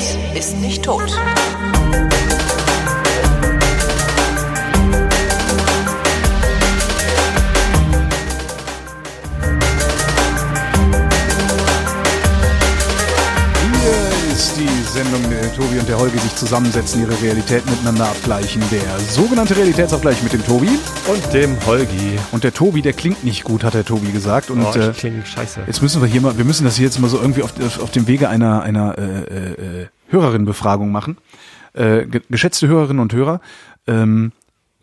Realität ist nicht tot. Hier ist die Sendung, in der Tobi und der Holgi sich zusammensetzen, ihre Realität miteinander abgleichen. Der sogenannte Realitätsabgleich mit dem Tobi. Und dem Holgi. Und der Tobi, der klingt nicht gut, hat der Tobi gesagt. Und Oh, äh, ich klinge scheiße. jetzt müssen wir hier mal, wir müssen das hier jetzt mal so irgendwie auf, auf, auf dem Wege einer, einer äh, äh, äh, Hörerinnenbefragung machen. Äh, ge geschätzte Hörerinnen und Hörer, ähm,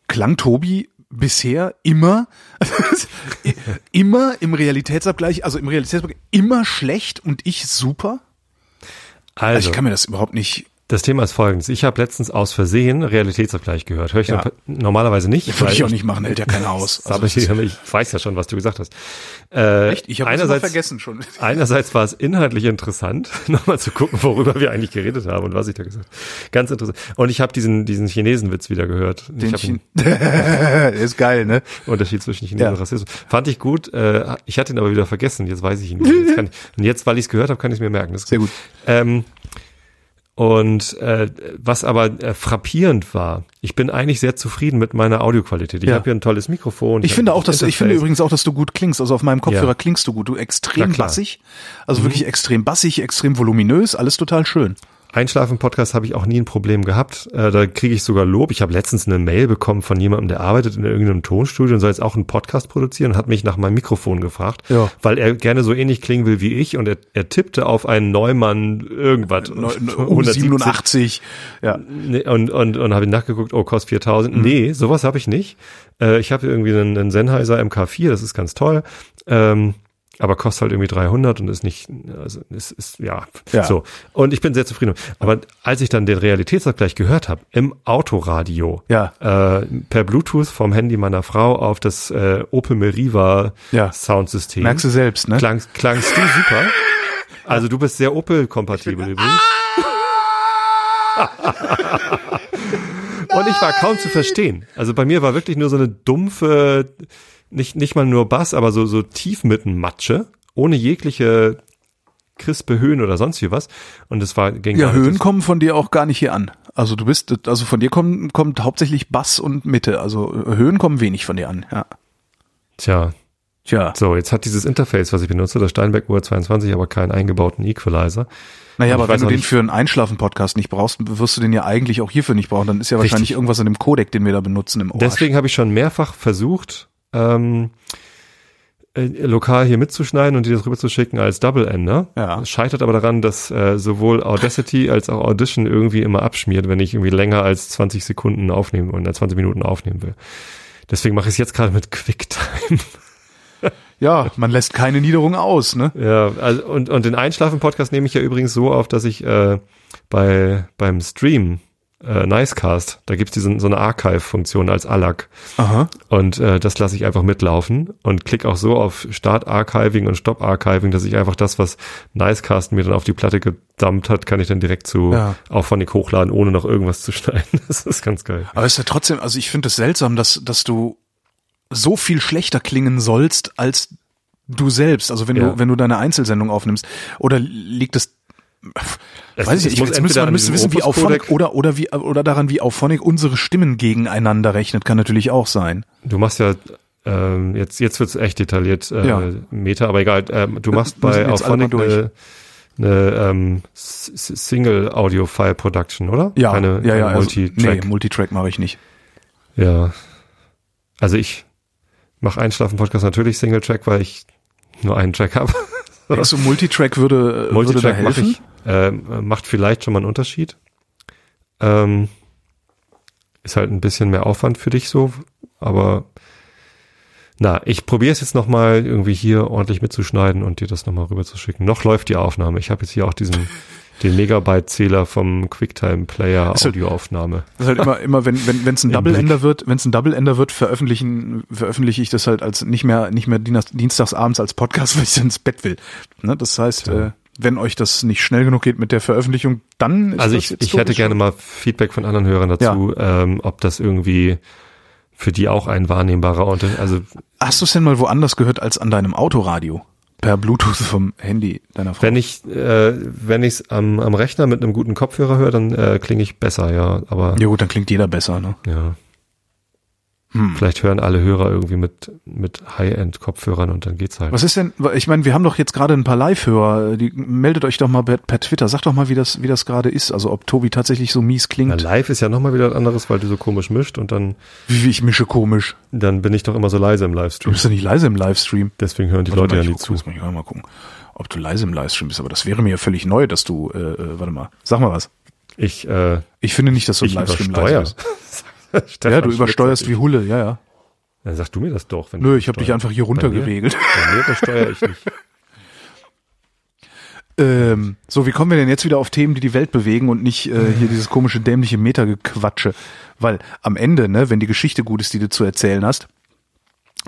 klang Tobi bisher immer, immer im Realitätsabgleich, also im Realitätsabgleich immer schlecht und ich super? Also Also, ich kann mir das überhaupt nicht. Das Thema ist folgendes. Ich habe letztens aus Versehen Realitätsabgleich gehört. Höre ich Ja. normalerweise nicht. Würde ich auch nicht machen, hält ja keiner aus. Habe ich, ich weiß ja schon, was du gesagt hast. Äh, echt? Ich habe einerseits, vergessen schon. einerseits war es inhaltlich interessant, nochmal zu gucken, worüber wir eigentlich geredet haben und was ich da gesagt habe. Ganz interessant. Und ich habe diesen, diesen Chinesenwitz wieder gehört. Den ich Der ist geil, ne? Unterschied zwischen Chinesen Ja. und Rassismus. Fand ich gut. Äh, ich hatte ihn aber wieder vergessen. Jetzt weiß ich ihn nicht. Jetzt kann, und jetzt, weil ich es gehört habe, kann ich es mir merken. Das ist Sehr gut. Ähm, und äh, was aber äh, frappierend war, ich bin eigentlich sehr zufrieden mit meiner Audioqualität. Ich Ja. habe hier ein tolles Mikrofon. Ich finde auch, dass ich finde Interface. übrigens auch, dass du gut klingst. Also auf meinem Kopfhörer Ja. klingst du gut. Du extrem bassig, also wirklich extrem bassig, extrem voluminös, alles total schön. Einschlafen-Podcast habe ich auch nie ein Problem gehabt. Äh, da kriege ich sogar Lob. Ich habe letztens eine Mail bekommen von jemandem, der arbeitet in irgendeinem Tonstudio und soll jetzt auch einen Podcast produzieren und hat mich nach meinem Mikrofon gefragt, Ja. weil er gerne so ähnlich klingen will wie ich und er, er tippte auf einen Neumann irgendwas. Neu- 170. 87. Ja. Nee, und und, und habe nachgeguckt, oh, kostet 4000. Mhm. Nee, sowas habe ich nicht. Äh, ich habe irgendwie einen, einen Sennheiser MK4, das ist ganz toll. Ähm, aber kostet halt irgendwie 300 und ist nicht, also ist, ist ja, Ja. so. Und ich bin sehr zufrieden. Aber als ich dann den Realitätsabgleich gehört habe, im Autoradio, Ja. äh, per Bluetooth vom Handy meiner Frau auf das äh, Opel Meriva Ja. Soundsystem. Merkst du selbst, ne? Klang, klangst du super. Also du bist sehr Opel-kompatibel übrigens. Und ich war kaum zu verstehen. Also bei mir war wirklich nur so eine dumpfe, nicht, nicht mal nur Bass, aber so, so Tiefmittenmatsche, ohne jegliche crispe Höhen oder sonst wie was. Und es war, ging Ja. Höhen kommen von dir auch gar nicht hier an. Also du bist, also von dir kommt, kommt hauptsächlich Bass und Mitte. Also Höhen kommen wenig von dir an. Ja. Tja, Tja. so, jetzt hat dieses Interface, was ich benutze, das Steinbeck Uhr 22, aber keinen eingebauten Equalizer. Naja, aber wenn du den für einen Einschlafen-Podcast nicht brauchst, wirst du den ja eigentlich auch hierfür nicht brauchen. Dann ist ja wahrscheinlich Richtig. irgendwas an dem Codec, den wir da benutzen im Ohr. Deswegen habe ich schon mehrfach versucht, ähm, äh, lokal hier mitzuschneiden und die das rüber zu schicken als Double-Ender. Ja. Scheitert aber daran, dass äh, sowohl Audacity als auch Audition irgendwie immer abschmiert, wenn ich irgendwie länger als 20 Sekunden aufnehmen oder 20 Minuten aufnehmen will. Deswegen mache ich es jetzt gerade mit QuickTime. Ja, man lässt keine Niederung aus, ne? Ja, also und, und den Einschlafen-Podcast nehme ich ja übrigens so auf, dass ich äh, bei beim Stream äh, Nicecast, da gibt's diese so eine Archive-Funktion als ALAC. Aha. Und äh, das lasse ich einfach mitlaufen und klicke auch so auf Start Archiving und Stop Archiving, dass ich einfach das, was Nicecast mir dann auf die Platte gedumpt hat, kann ich dann direkt zu Ja. Auphonic hochladen, ohne noch irgendwas zu schneiden. Das ist ganz geil. Aber es ist ja trotzdem, also ich finde es seltsam, dass, dass du so viel schlechter klingen sollst als du selbst. Also wenn Ja. du, wenn du deine Einzelsendung aufnimmst. Oder liegt es, Es- weiß ich muss jetzt müsste man an müsste wissen, wie Auphonic oder, oder wie, oder daran, wie Auphonic unsere Stimmen gegeneinander rechnet, kann natürlich auch sein. Du machst ja ähm, jetzt jetzt wird's echt detailliert äh, Ja. Meta, aber egal. Ähm, du machst Wir sind bei Auphonic eine, eine ähm, S- S- Single Audio File Production, oder? Ja, Keine, ja, ja. Also, Multitrack. nee, Multitrack mache ich nicht. Ja. Also ich mache Einschlafen-Podcast natürlich Single-Track, weil ich nur einen Track habe. Denkst du, Multitrack würde, würde da Multitrack mache helfen? ich. Ähm, macht vielleicht schon mal einen Unterschied. Ähm, ist halt ein bisschen mehr Aufwand für dich so, aber na, ich probiere es jetzt nochmal irgendwie hier ordentlich mitzuschneiden und dir das nochmal rüberzuschicken. Noch läuft die Aufnahme. Ich habe jetzt hier auch diesen den Megabyte-Zähler vom QuickTime-Player Ist halt- Audioaufnahme. Das ist halt immer, immer wenn wenn wenn es ein Double-Ender wird, wenn es ein Double-Ender wird, veröffentlichen veröffentliche ich das halt als nicht mehr nicht mehr dienstags, abends als Podcast, weil ich dann ins Bett will. Ne? Das heißt, Ja. äh, wenn euch das nicht schnell genug geht mit der Veröffentlichung, dann ist Also das ich, jetzt ich hätte gerne mal Feedback von anderen Hörern dazu, ähm, ob das irgendwie für die auch ein wahrnehmbarer Unterschied, also Hast du es denn mal woanders gehört als an deinem Autoradio? Per Bluetooth vom Handy deiner Frau. Wenn ich äh, wenn ich es am, am Rechner mit einem guten Kopfhörer höre, dann äh, klinge ich besser, ja. Aber ja gut, dann klingt jeder besser, ne? ja, Hm. vielleicht hören alle Hörer irgendwie mit mit High-End-Kopfhörern und dann geht's halt. Was ist denn, ich meine, wir haben doch jetzt gerade ein paar Live-Hörer, die meldet euch doch mal per, per Twitter, sagt doch mal, wie das, wie das gerade ist, also ob Tobi tatsächlich so mies Na, klingt, live ist ja nochmal wieder was anderes, weil du so komisch mischt und dann wie, wie ich mische komisch. dann bin ich doch immer so leise im Du Livestream. bist ja nicht leise im Livestream. Deswegen hören die Warte Leute mal, ja ich nie guck, zu. Muss man mal gucken, ob du leise im Livestream bist, aber das wäre mir ja völlig neu, dass du, äh, äh, warte mal, sag mal was. Ich äh, Ich finde nicht, dass du im ich Livestream leise bist. Ja, du übersteuerst wie Hulle, ja, ja. Dann sag du mir das doch. Wenn Nö, ich habe dich einfach hier runter Bei mir? geregelt. Bei mir ich nicht. Ähm, so, wie kommen wir denn jetzt wieder auf Themen, die die Welt bewegen und nicht äh, hier dieses komische dämliche Metagequatsche? Weil am Ende, ne, wenn die Geschichte gut ist, die du zu erzählen hast,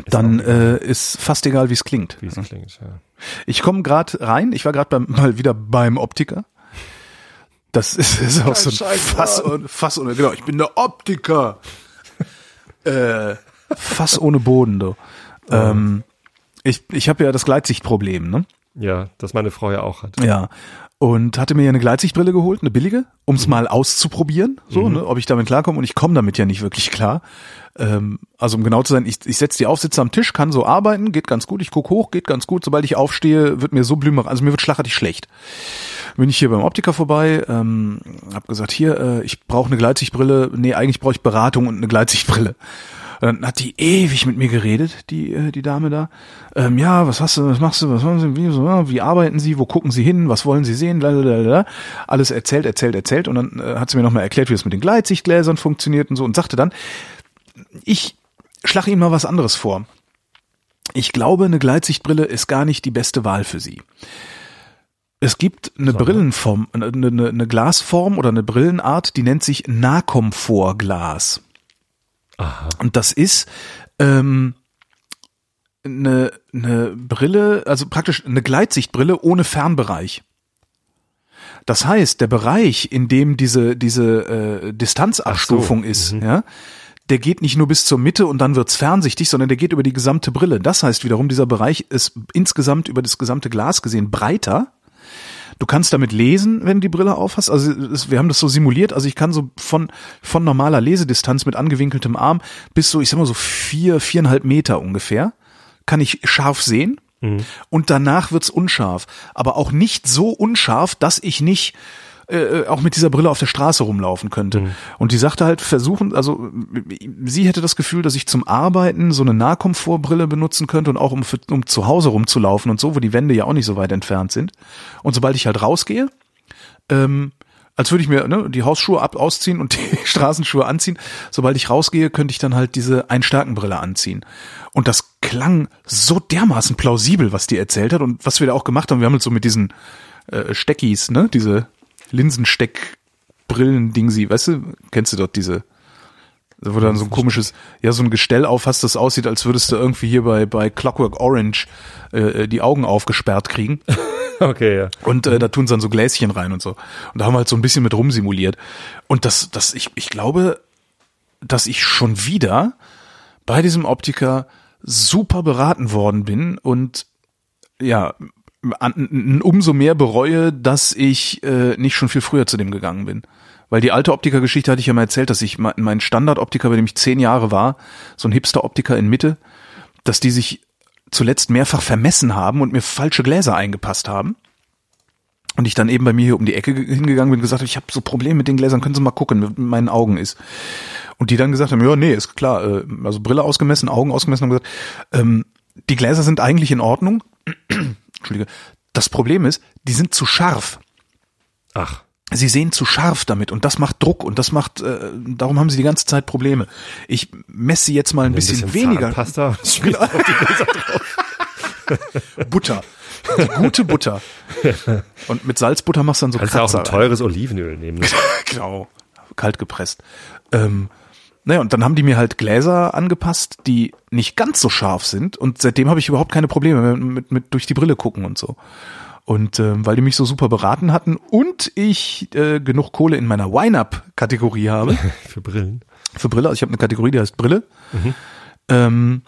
dann äh, ist fast egal, wie es klingt. Wie es klingt, ja. Ich komme gerade rein, ich war gerade mal wieder beim Optiker. Das ist, ist auch so ein Scheiß Fass, ohne- Fass ohne, genau, ich bin der Optiker. äh, Fass ohne Boden, du. Ähm, ich ich habe ja das Gleitsichtproblem, ne? Ja, das meine Frau ja auch hat. Ja. Und hatte mir ja eine Gleitsichtbrille geholt, eine billige, um es mal auszuprobieren, so, ne, ob ich damit klarkomme. Und ich komme damit ja nicht wirklich klar. Ähm, also um genau zu sein, ich, ich setze die auf, sitze am Tisch, kann so arbeiten, geht ganz gut. Ich guck hoch, geht ganz gut. Sobald ich aufstehe, wird mir so blümer, also mir wird schlagartig schlecht. Bin ich hier beim Optiker vorbei, ähm, hab gesagt, hier, äh, ich brauche eine Gleitsichtbrille. Nee, eigentlich brauche ich Beratung und eine Gleitsichtbrille. Und dann hat die ewig mit mir geredet, die, äh, die Dame da. Ähm, ja, was hast du, was machst du, was machen Sie, wie, so, wie arbeiten Sie, wo gucken Sie hin, was wollen Sie sehen, lalalala. Alles erzählt, erzählt, erzählt. Und dann äh, hat sie mir nochmal erklärt, wie das mit den Gleitsichtgläsern funktioniert und so und sagte dann, ich schlage Ihnen mal was anderes vor. Ich glaube, eine Gleitsichtbrille ist gar nicht die beste Wahl für Sie. Es gibt eine Sondern? Brillenform, eine, eine, eine Glasform oder eine Brillenart, die nennt sich Nahkomfortglas. Aha. Und das ist ähm, eine, eine Brille, also praktisch eine Gleitsichtbrille ohne Fernbereich. Das heißt, der Bereich, in dem diese, diese äh, Distanzabstufung so, ist, mhm. ja, der geht nicht nur bis zur Mitte und dann wird's fernsichtig, sondern der geht über die gesamte Brille. Das heißt wiederum, dieser Bereich ist insgesamt über das gesamte Glas gesehen breiter. Du kannst damit lesen, wenn du die Brille aufhast. Also es, wir haben das so simuliert. Also ich kann so von von normaler Lesedistanz mit angewinkeltem Arm bis so, ich sag mal so vier viereinhalb Meter ungefähr, kann ich scharf sehen. Und danach wird's unscharf, aber auch nicht so unscharf, dass ich nicht äh, auch mit dieser Brille auf der Straße rumlaufen könnte. Und die sagte halt, versuchen, also sie hätte das Gefühl, dass ich zum Arbeiten so eine Nahkomfortbrille benutzen könnte und auch um, für, um zu Hause rumzulaufen und so, wo die Wände ja auch nicht so weit entfernt sind. Und sobald ich halt rausgehe, ähm, als würde ich mir ne, die Hausschuhe ab ausziehen und die Straßenschuhe anziehen. Sobald ich rausgehe, könnte ich dann halt diese Einstärkenbrille anziehen. Und das klang so dermaßen plausibel, was die erzählt hat und was wir da auch gemacht haben. Wir haben halt so mit diesen äh, Steckis, ne, diese Linsensteckbrillen-Dingsi, weißt du, kennst du dort diese, wo du dann so ein komisches, ja, so ein Gestell auf hast, das aussieht, als würdest du irgendwie hier bei, bei Clockwork Orange äh, die Augen aufgesperrt kriegen. Okay, ja. Und äh, da tun sie dann so Gläschen rein und so. Und da haben wir halt so ein bisschen mit rumsimuliert. Und das, das, ich, ich glaube, dass ich schon wieder bei diesem Optiker super beraten worden bin und ja, umso mehr bereue, dass ich äh, nicht schon viel früher zu dem gegangen bin. Weil die alte Optikergeschichte hatte ich ja mal erzählt, dass ich me- mein Standardoptiker, bei dem ich zehn Jahre war, so ein Hipster-Optiker in Mitte, dass die sich zuletzt mehrfach vermessen haben und mir falsche Gläser eingepasst haben. Und ich dann eben bei mir hier um die Ecke ge- hingegangen bin und gesagt habe, ich habe so Probleme mit den Gläsern, können Sie mal gucken, mit meinen Augen ist. Und die dann gesagt haben, ja, nee, ist klar, äh, also Brille ausgemessen, Augen ausgemessen, haben gesagt, ähm, die Gläser sind eigentlich in Ordnung. Entschuldige. Das Problem ist, die sind zu scharf. Ach, Sie sehen zu scharf damit und das macht Druck und das macht, äh, darum haben sie die ganze Zeit Probleme. Ich messe sie jetzt mal ein bisschen, weniger. Pasta. Genau. Butter. Die gute Butter. Und mit Salzbutter machst du dann so Kannst du auch Kratzer ein teures Olivenöl nehmen. ne? Genau. Kalt gepresst. Ähm, naja, und dann haben die mir halt Gläser angepasst, die nicht ganz so scharf sind. Und seitdem habe ich überhaupt keine Probleme mehr mit, mit, mit durch die Brille gucken und so. Und ähm, weil die mich so super beraten hatten und ich äh, genug Kohle in meiner Wine-Up-Kategorie habe, Für Brillen. für Brille, also ich habe eine Kategorie, die heißt Brille, ähm,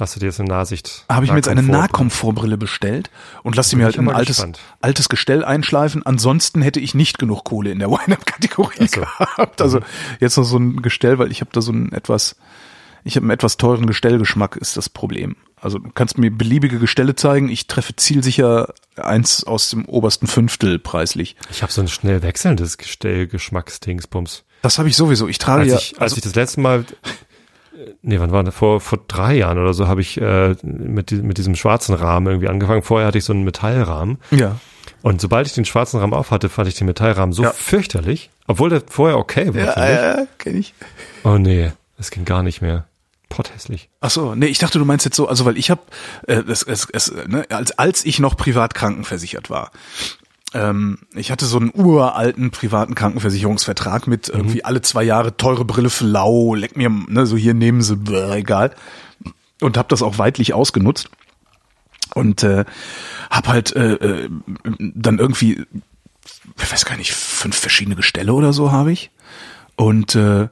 Hast du dir jetzt eine Nahsicht? habe ich mir jetzt eine Nahkomfortbrille? Bestellt und lass sie mir halt in ein altes, gespannt. altes Gestell einschleifen. Ansonsten hätte ich nicht genug Kohle in der Wine-Up-Kategorie so. gehabt. Also jetzt noch so ein Gestell, weil ich habe da so ein etwas, ich habe einen etwas teuren Gestellgeschmack, ist das Problem. Also du kannst mir beliebige Gestelle zeigen, ich treffe zielsicher eins aus dem obersten Fünftel preislich. Ich habe so ein schnell wechselndes Gestell-Geschmacksdingsbums. Das habe ich sowieso. Ich trage Als, ja, ich, als also, ich das letzte Mal, nee, wann war das? Vor, vor drei Jahren oder so habe ich äh, mit, mit diesem schwarzen Rahmen irgendwie angefangen. Vorher hatte ich so einen Metallrahmen. ja. Und sobald ich den schwarzen Rahmen auf hatte, fand ich den Metallrahmen so Ja. fürchterlich. Obwohl der vorher okay war, Ja, ich. äh, kenn ich. Oh nee, es ging gar nicht mehr. Potthässlich. Ach so, nee, ich dachte, du meinst jetzt so, also weil ich habe, äh, es, es, es, ne, als als ich noch privat krankenversichert war, ähm, ich hatte so einen uralten privaten Krankenversicherungsvertrag mit irgendwie alle zwei Jahre teure Brille für lau, leck mir, ne, so hier nehmen sie, bäh, egal, und habe das auch weitlich ausgenutzt. Und äh, hab halt äh, äh, dann irgendwie, ich weiß gar nicht, fünf verschiedene Gestelle oder so habe ich. Und äh,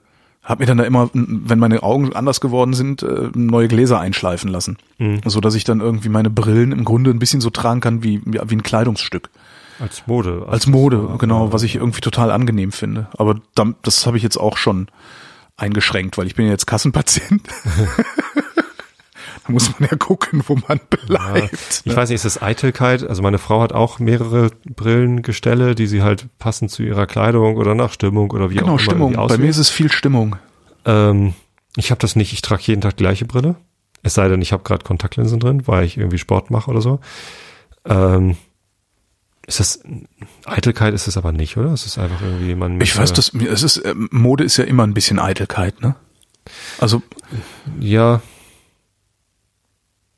habe mir dann da immer, wenn meine Augen anders geworden sind, äh, neue Gläser einschleifen lassen, so dass ich dann irgendwie meine Brillen im Grunde ein bisschen so tragen kann wie wie ein Kleidungsstück, Als Mode. als Mode, genau, was ich irgendwie total angenehm finde. Aber das habe ich jetzt auch schon eingeschränkt, weil ich bin ja jetzt Kassenpatient. da muss man ja gucken, wo man bleibt. Ich weiß nicht, ist das Eitelkeit? Also meine Frau hat auch mehrere Brillengestelle, die sie halt passend zu ihrer Kleidung oder nach Stimmung oder wie Genau, auch immer Stimmung. irgendwie Bei mir ist es viel Stimmung. Ähm, ich habe das nicht. Ich trage jeden Tag die gleiche Brille. Es sei denn, ich habe gerade Kontaktlinsen drin, weil ich irgendwie Sport mache oder so. Ähm, ist das Eitelkeit? Ist es aber nicht, oder? Es ist einfach irgendwie man. Ich weiß, dass es ist äh, Mode ist ja immer ein bisschen Eitelkeit, ne? Also Ja.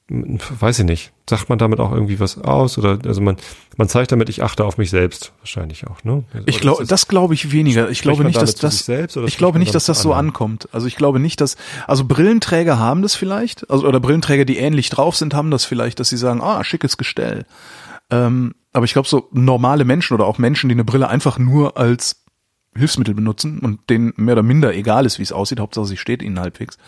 Weiß ich nicht. Sagt man damit auch irgendwie was aus oder also man man zeigt damit, ich achte auf mich selbst wahrscheinlich auch, ne? ich Oder glaube, das glaube ich weniger. Ich glaube nicht, dass das ich glaube nicht, dass das so anderen? ankommt. Also ich glaube nicht, dass also Brillenträger haben das vielleicht, also oder Brillenträger, die ähnlich drauf sind, haben das vielleicht, dass sie sagen, ah, schickes Gestell. Ähm, aber ich glaube, so normale Menschen oder auch Menschen, die eine Brille einfach nur als Hilfsmittel benutzen und denen mehr oder minder egal ist, wie es aussieht, Hauptsache sie steht ihnen halbwegs.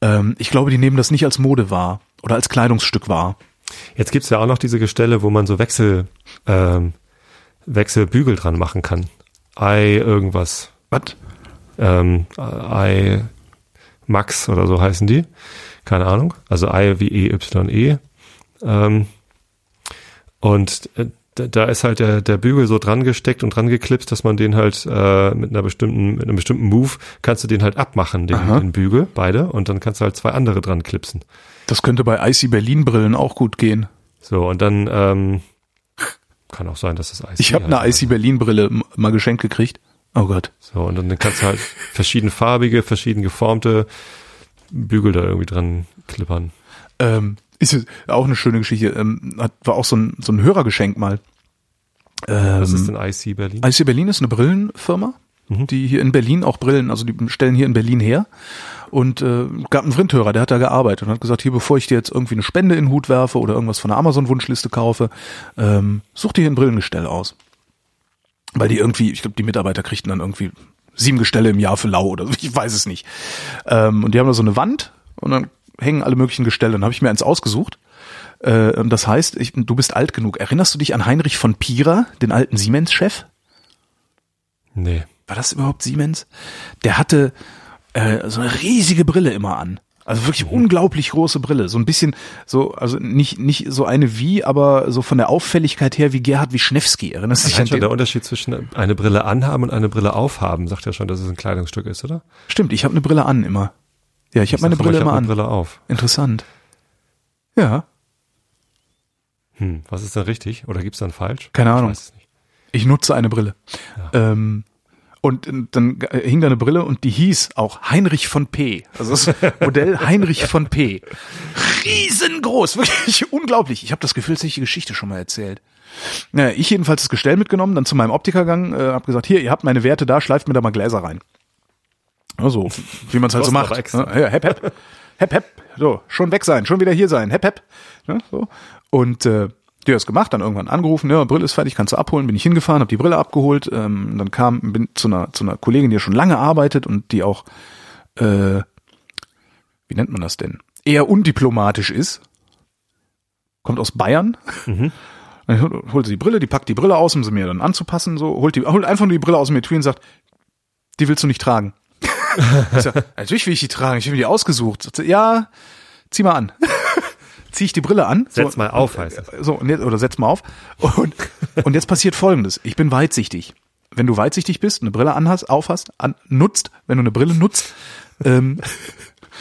Ähm, ich glaube, die nehmen das nicht als Mode wahr oder als Kleidungsstück wahr. Jetzt gibt's ja auch noch diese Gestelle, wo man so Wechsel ähm, Wechselbügel dran machen kann. Ei irgendwas. Was? Ähm, Ei Max oder so heißen die. Keine Ahnung. Also Ei wie E-Y-E. Ähm, und äh, da- ist halt der, der Bügel so dran gesteckt und dran geklipst, dass man den halt äh, mit einer bestimmten, mit einem bestimmten Move kannst du den halt abmachen, den, den Bügel, beide, und dann kannst du halt zwei andere dran klipsen. Das könnte bei IC Berlin Brillen auch gut gehen. So, und dann ähm, kann auch sein, dass das Eis. Ich habe eine IC Berlin Brille mal geschenkt gekriegt. Oh Gott. So, und dann kannst du halt verschiedenfarbige, verschieden geformte Bügel da irgendwie dran klippern. Ähm, ist auch eine schöne Geschichte. Ähm, hat, war auch so ein, so ein Hörergeschenk mal. Ähm, Was ist denn IC Berlin? IC Berlin ist eine Brillenfirma, die hier in Berlin auch Brillen, also die stellen hier in Berlin her. Und äh, gab einen Vrindhörer, der hat da gearbeitet und hat gesagt, hier, bevor ich dir jetzt irgendwie eine Spende in den Hut werfe oder irgendwas von der Amazon-Wunschliste kaufe, ähm, such dir hier ein Brillengestell aus. Weil die irgendwie, ich glaube, die Mitarbeiter kriegten dann irgendwie sieben Gestelle im Jahr für lau oder ich weiß es nicht. Ähm, und die haben da so eine Wand und dann hängen alle möglichen Gestelle. Dann habe ich mir eins ausgesucht. Äh, das heißt, ich, du bist alt genug. Erinnerst du dich an Heinrich von Pira, den alten Siemens-Chef? Nee. War das überhaupt Siemens? Der hatte äh, so eine riesige Brille immer an. Also wirklich unglaublich große Brille. So ein bisschen so, also nicht, nicht so eine wie, aber so von der Auffälligkeit her wie Gerhard Wischnewski. Erinnerst du dich an schon den? der Unterschied zwischen eine Brille anhaben und eine Brille aufhaben, sagt ja schon, dass es ein Kleidungsstück ist, oder? Stimmt, ich habe eine Brille an immer. Ja, ich habe meine immer, Brille ich hab immer eine an. Brille auf. Interessant. Ja, Hm, was ist denn richtig? Oder gibt's dann falsch? Keine Ahnung. Ich nicht. ich nutze eine Brille. Ähm, und äh, dann äh, hing da eine Brille und die hieß auch Heinrich von P. Also das Modell Heinrich von P. Riesengroß, wirklich unglaublich. Ich habe das Gefühl, dass ich die Geschichte schon mal erzählt. Naja, ich jedenfalls das Gestell mitgenommen, dann zu meinem Optiker gegangen, äh, habe gesagt, hier, ihr habt meine Werte da, schleift mir da mal Gläser rein. Also, wie man es halt so macht. Ne? Ja, hepp, hepp. Hepp, hepp. So, schon weg sein, schon wieder hier sein. Hepp, hepp. Ne? So. Und äh, die hat es gemacht, dann irgendwann angerufen, ja, Brille ist fertig, kannst du abholen. Bin ich hingefahren, habe die Brille abgeholt. Ähm, dann kam, bin zu einer, zu einer Kollegin, die ja schon lange arbeitet und die auch, äh, wie nennt man das denn? eher undiplomatisch ist. Kommt aus Bayern. Mhm. Dann holt sie die Brille, die packt die Brille aus, um sie mir dann anzupassen, so, holt die, holt einfach nur die Brille aus dem Etui und sagt, die willst du nicht tragen. Sag, natürlich will ich die tragen, ich habe mir die ausgesucht. Ja, zieh mal an. zieh ich die Brille an. Setz so, mal auf, heißt es. So, oder setz mal auf. Und, und jetzt passiert folgendes. Ich bin weitsichtig. Wenn du weitsichtig bist, eine Brille anhast, aufhast, an, nutzt, wenn du eine Brille nutzt, ähm,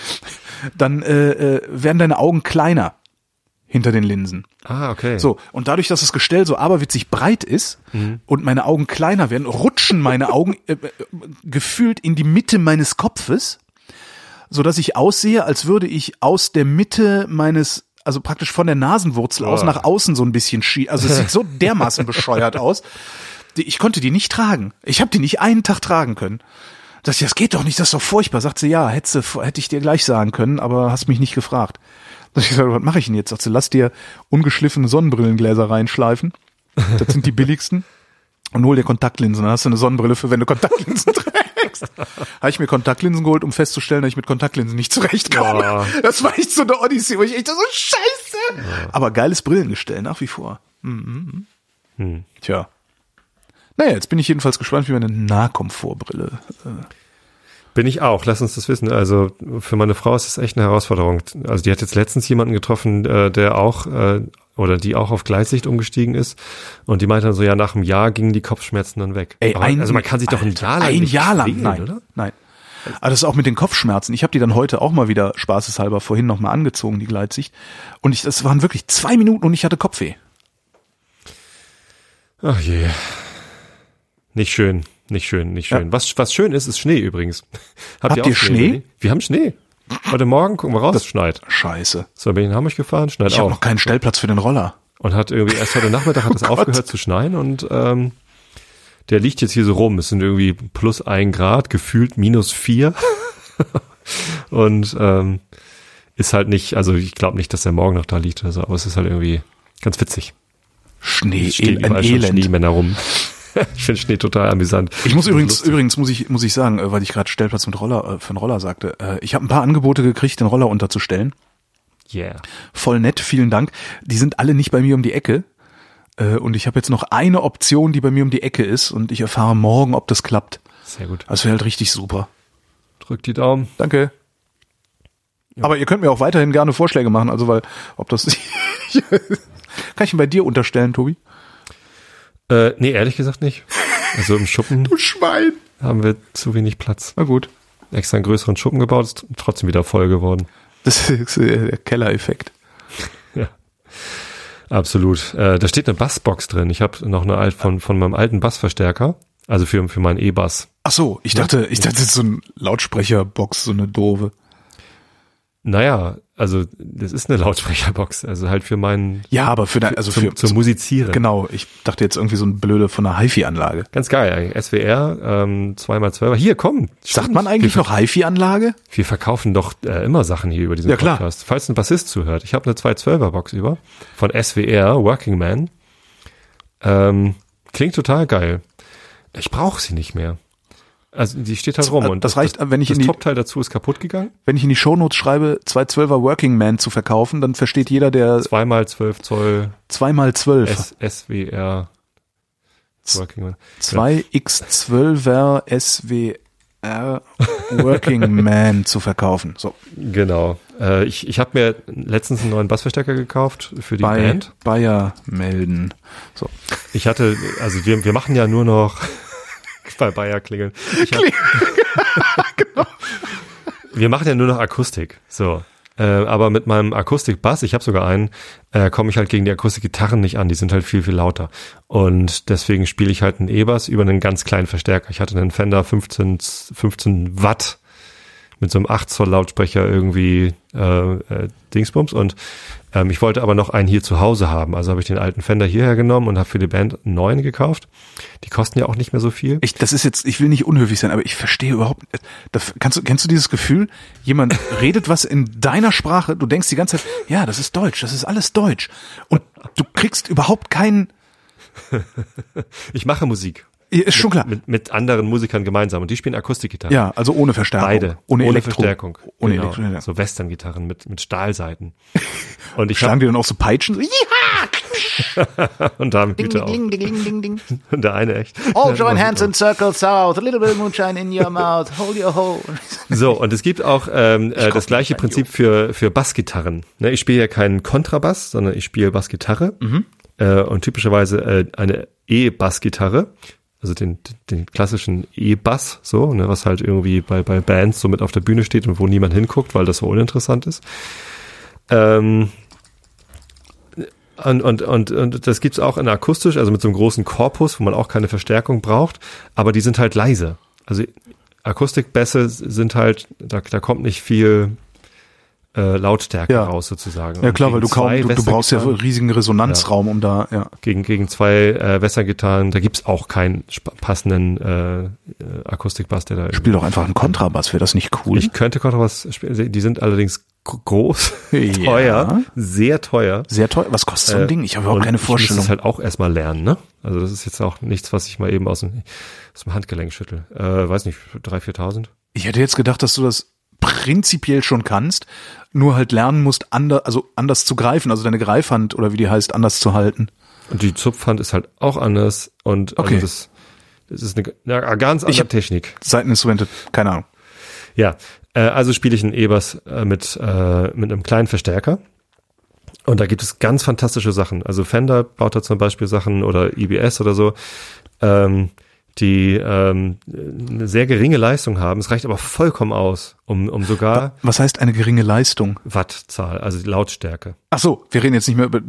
dann äh, äh, werden deine Augen kleiner hinter den Linsen. Ah, okay. So, und dadurch, dass das Gestell so aberwitzig breit ist und meine Augen kleiner werden, rutschen meine Augen äh, äh, gefühlt in die Mitte meines Kopfes, so dass ich aussehe, als würde ich aus der Mitte meines also praktisch von der Nasenwurzel aus Oh. nach außen so ein bisschen schie. Also es sieht so dermaßen bescheuert aus. Ich konnte die nicht tragen. Ich habe die nicht einen Tag tragen können. Das, das geht doch nicht, das ist doch furchtbar. Sagt sie, ja, hätte, hätte ich dir gleich sagen können, aber hast mich nicht gefragt. Sag ich gesagt, was mache ich denn jetzt? Sagt sie, lass dir ungeschliffene Sonnenbrillengläser reinschleifen. Das sind die billigsten. Und hol dir Kontaktlinsen. Dann hast du eine Sonnenbrille für, wenn du Kontaktlinsen trägst. Habe ich mir Kontaktlinsen geholt, um festzustellen, dass ich mit Kontaktlinsen nicht zurechtkomme. Ja. Das war echt so eine Odyssee, wo ich echt so, scheiße. Aber geiles Brillengestell, nach wie vor. Mhm. Hm. Tja. Naja, jetzt bin ich jedenfalls gespannt, wie meine Nahkomfortbrille. Bin ich auch, lass uns das wissen. Also für meine Frau ist es echt eine Herausforderung. Also die hat jetzt letztens jemanden getroffen, äh, der auch äh, oder die auch auf Gleitsicht umgestiegen ist und die meinte dann so, ja, nach einem Jahr gingen die Kopfschmerzen dann weg. Ey, Aber, ein, also man kann sich doch ein Jahr lang ein nicht Jahr lang, nein, oder? nein. Aber das ist auch mit den Kopfschmerzen. Ich habe die dann heute auch mal wieder spaßeshalber vorhin noch mal angezogen, die Gleitsicht. Und ich, das waren wirklich zwei Minuten und ich hatte Kopfweh. Ach je. Nicht schön, nicht schön, nicht schön. Was, was schön ist, ist Schnee übrigens. Habt auch ihr Schnee? Berlin? Wir haben Schnee. Heute Morgen, gucken wir raus, es schneit. Scheiße. So, bin ich in Hamburg gefahren, schneit Ich habe auch. noch keinen Stellplatz für den Roller. Und hat irgendwie erst heute Nachmittag hat es Oh aufgehört zu schneien und ähm, der liegt jetzt hier so rum. Es sind irgendwie plus ein Grad, gefühlt minus vier. und ähm, ist halt nicht, also ich glaube nicht, dass er morgen noch da liegt oder so, aber es ist halt irgendwie ganz witzig. Schnee, Es stehen el- ein Elend. Schneemänner rum. ich finde Schnee total amüsant. Ich muss übrigens, Lustig. übrigens muss ich, muss ich sagen, äh, weil ich gerade Stellplatz mit Roller, äh, für einen Roller sagte, äh, ich habe ein paar Angebote gekriegt, den Roller unterzustellen. Yeah. Voll nett, vielen Dank. Die sind alle nicht bei mir um die Ecke. Und ich habe jetzt noch eine Option, die bei mir um die Ecke ist und ich erfahre morgen, ob das klappt. Sehr gut. Das wäre halt richtig super. Drück die Daumen. Danke. Aber ihr könnt mir auch weiterhin gerne Vorschläge machen, also weil, ob das, kann ich ihn bei dir unterstellen, Tobi? Äh, nee, ehrlich gesagt nicht. Also im Schuppen Du Schwein. haben wir zu wenig Platz. Na gut. Extra einen größeren Schuppen gebaut, ist trotzdem wieder voll geworden. Das ist der Kellereffekt. Ja. Absolut. Äh, da steht eine Bassbox drin. Ich habe noch eine alt von, von meinem alten Bassverstärker. Also für, für meinen E-Bass. Ach so, ich dachte, ich dachte, das ist so ein Lautsprecherbox, so eine doofe. Naja, also das ist eine Lautsprecherbox. Also halt für meinen, Ja, aber für dein, also zum, für, zum Musizieren. genau, ich dachte jetzt irgendwie so ein blöde von einer HiFi-Anlage. Ganz geil eigentlich. SWR, ähm, 2x12. Hier, komm. Sagt stimmt. man eigentlich wir, noch HiFi-Anlage? Wir verkaufen doch äh, immer Sachen hier über diesen Ja, klar. Podcast. Falls ein Bassist zuhört. Ich habe eine 212er Box über von SWR, Working Man. Ähm, klingt total geil. Ich brauche sie nicht mehr. Also die steht halt rum. Und Das reicht, wenn ich das in die, Topteil dazu ist kaputt gegangen. wenn ich in die Shownotes schreibe, 212er Working Man zu verkaufen, dann versteht jeder, der Zweimal 12 Zoll zweimal 12, S SWR Working Man. 2x12er SWR Working Man zu verkaufen. So, Genau. Äh, ich ich habe mir letztens einen neuen Bassverstärker gekauft für die bei Band. Bayer melden. So. Ich hatte, also wir, wir machen ja nur noch bei Bayer klingeln. Ich hab, Wir machen ja nur noch Akustik. So. Äh, aber mit meinem Akustikbass, ich habe sogar einen, äh, komme ich halt gegen die Akustikgitarren nicht an. Die sind halt viel, viel lauter. Und deswegen spiele ich halt einen E-Bass über einen ganz kleinen Verstärker. Ich hatte einen Fender 15, 15 Watt mit so einem 8 Zoll Lautsprecher irgendwie äh, äh, Dingsbums und ähm, ich wollte aber noch einen hier zu Hause haben. Also habe ich den alten Fender hierher genommen und habe für die Band einen neuen gekauft. Die kosten ja auch nicht mehr so viel. Ich, das ist jetzt, ich will nicht unhöflich sein, aber ich verstehe überhaupt, da, kannst du, kennst du dieses Gefühl? Jemand redet was in deiner Sprache, du denkst die ganze Zeit, ja, das ist Deutsch, das ist alles Deutsch. Und du kriegst überhaupt keinen, Ich mache Musik. Ist schon klar. Mit, mit anderen Musikern gemeinsam. Und die spielen Akustikgitarre. Ja, also ohne Verstärkung. Beide. Ohne, Elektro. Verstärkung. Ohne genau. Elektro. Ja. So Western-Gitarren mit, mit Stahlseiten. Und ich Schlagen hab, die dann auch so Peitschen? So, Jiha! und da Ding, Hüte auch. ding, ding, ding, ding, ding. Und der eine echt. All join hands in circle south, a little bit of moonshine in your mouth, hold your hole. So, und es gibt auch ähm, äh, das gleiche Prinzip für, für Bassgitarren. Ne, ich spiele ja keinen Kontrabass, sondern ich spiele Bassgitarre. Äh, und typischerweise äh, eine E-Bassgitarre. Also den, den klassischen E-Bass, so, ne, was halt irgendwie bei, bei Bands so mit auf der Bühne steht und wo niemand hinguckt, weil das so uninteressant ist. Ähm, und, und, und, und das gibt's auch in akustisch, also mit so einem großen Korpus, wo man auch keine Verstärkung braucht, aber die sind halt leise. Also Akustikbässe sind halt, da, da kommt nicht viel äh, Lautstärke Ja. raus sozusagen. Ja klar, weil du kaum, du, du brauchst ja riesigen Resonanzraum, um da, ja. gegen, gegen zwei äh, Wässergitarren, da gibt's auch keinen passenden äh, äh, Akustikbass, der da Spiel doch einfach einen Kontrabass, wäre das nicht cool? Ich könnte Kontrabass spielen, die sind allerdings gro- groß, Ja. teuer, sehr teuer. Sehr teuer. Was kostet so ein Äh, Ding? Ich habe überhaupt keine Ich Vorstellung. muss es halt auch erstmal lernen, ne? Also das ist jetzt auch nichts, was ich mal eben aus dem, aus dem Handgelenk schüttel. Äh, weiß nicht, drei, viertausend. Ich hätte jetzt gedacht, dass du das prinzipiell schon kannst, nur halt lernen musst, ander, also anders zu greifen, also deine Greifhand oder wie die heißt, anders zu halten. Und die Zupfhand ist halt auch anders und Okay. also das, das ist eine, eine ganz andere Technik. Seiteninstrumente, keine Ahnung. Ja, äh, also spiele ich einen E-Bass äh, mit, äh, mit einem kleinen Verstärker. Und da gibt es ganz fantastische Sachen. Also Fender baut da zum Beispiel Sachen oder IBS oder so, ähm, die ähm, eine sehr geringe Leistung haben. Es reicht aber vollkommen aus, um, um sogar Was heißt eine geringe Leistung? Wattzahl, also die Lautstärke. Ach so, wir reden jetzt nicht mehr über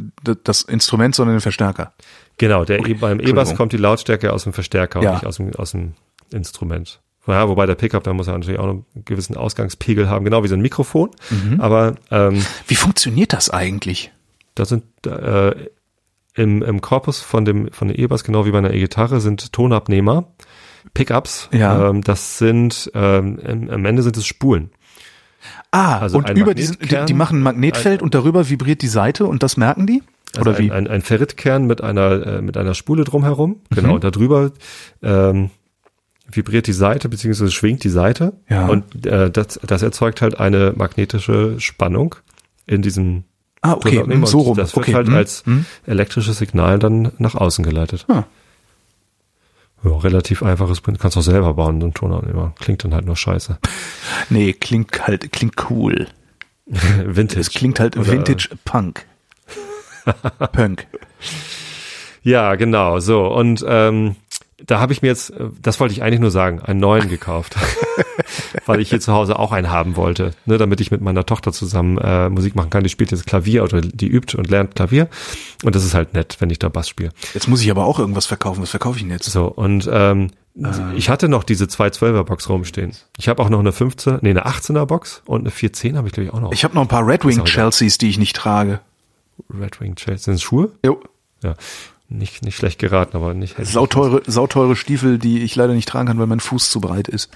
das Instrument, sondern den Verstärker. Genau, der E- beim E-Bass kommt die Lautstärke aus dem Verstärker Ja. und nicht aus dem, aus dem Instrument. Ja, wobei der Pickup, da muss er natürlich auch einen gewissen Ausgangspegel haben, genau wie so ein Mikrofon. Mhm. Aber ähm, Wie funktioniert das eigentlich? da sind äh, im, im Korpus von dem von der E-Bass, genau wie bei einer E-Gitarre, sind Tonabnehmer, Pickups. Ja. Ähm, das sind ähm, am Ende sind es Spulen. Ah, Also und ein über diesen, die, die machen ein Magnetfeld und darüber vibriert die Seite und das merken die? Also Oder wie? Ein, ein, ein Ferritkern mit einer äh, mit einer Spule drumherum. Mhm. Genau, und darüber ähm, vibriert die Seite beziehungsweise schwingt die Seite Ja. und äh, das, das erzeugt halt eine magnetische Spannung in diesem ah, okay, Tonabnehmer so rum. Das wird okay. halt hm, als hm. elektrisches Signal dann nach außen geleitet. Ah. Ja, relativ einfaches Prinzip. Kannst auch selber bauen, so ein Tonabnehmer. Klingt dann halt nur scheiße. Nee, klingt halt, klingt cool. Vintage. Es klingt halt Oder- Vintage Punk. Punk. Ja, genau, so. Und ähm, da habe ich mir jetzt, äh, das wollte ich eigentlich nur sagen, einen neuen gekauft. Weil ich hier zu Hause auch einen haben wollte, ne, damit ich mit meiner Tochter zusammen äh, Musik machen kann. Die spielt jetzt Klavier oder die übt und lernt Klavier. Und das ist halt nett, wenn ich da Bass spiele. Jetzt muss ich aber auch irgendwas verkaufen. Was verkaufe ich denn jetzt? So, und ähm, ich hatte noch diese zwei 12er Box rumstehen. Ich habe auch noch eine 15, nee, eine 18er Box und eine 410 habe ich glaube ich auch noch. Ich habe noch ein paar Red Wing. Chelseas, die ich nicht trage. Red Wing Chase. Sind Schuhe? Jo. Ja. Nicht, nicht schlecht geraten, aber nicht. Sauteure, sauteure Stiefel, die ich leider nicht tragen kann, weil mein Fuß zu breit ist.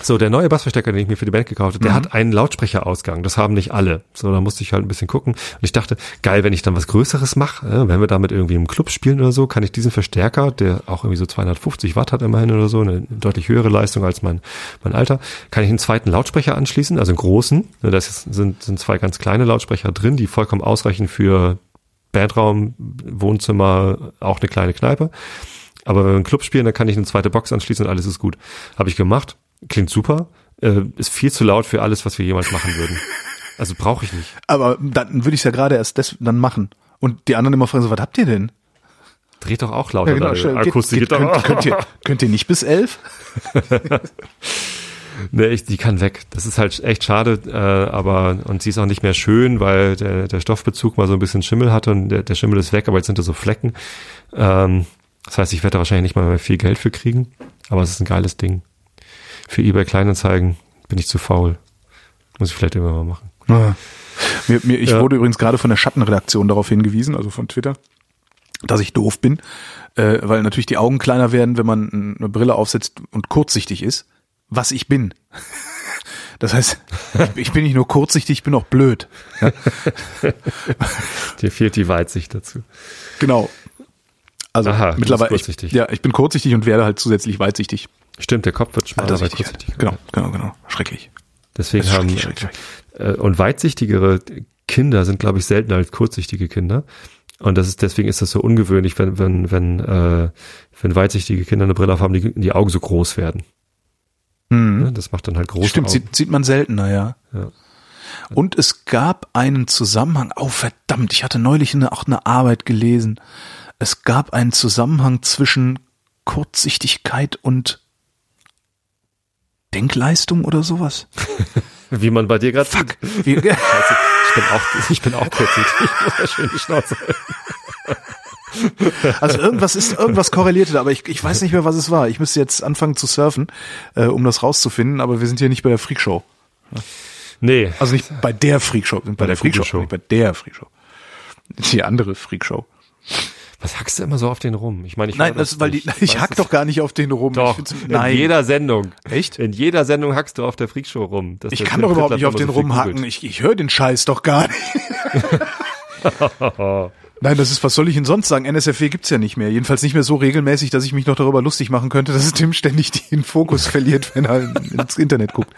So, der neue Bassverstärker, den ich mir für die Band gekauft habe, der hat einen Lautsprecherausgang. Das haben nicht alle. So, da musste ich halt ein bisschen gucken. Und ich dachte, geil, wenn ich dann was Größeres mache, äh, wenn wir damit irgendwie im Club spielen oder so, kann ich diesen Verstärker, der auch irgendwie so 250 Watt hat immerhin oder so, eine deutlich höhere Leistung als mein, mein Alter, kann ich einen zweiten Lautsprecher anschließen, also einen großen. Ne, Da sind, sind zwei ganz kleine Lautsprecher drin, die vollkommen ausreichen für Bandraum, Wohnzimmer, auch eine kleine Kneipe. Aber wenn wir einen Club spielen, dann kann ich eine zweite Box anschließen und alles ist gut. Habe ich gemacht. Klingt super. Äh, ist viel zu laut für alles, was wir jemals machen würden. Also brauche ich nicht. Aber dann würde ich es ja gerade erst des, dann machen. Und die anderen immer fragen so, was habt ihr denn? Dreht doch auch lauter deine schnell. Geht- Akustikgitarre. geht- könnt, könnt, ihr, könnt ihr nicht bis elf? Nee, ich, die kann weg. Das ist halt echt schade, äh, aber und sie ist auch nicht mehr schön, weil der, der Stoffbezug mal so ein bisschen Schimmel hatte und der, der Schimmel ist weg, aber jetzt sind da so Flecken. Ähm, das heißt, ich werde da wahrscheinlich nicht mal mehr viel Geld für kriegen, aber es ist ein geiles Ding. Für eBay Kleinanzeigen bin ich zu faul. Muss ich vielleicht irgendwann mal machen. Ja. Mir, mir, ich Ja. wurde übrigens gerade von der Schattenredaktion darauf hingewiesen, also von Twitter, dass ich doof bin, äh, weil natürlich die Augen kleiner werden, wenn man eine Brille aufsetzt und kurzsichtig ist, was ich bin. Das heißt, ich, bin nicht nur kurzsichtig, ich bin auch blöd. Dir fehlt die Weitsicht dazu. Genau. Also Aha, mittlerweile. Ich, ja, ich bin kurzsichtig und werde halt zusätzig weitsichtig. Stimmt, der Kopf wird schmaler bei kurzsichtig. Genau, genau, genau. Schrecklich. Deswegen haben schrecklich, schrecklich, äh, und weitsichtigere Kinder sind, glaube ich, seltener als kurzsichtige Kinder. Und das ist deswegen ist das so ungewöhnlich, wenn wenn wenn äh, wenn weitsichtige Kinder eine Brille aufhaben, die die Augen so groß werden. Mhm. Ne? Das macht dann halt große Stimmt, Augen. sieht, sieht man seltener, ja. Ja. Und es gab einen Zusammenhang, oh verdammt, ich hatte neulich eine, auch eine Arbeit gelesen. Es gab einen Zusammenhang zwischen Kurzsichtigkeit und Denkleistung oder sowas. Wie man bei dir gerade Fuck. Wie, Ich bin auch ich bin auch kurzsichtig. Schön die Schnauze. Also irgendwas ist, irgendwas korrelierte da, aber ich, ich weiß nicht mehr, was es war. Ich müsste jetzt anfangen zu surfen, äh, um das rauszufinden, aber wir sind hier nicht bei der Freakshow. Nee, Also nicht bei der Freakshow, bei, Bei der Freakshow, Freakshow. nicht bei der Freakshow. Die andere Freakshow. was hackst du immer so auf den rum? Ich meine, ich Nein, das, weil die, ich hack doch gar nicht auf den rum. Doch, find's- in nein. jeder Sendung. Echt? In jeder Sendung hackst du auf der Freakshow rum. dass Ich kann doch überhaupt nicht auf den so rumhacken. googelt. Ich, ich höre den Scheiß doch gar nicht. Nein, das ist, was soll ich denn sonst sagen? NSFW gibt's ja nicht mehr. Jedenfalls nicht mehr so regelmäßig, dass ich mich noch darüber lustig machen könnte, dass Tim ständig den Fokus verliert, wenn er ins Internet guckt.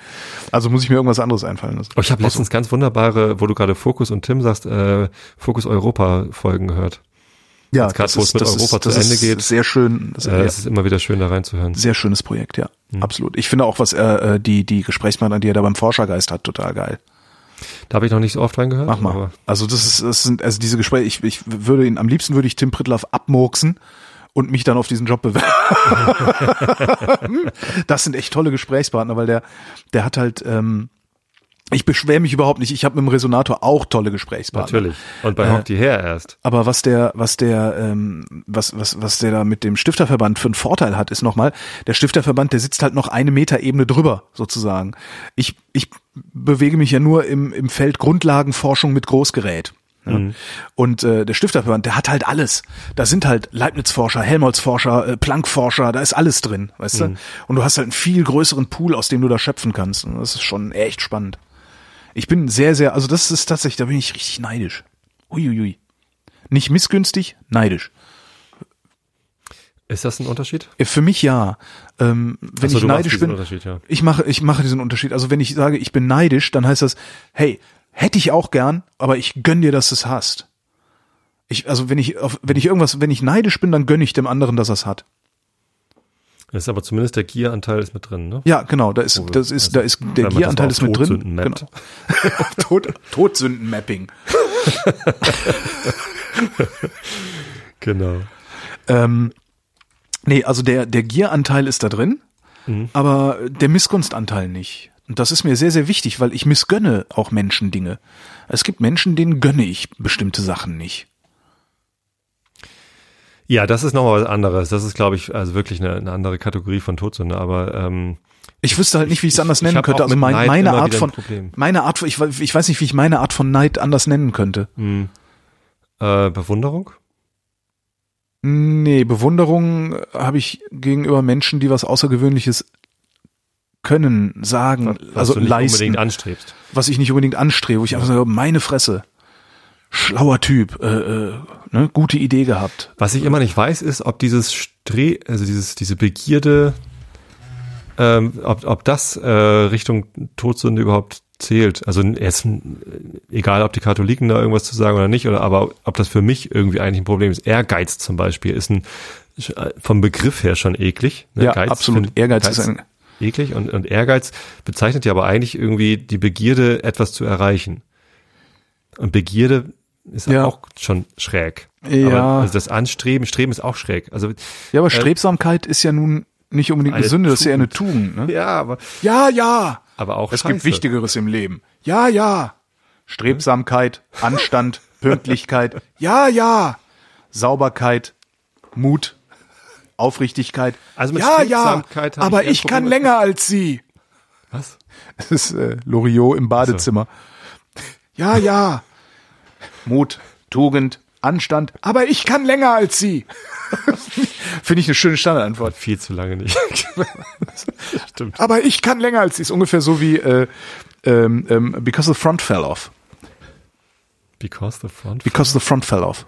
Also muss ich mir irgendwas anderes einfallen lassen. Oh, ich habe letztens ganz wunderbare, wo du gerade Fokus und Tim sagst, äh, Fokus Europa Folgen gehört. Ja, grad, wo es mit Europa zu das Ende ist geht. Sehr schön. Das, Äh, Es ist immer wieder schön da reinzuhören. sehr schönes Projekt, ja. Mhm. Absolut. Ich finde auch, was äh, äh, die, die Gesprächspartner, die er da beim Forschergeist hat, total geil. Da habe ich noch nicht so oft reingehört. Mach mal. aber- Also das ist, das sind, also diese Gespräche, ich, ich würde ihn, am liebsten würde ich Tim Pritloff abmurksen und mich dann auf diesen Job bewerben. das sind echt tolle Gesprächspartner, weil der, der hat halt, ähm, ich beschwere mich überhaupt nicht. Ich habe mit dem Resonator auch tolle Gesprächspartner. Natürlich. Und bei Äh, Hock die her erst. Aber was der, was der, ähm, was, was, was der da mit dem Stifterverband für einen Vorteil hat, ist nochmal, der Stifterverband, der sitzt halt noch eine Meterebene drüber, sozusagen. Ich, ich bewege mich ja nur im, im Feld Grundlagenforschung mit Großgerät. Ja. Und äh, der Stifterverband, der hat halt alles. Da sind halt Leibniz-Forscher, Helmholtz-Forscher, äh, Planck-Forscher, da ist alles drin, weißt du? Und du hast halt einen viel größeren Pool, aus dem du da schöpfen kannst. Und das ist schon echt spannend. Ich bin sehr, sehr, also das ist tatsächlich, da bin ich richtig neidisch. Uiuiui. Nicht missgünstig, neidisch. Ist das ein Unterschied? Äh, Für mich ja. Ähm, wenn so, ich neidisch bin, Unterschied, ja. ich mache, ich mache diesen Unterschied. Also wenn ich sage, ich bin neidisch, dann heißt das, hey, hätte ich auch gern, aber ich gönn dir, dass du es hast. Ich, also wenn ich, auf, wenn ich irgendwas, wenn ich neidisch bin, dann gönne ich dem anderen, dass er es hat. Das ist aber zumindest der Gier-Anteil ist mit drin, ne? Ja, genau, da ist, das ist, also, da ist, der auf ist mit drin. Genau. Tod, Todsündenmapping. Genau. Ähm, nee, also der, der Gieranteil ist da drin, Mhm. aber der Missgunstanteil nicht. Und das ist mir sehr, sehr wichtig, weil ich missgönne auch Menschen Dinge. Es gibt Menschen, denen gönne ich bestimmte Sachen nicht. Ja, das ist nochmal was anderes. Das ist, glaube ich, also wirklich eine, eine andere Kategorie von Todsünde, aber ähm, Ich wüsste halt nicht, wie ich es anders nennen könnte. auch Also mein, meine Art von, meine Art, von- ich, ich weiß nicht, wie ich meine Art von Neid anders nennen könnte. äh, Bewunderung? Nee, Bewunderung habe ich gegenüber Menschen, die was Außergewöhnliches können, sagen, Was also du nicht leisten. unbedingt anstrebst. was ich nicht unbedingt anstrebe, wo ich einfach sage, meine Fresse. Schlauer Typ, äh, äh, ne, gute Idee gehabt. Was ich immer nicht weiß, ist, ob dieses Stre also dieses, diese Begierde, ähm, ob, ob das äh, Richtung Todsünde überhaupt zählt. Also jetzt, äh, egal, ob die Katholiken da irgendwas zu sagen oder nicht, oder aber ob das für mich irgendwie eigentlich ein Problem ist. Ehrgeiz zum Beispiel ist ein äh, vom Begriff her schon eklig. ne? Ja, Geiz absolut. find- Ehrgeiz ist ein- eklig und, und Ehrgeiz bezeichnet ja aber eigentlich irgendwie die Begierde, etwas zu erreichen. Und Begierde ist Ja. auch schon schräg. Ja. Aber also das Anstreben, Streben ist auch schräg. Also Ja, aber Strebsamkeit ist ja nun nicht unbedingt eine Sünde, das ist ja eine Tugend. Ne? ja, aber Ja, ja. aber auch Es scheiße. gibt Wichtigeres im Leben. Ja, ja. Strebsamkeit, Anstand, Pünktlichkeit. Ja, ja. Sauberkeit, Mut, Aufrichtigkeit. Also mit ja, ja. Strebsamkeit habe Aber ich ich kann länger als Sie. Was? Das ist äh, Loriot im Badezimmer. Ja, ja. Mut, Tugend, Anstand. Aber ich kann länger als Sie. Finde ich eine schöne Standardantwort. Viel zu lange nicht. Stimmt. Aber ich kann länger als Sie. Ist ungefähr so wie äh, ähm, ähm, Because the front fell off. Because the front. Because the front fell off.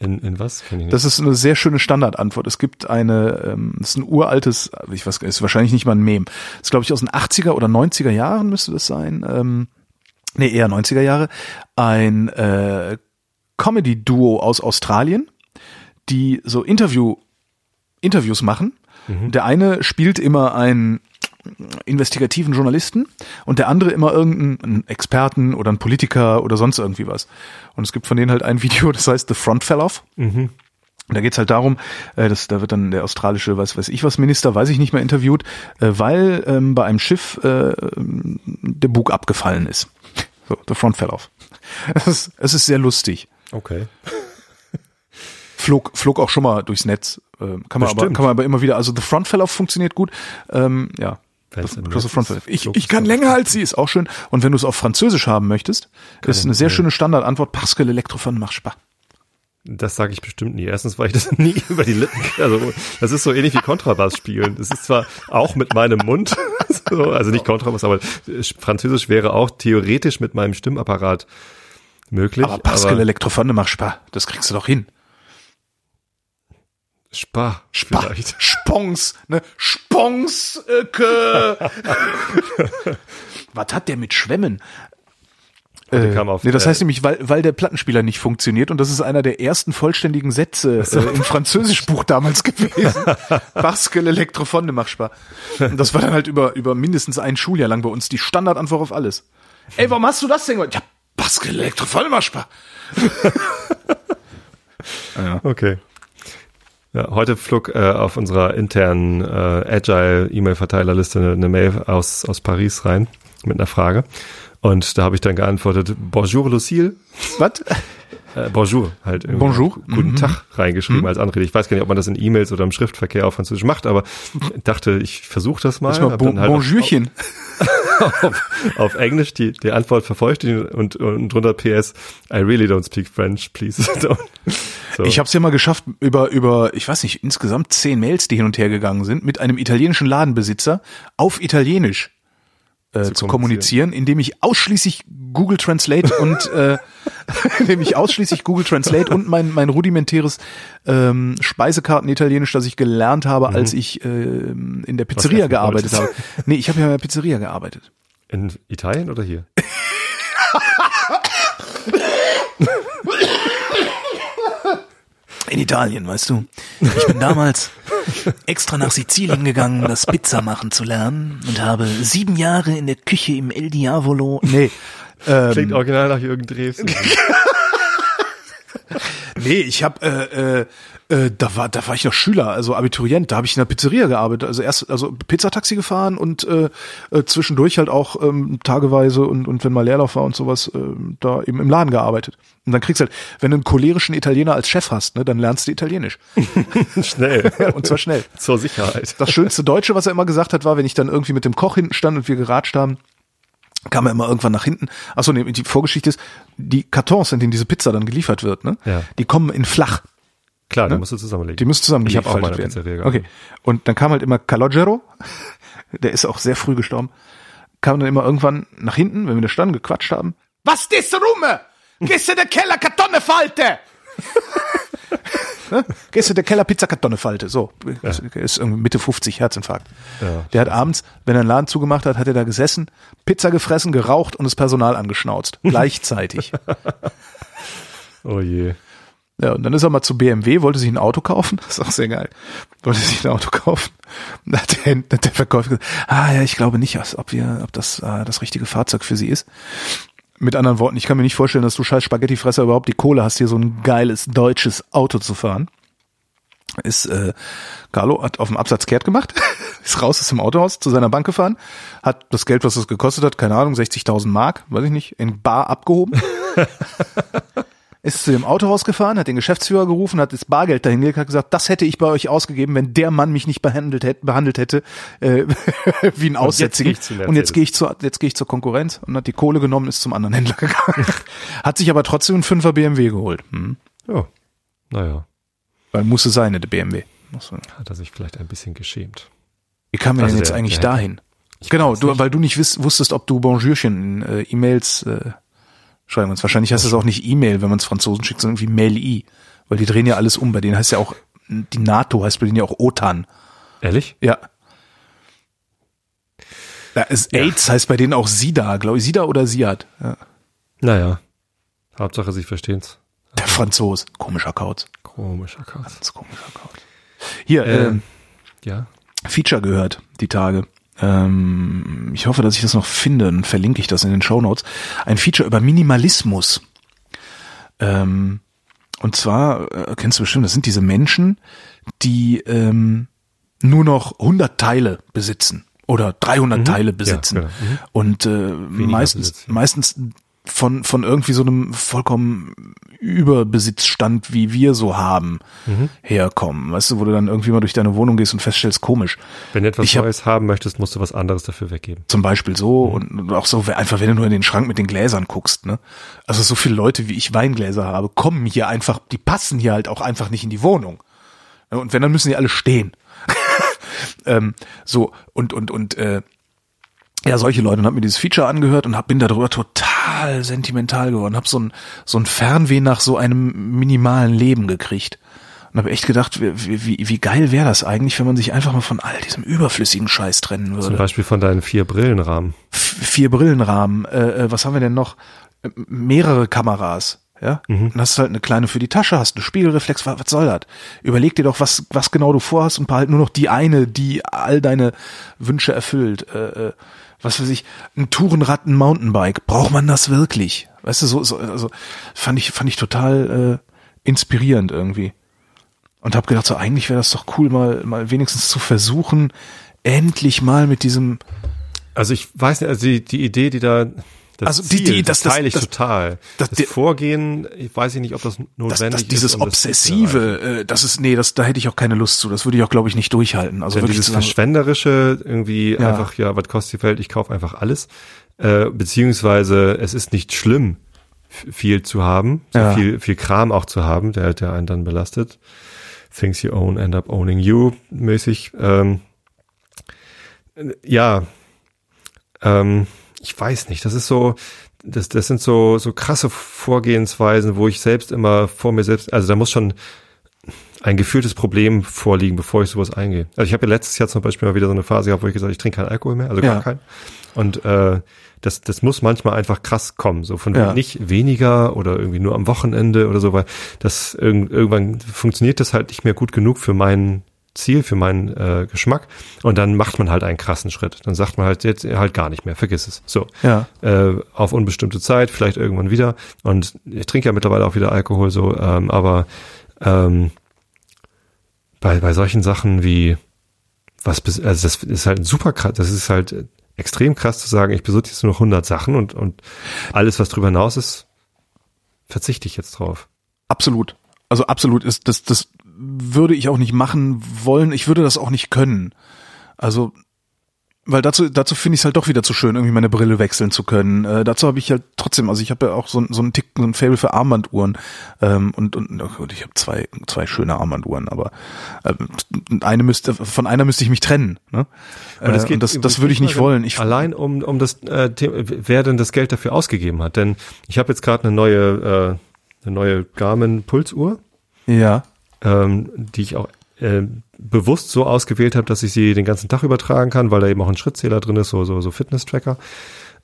In, in was? Kenn ich nicht. Das ist eine sehr schöne Standardantwort. Es gibt eine, ähm, das ist ein uraltes, ich weiß, ist wahrscheinlich nicht mal ein Mem. Das ist, glaube ich, aus den 80er oder 90er Jahren müsste das sein. Ähm, nee, eher 90er Jahre. Ein äh, Comedy-Duo aus Australien, die so Interview, Interviews machen. Der eine spielt immer einen investigativen Journalisten und der andere immer irgendeinen Experten oder einen Politiker oder sonst irgendwie was. Und es gibt von denen halt ein Video, das heißt The Front Fell Off. Und da geht's halt darum, äh, dass, da wird dann der australische, weiß weiß ich was, Minister, weiß ich nicht mehr, interviewt, äh, weil ähm, bei einem Schiff äh, der Bug abgefallen ist. So, The Front Fell Off. Es ist, es ist sehr lustig. okay. Flog, flog auch schon mal durchs Netz. Ähm, kann man aber, Bestimmt. kann man aber immer wieder, also The Front Fell Off funktioniert gut. Ähm, ja. The Netz Front Fell. Ich, ich kann länger als sie, ist auch schön. Und wenn du es auf Französisch haben möchtest, ist eine sehr schöne Standardantwort, parce que l'électrophone marche pas. Das sage ich bestimmt nie. Erstens, weil ich das nie über die Lippen, also das ist so ähnlich wie Kontrabass spielen. Das ist zwar auch mit meinem Mund, so, also nicht Kontrabass, aber Französisch wäre auch theoretisch mit meinem Stimmapparat möglich. Aber parce que l'électrophone marche pas, das kriegst du doch hin. Spa, Spa, vielleicht. Spons, ne? Spons, äh. Was hat der mit Schwemmen? Äh, kam auf, nee, das äh, heißt nämlich, weil, weil der Plattenspieler nicht funktioniert und das ist einer der ersten vollständigen Sätze äh, im Französischbuch damals gewesen. Parce que l'électrophone ne marche pas. Und das war dann halt über, über mindestens ein Schuljahr lang bei uns die Standardantwort auf alles. Ey, warum hast du das denn gemacht? Ja, parce que l'électrophone ne marche pas. Okay. Ja, heute flog äh, auf unserer internen äh, Agile-E-Mail-Verteilerliste eine, eine Mail aus, aus Paris rein mit einer Frage. Und da habe ich dann geantwortet, Bonjour Lucille. Was? Äh, bonjour, halt. irgendwie Bonjour. Guten Mhm. Tag reingeschrieben als Anrede. Ich weiß gar nicht, ob man das in E-Mails oder im Schriftverkehr auf Französisch macht, aber dachte, ich versuche das mal. Erstmal Hab bon, halt auf- Bonjourchen. auf, auf Englisch die, die Antwort vervollständigt und, und drunter PS, I really don't speak French, please. don't. So. Ich habe es ja mal geschafft, über, über, ich weiß nicht, insgesamt zehn Mails, die hin und her gegangen sind, mit einem italienischen Ladenbesitzer auf Italienisch äh, zu, kommunizieren, indem ich ausschließlich Google Translate und äh, indem ich ausschließlich Google Translate und mein, mein rudimentäres ähm, Speisekarten-Italienisch, das ich gelernt habe, als ich ähm, in der Pizzeria gearbeitet habe. Nee, ich habe ja in der Pizzeria gearbeitet. in Italien oder hier? In Italien, weißt du. Ich bin damals extra nach Sizilien gegangen, das Pizza machen zu lernen und habe sieben Jahre in der Küche im El Diavolo. Nee. Klingt Ähm, original nach Jürgen Drews. Nee, ich habe äh, äh, äh, da war da war ich noch Schüler, also Abiturient, da habe ich in der Pizzeria gearbeitet, also erst also Pizzataxi gefahren und äh, äh, zwischendurch halt auch ähm, tageweise und und wenn mal Leerlauf war und sowas, äh, da eben im Laden gearbeitet. Und dann kriegst du halt, wenn du einen cholerischen Italiener als Chef hast, ne, dann lernst du Italienisch Schnell. und zwar schnell. Zur Sicherheit. Das schönste Deutsche, was er immer gesagt hat, war, wenn ich dann irgendwie mit dem Koch hinten stand und wir geratscht haben, kam er immer irgendwann nach hinten. Achso, nee, die Vorgeschichte ist, die Kartons, in denen diese Pizza dann geliefert wird, ne, Ja. die kommen in flach. Klar, die musst du zusammenlegen. Die müssen zusammen Ich habe auch in der werden. Pizzeria Okay. Und dann kam halt immer Calogero, der ist auch sehr früh gestorben, kam dann immer irgendwann nach hinten, wenn wir da standen, gequatscht haben. Was ist rum? Gehst du der Keller Kartonne falte? Ne? Gehst du der Keller Pizza Kartonne falte? So, ist irgendwie Mitte 50 Herzinfarkt. Ja. Der hat abends, wenn er einen Laden zugemacht hat, hat er da gesessen, Pizza gefressen, geraucht und das Personal angeschnauzt. Gleichzeitig. Oh je. Ja, und dann ist er mal zu BMW, wollte sich ein Auto kaufen. Das ist auch sehr geil. Wollte sich ein Auto kaufen. Und da hat der, hat der Verkäufer gesagt, ah ja, ich glaube nicht, ob wir, ob das äh, das richtige Fahrzeug für sie ist. Mit anderen Worten, ich kann mir nicht vorstellen, dass du scheiß Spaghettifresser überhaupt die Kohle hast, hier so ein geiles deutsches Auto zu fahren. Ist, äh, Carlo hat auf dem Absatz kehrt gemacht, ist raus aus dem Autohaus zu seiner Bank gefahren, hat das Geld, was es gekostet hat, keine Ahnung, 60.000 Mark, weiß ich nicht, in Bar abgehoben ist zu dem Autohaus gefahren, hat den Geschäftsführer gerufen, hat das Bargeld dahingelegt, hat gesagt, das hätte ich bei euch ausgegeben, wenn der Mann mich nicht behandelt hätte, behandelt hätte äh, wie ein ich zu Mercedes. Und jetzt gehe ich zur, jetzt gehe ich zur Konkurrenz und hat die Kohle genommen, ist zum anderen Händler gegangen. hat sich aber trotzdem einen Fünfer BMW geholt. Hm. Ja. Naja, Weil musste sein, der BMW. Hat er sich vielleicht ein bisschen geschämt. Wie kam er Also denn jetzt der- eigentlich der- dahin? Genau, weiß du, weil du nicht wiss, wusstest, ob du Bonjourchen in äh, E-Mails äh, schreiben kannst. Wahrscheinlich heißt es auch nicht E-Mail, wenn man es Franzosen schickt, sondern irgendwie Mail-I. Weil die drehen ja alles um. Bei denen heißt ja auch, die NATO heißt bei denen ja auch OTAN. Ehrlich? Ja. Da ist AIDS heißt bei denen auch SIDA, glaube ich. SIDA oder SIAD. Ja. Naja. Hauptsache, sie verstehen's. Der Franzos. Komischer Kauz. Komischer Kauz. Ganz komischer Kauz. Hier, Äh, ähm, Ja. Feature gehört, die Tage. Ähm, ich hoffe, dass ich das noch finde und verlinke ich das in den Show Notes. Ein Feature über Minimalismus. Ähm, und zwar, äh, kennst du bestimmt, das sind diese Menschen, die ähm, nur noch 100 Teile besitzen oder 300 Teile besitzen. genau. Mhm. Und äh, meistens, besitzen. meistens von, von irgendwie so einem vollkommen Überbesitzstand, wie wir so haben, Mhm. herkommen. Weißt du, wo du dann irgendwie mal durch deine Wohnung gehst und feststellst, komisch. Wenn du etwas Ich hab- Neues haben möchtest, musst du was anderes dafür weggeben. Zum Beispiel so Mhm. und auch so, einfach wenn du nur in den Schrank mit den Gläsern guckst, ne? Also so viele Leute, wie ich Weingläser habe, kommen hier einfach, die passen hier halt auch einfach nicht in die Wohnung. Und wenn, dann müssen die alle stehen. ähm, so, und, und, und, äh, ja, solche Leute und hab mir dieses Feature angehört und hab, bin darüber total sentimental geworden. Hab so ein, so ein Fernweh nach so einem minimalen Leben gekriegt. Und habe echt gedacht, wie, wie, wie geil wäre das eigentlich, wenn man sich einfach mal von all diesem überflüssigen Scheiß trennen würde Zum Beispiel von deinen vier Brillenrahmen. f- vier Brillenrahmen, äh, äh, was haben wir denn noch? Mehrere Kameras, ja? Mhm. Dann hast du halt eine kleine für die Tasche, hast eine Spiegelreflex, was, was soll das? Überleg dir doch, was, was genau du vorhast und behalt nur noch die eine, die all deine Wünsche erfüllt. Äh, äh, was weiß ich, ein Tourenrad, ein Mountainbike, braucht man das wirklich? Weißt du, so, so also fand ich, fand ich total äh, inspirierend irgendwie. Und habe gedacht, so eigentlich wäre das doch cool, mal, mal wenigstens zu versuchen, endlich mal mit diesem Also ich weiß nicht, also die, die Idee, die da, das Also die- Ziel, die- das, das- das- teile ich das- total. das- Das, Vorgehen, ich weiß nicht, ob das notwendig das, dieses ist. um zu erreichen. Obsessive, äh, das ist, nee, das, da hätte ich auch keine Lust zu. Das würde ich auch, glaube ich, nicht durchhalten. Also Denn wirklich dieses Verschwenderische irgendwie Ja. einfach, ja, was kostet die Welt, ich kaufe einfach alles. Äh, beziehungsweise es ist nicht schlimm, viel zu haben, so Ja. viel, viel Kram auch zu haben, der, der einen dann belastet. Things you own end up owning you mäßig. Ähm, äh, ja, ähm, ich weiß nicht, das ist so, das, das sind so, so krasse Vorgehensweisen, wo ich selbst immer vor mir selbst, also da muss schon ein gefühltes Problem vorliegen, bevor ich sowas eingehe. Also ich habe ja letztes Jahr zum Beispiel mal wieder so eine Phase gehabt, wo ich gesagt habe, ich trinke keinen Alkohol mehr, also gar Ja. keinen. Und äh, das, das muss manchmal einfach krass kommen, so von Ja. nicht weniger oder irgendwie nur am Wochenende oder so, weil das irgend, irgendwann funktioniert das halt nicht mehr gut genug für mein Ziel, für meinen äh, Geschmack. Und dann macht man halt einen krassen Schritt. Dann sagt man halt jetzt halt gar nicht mehr, vergiss es. So ja, äh, auf unbestimmte Zeit, vielleicht irgendwann wieder. Und ich trinke ja mittlerweile auch wieder Alkohol so, ähm, aber ähm, bei, bei solchen Sachen wie was bis, also das ist halt super krass, das ist halt extrem krass zu sagen, ich besitze jetzt nur noch 100 Sachen und, und alles, was drüber hinaus ist, verzichte ich jetzt drauf. absolut. Also absolut ist, das, das würde ich auch nicht machen wollen. Ich würde das auch nicht können. Also, weil dazu, dazu finde ich es halt doch wieder zu schön, irgendwie meine Brille wechseln zu können. Äh, dazu habe ich halt trotzdem, also ich habe ja auch so, so einen Tick, so ein Fable für Armbanduhren ähm, und, und oh Gott, ich habe zwei, zwei schöne Armbanduhren, aber äh, eine müsste, von einer müsste ich mich trennen. Ne? Äh, es geht und das, das würde ich nicht wollen. Ich, allein um, um das, äh, Thema, wer denn das Geld dafür ausgegeben hat. Denn ich habe jetzt gerade eine neue, äh, eine neue Garmin Pulsuhr. ja, ähm, die ich auch äh, bewusst so ausgewählt habe, dass ich sie den ganzen Tag übertragen kann, weil da eben auch ein Schrittzähler drin ist, so so, so Fitness-Tracker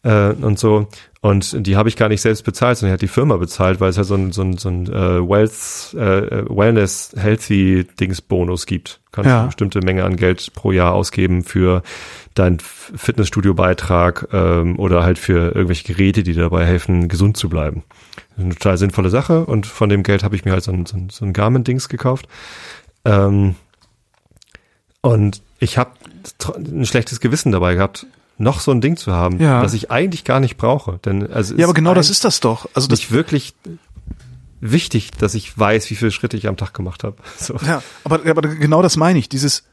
äh, und so. Und die habe ich gar nicht selbst bezahlt, sondern die hat die Firma bezahlt, weil es halt so ein, so ein, so ein äh, Wealth, äh, Wellness, Healthy Dings Bonus gibt. Kannst Ja. eine bestimmte Menge an Geld pro Jahr ausgeben für deinen Fitnessstudio-Beitrag ähm, oder halt für irgendwelche Geräte, die dir dabei helfen, gesund zu bleiben. Eine total sinnvolle Sache und von dem Geld habe ich mir halt so ein, so ein, so ein Garmin-Dings gekauft. Ähm, und ich habe ein schlechtes Gewissen dabei gehabt, noch so ein Ding zu haben, Ja. das ich eigentlich gar nicht brauche. Denn also ja, aber genau das ist das doch. Also das, nicht wirklich wichtig, dass ich weiß, wie viele Schritte ich am Tag gemacht habe. So. ja, aber, aber genau das meine ich. Dieses,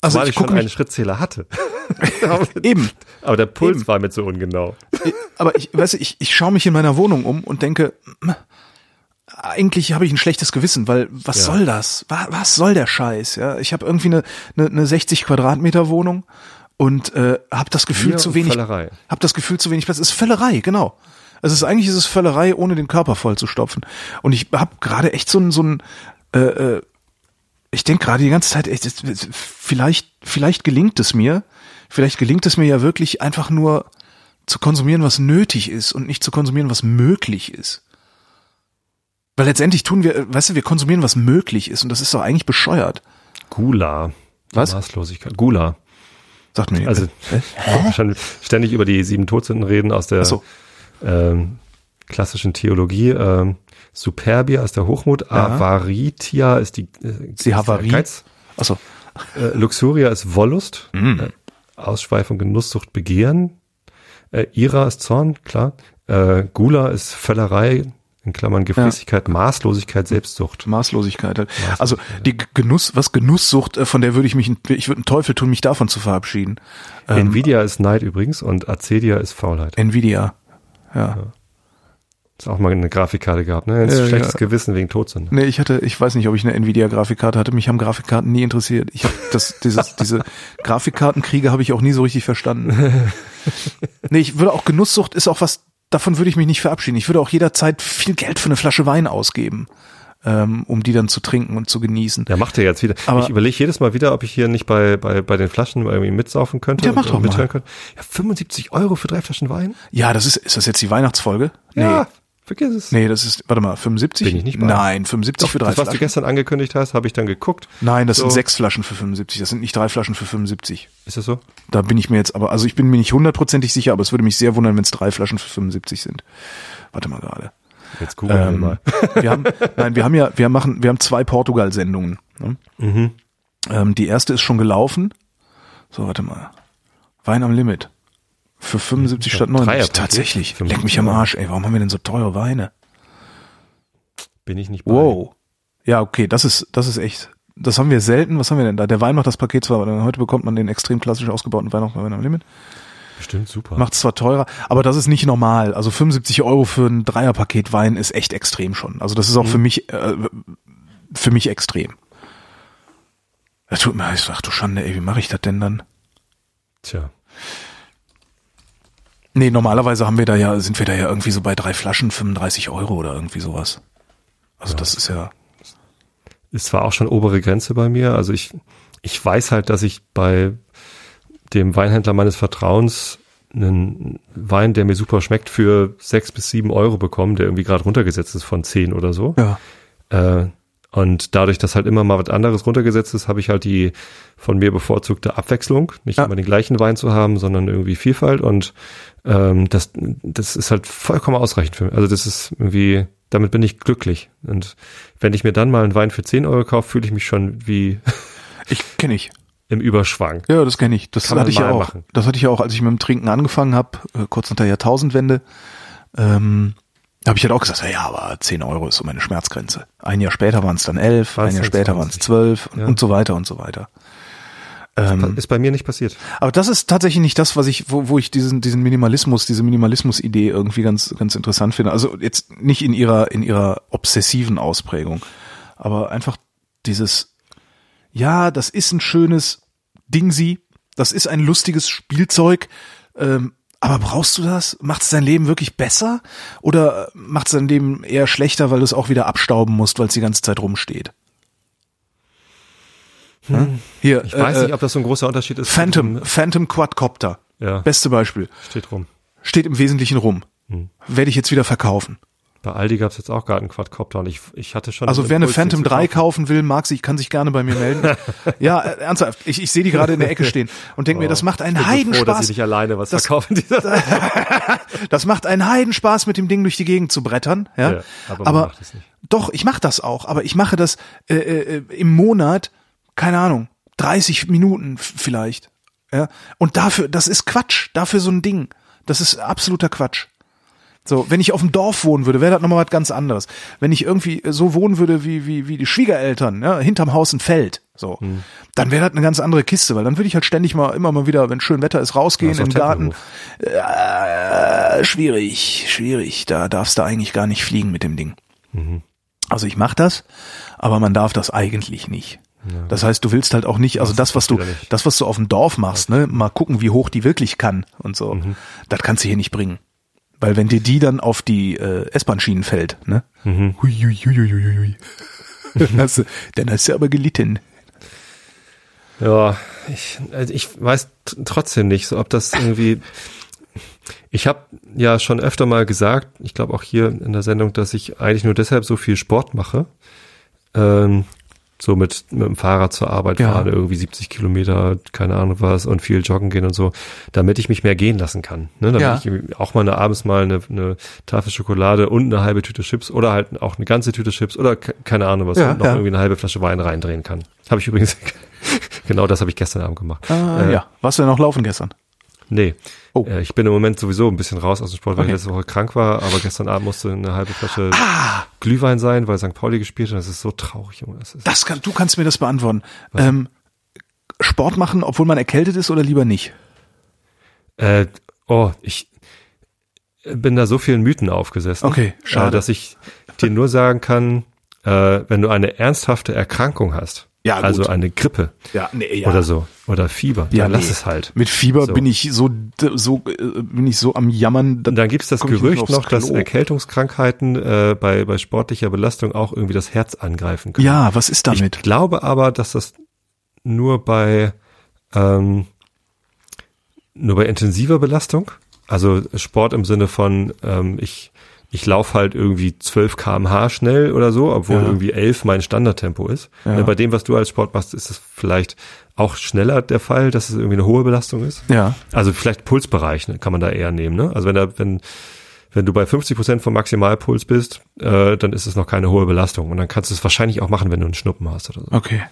also Weil ich ich schon einen Schrittzähler hatte. eben. Aber der Puls Eben. war mir zu ungenau. aber ich, weißt du, ich, ich schaue mich in meiner Wohnung um und denke, eigentlich habe ich ein schlechtes Gewissen, weil was Ja. soll das? Was, was soll der Scheiß? Ja, ich habe irgendwie eine, eine, eine 60 Quadratmeter Wohnung und äh, habe das Gefühl Gier zu wenig, Völlerei. habe das Gefühl zu wenig Platz. Es ist Völlerei, genau. Es ist eigentlich ist es Völlerei, ohne den Körper voll zu stopfen. Und ich habe gerade echt so ein, so ein äh, äh, ich denke gerade die ganze Zeit, echt, vielleicht, vielleicht gelingt es mir, vielleicht gelingt es mir ja wirklich einfach nur zu konsumieren, was nötig ist und nicht zu konsumieren, was möglich ist. Weil letztendlich tun wir, äh, weißt du, wir konsumieren, was möglich ist und das ist doch eigentlich bescheuert. Gula. Was? Maßlosigkeit. Gula. Sagt mir Also schon ständig über die sieben Todsünden reden aus der so. ähm, klassischen Theologie. Ähm, Superbia ist der Hochmut, Avaritia ist die, äh, Ist die Havarie? Achso. äh, Luxuria ist Wollust, Mhm. Ausschweifung, Genusssucht, Begehren, äh, Ira ist Zorn, klar, äh, Gula ist Völlerei, in Klammern Gefräßigkeit, Maßlosigkeit, Selbstsucht. Maßlosigkeit. halt. Also die Genuss, was Genusssucht, äh, von der würde ich mich, ich würde einen Teufel tun, mich davon zu verabschieden. Ähm, Nvidia ist Neid übrigens und Acedia ist Faulheit. Nvidia. Ja. Ist auch mal eine Grafikkarte gehabt, ne? Jetzt Ja, schlechtes ja. Gewissen wegen Todsünde. Nee, ich hatte, ich weiß nicht, ob ich eine Nvidia-Grafikkarte hatte. Mich haben Grafikkarten nie interessiert. Ich habe das, dieses, diese Grafikkartenkriege habe ich auch nie so richtig verstanden. Nee, ich würde auch Genusssucht ist auch was, davon würde ich mich nicht verabschieden. Ich würde auch jederzeit viel Geld für eine Flasche Wein ausgeben, ähm, um die dann zu trinken und zu genießen. Ja, macht er jetzt wieder. Aber- ich überlege jedes Mal wieder, ob ich hier nicht bei, bei, bei den Flaschen irgendwie mitsaufen könnte. Ja, mach und- doch mal. könnte. Ja, 75 Euro für drei Flaschen Wein? Ja, das ist, ist das jetzt die Weihnachtsfolge? Nee. Ja, vergiss es. Nee, das ist, warte mal, 75? Bin ich nicht bei. Nein, 75 für drei das, was du Flaschen. gestern angekündigt hast, habe ich dann geguckt. Nein, das So. sind sechs Flaschen für 75. Das sind nicht drei Flaschen für 75. Ist das so? Da bin ich mir jetzt aber, also ich bin mir nicht hundertprozentig sicher, aber es würde mich sehr wundern, wenn es drei Flaschen für 75 sind. Warte mal gerade. Jetzt wir Ähm, mal. wir haben, nein, wir haben ja, wir machen, wir haben zwei Portugal-Sendungen. Ne? Mhm. Ähm, die erste ist schon gelaufen. So, warte mal. Wein am Limit. Für 75 statt 90. Dreierpaket. Tatsächlich. 75 Leck mich am. Arsch, ey. Warum haben wir denn so teure Weine? Bin ich nicht bei. Wow. Ja, okay, das ist, das ist echt. Das haben wir selten. Was haben wir denn da? Der Wein macht das Paket zwar, aber dann heute bekommt man den extrem klassisch ausgebauten Wein auch Wein am Limit. Bestimmt super. Macht zwar teurer, aber das ist nicht normal. Also 75 Euro für ein Dreierpaket Wein ist echt extrem schon. Also das ist auch für mich, äh, für mich extrem. Das tut mir, ich sag du Schande, ey, wie mache ich das denn dann? Tja. Nee, normalerweise haben wir da ja, sind wir da ja irgendwie so bei drei Flaschen 35 Euro oder irgendwie sowas. Also das ist ja, Ist zwar auch schon obere Grenze bei mir. Also ich, ich weiß halt, dass ich bei dem Weinhändler meines Vertrauens einen Wein, der mir super schmeckt, für sechs bis sieben Euro bekomme, der irgendwie gerade runtergesetzt ist von zehn oder so. ja. Äh, und dadurch, dass halt immer mal was anderes runtergesetzt ist, habe ich halt die von mir bevorzugte Abwechslung, nicht Ja. immer den gleichen Wein zu haben, sondern irgendwie Vielfalt. Und ähm, das, das ist halt vollkommen ausreichend für mich. Also das ist irgendwie, damit bin ich glücklich. Und wenn ich mir dann mal einen Wein für 10 Euro kaufe, fühle ich mich schon wie Ich kenne ich. im Überschwang. Ja, das kenne ich. Das Kann hatte ich ja auch. machen. Das hatte ich ja auch, als ich mit dem Trinken angefangen habe, äh, kurz nach der Jahrtausendwende. Ähm, habe ich halt auch gesagt, ja, aber 10 Euro ist so meine Schmerzgrenze. Ein Jahr später waren es dann 11, ein Jahr später waren es 20. 12 und, Ja. und so weiter und so weiter. Ähm, Ist bei mir nicht passiert. aber das ist tatsächlich nicht das, was ich, wo, wo ich diesen, diesen Minimalismus, diese Minimalismus-Idee irgendwie ganz, ganz interessant finde. Also jetzt nicht in ihrer, in ihrer obsessiven Ausprägung, aber einfach dieses, ja, das ist ein schönes Dingsi, das ist ein lustiges Spielzeug, ähm, aber brauchst du das? Macht es dein Leben wirklich besser? Oder macht es dein Leben eher schlechter, weil du es auch wieder abstauben musst, weil es die ganze Zeit rumsteht? Hm? Hier, Ich weiß äh, nicht, ob das so ein großer Unterschied ist. Phantom, Phantom Quadcopter. Ja, Beste Beispiel. steht rum. Steht im Wesentlichen rum. Hm. Werde ich jetzt wieder verkaufen. Bei Aldi gab es jetzt auch gerade einen Quadcopter und ich, ich hatte schon. Also wer eine Phantom zu 3 kaufen. will, mag sie, kann sich gerne bei mir melden. ja, äh, ernsthaft. Ich, ich sehe die gerade in der Ecke stehen und denke mir, das macht einen Ich bin so froh, dass ich Heidenspaß. nicht alleine was Das- verkaufen Das macht einen Heidenspaß, mit dem Ding durch die Gegend zu brettern. Ja, Ja, aber aber doch, ich mache das auch. Aber ich mache das äh, äh, im Monat, keine Ahnung, 30 Minuten vielleicht. Ja, und dafür, das ist Quatsch. Dafür so ein Ding. Das ist absoluter Quatsch. So, wenn ich auf dem Dorf wohnen würde, wäre das nochmal was ganz anderes. Wenn ich irgendwie so wohnen würde wie, wie, wie die Schwiegereltern, ja, hinterm Haus ein Feld, so, Hm. dann wäre das eine ganz andere Kiste, weil dann würde ich halt ständig mal, immer mal wieder, wenn schön Wetter ist, rausgehen Ja, doch Garten. Äh, schwierig, schwierig. Da darfst du eigentlich gar nicht fliegen mit dem Ding. Mhm. Also ich mache das, aber man darf das eigentlich nicht. Das heißt, du willst halt auch nicht, also das, was du, das, was du auf dem Dorf machst, ne, mal gucken, wie hoch die wirklich kann und so, Mhm. das kannst du hier nicht bringen. Weil wenn dir die dann auf die äh, S-Bahn-Schienen fällt, ne? Mhm. Hui, hui, hui, dann, hast du, dann hast du aber gelitten. Ja, ich, also ich weiß trotzdem nicht, so ob das irgendwie. Ich habe ja schon öfter mal gesagt, ich glaube auch hier in der Sendung, dass ich eigentlich nur deshalb so viel Sport mache. Ähm, so mit, mit dem Fahrrad zur Arbeit Ja. fahren, irgendwie 70 Kilometer, keine Ahnung was, und viel joggen gehen und so, damit ich mich mehr gehen lassen kann. Ne? Damit Ja. ich auch mal eine, abends mal eine, eine Tafel Schokolade und eine halbe Tüte Chips oder halt auch eine ganze Tüte Chips oder ke- keine Ahnung was, Ja, und noch irgendwie eine halbe Flasche Wein reindrehen kann. Habe ich übrigens, genau das habe ich gestern Abend gemacht. Ah, Äh, ja. Warst du denn noch laufen gestern? Nee. Oh. Äh, ich bin im Moment sowieso ein bisschen raus aus dem Sport, weil Okay. ich letzte Woche krank war, aber gestern Abend musste eine halbe Flasche Ah! Glühwein sein, weil St. Pauli gespielt hat. Das ist so traurig, Junge. Das ist, Das kann, du kannst mir das beantworten. Ähm, Sport machen, obwohl man erkältet ist oder lieber nicht? äh, oh, ich bin da so vielen Mythen aufgesessen. Okay, schade. Äh, dass ich dir nur sagen kann, äh, wenn du eine ernsthafte Erkrankung hast, Ja, also eine Grippe Ja, nee, ja. oder so, oder Fieber, Ja, lass nee. es halt. Mit Fieber So. bin ich so, so, äh, bin ich so am Jammern. Und dann gibt's das komm ich nicht Gerücht noch, dass Klo. Erkältungskrankheiten äh, bei, bei sportlicher Belastung auch irgendwie das Herz angreifen können. Ja, was ist damit? Ich glaube aber, dass das nur bei ähm, nur bei intensiver Belastung, also Sport im Sinne von ähm, ich ich laufe halt irgendwie 12 km/h schnell oder so, obwohl Ja. irgendwie 11 mein Standardtempo ist. Ja. Ne, bei dem, was du als Sport machst, ist es vielleicht auch schneller der Fall, dass es irgendwie eine hohe Belastung ist. ja. Also vielleicht Pulsbereich ne, kann man da eher nehmen. Ne? Also wenn da, wenn wenn du bei 50 Prozent vom Maximalpuls bist, äh, dann ist es noch keine hohe Belastung und dann kannst du es wahrscheinlich auch machen, wenn du einen Schnuppen hast oder so. Okay.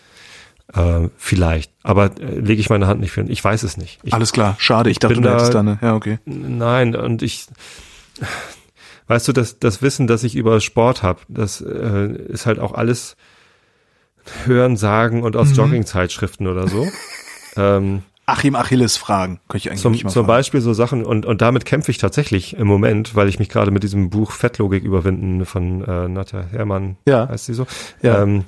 Äh, vielleicht, aber äh, lege ich meine Hand nicht für. Ich weiß es nicht. Ich, Alles klar. Schade. Ich dachte, du da- hättest da eine. Ja, okay. Nein, und ich, weißt du, das, das Wissen, das ich über Sport habe, das äh, ist halt auch alles Hören, Sagen und aus Mhm. Jogging-Zeitschriften oder so. ähm, Achim Achilles fragen. Könnte ich eigentlich zum, mal zum fragen. Beispiel so Sachen und, und damit kämpfe ich tatsächlich im Moment, weil ich mich gerade mit diesem Buch Fettlogik überwinden von äh, Nadja Herrmann, Ja. heißt sie so, Ja. ähm,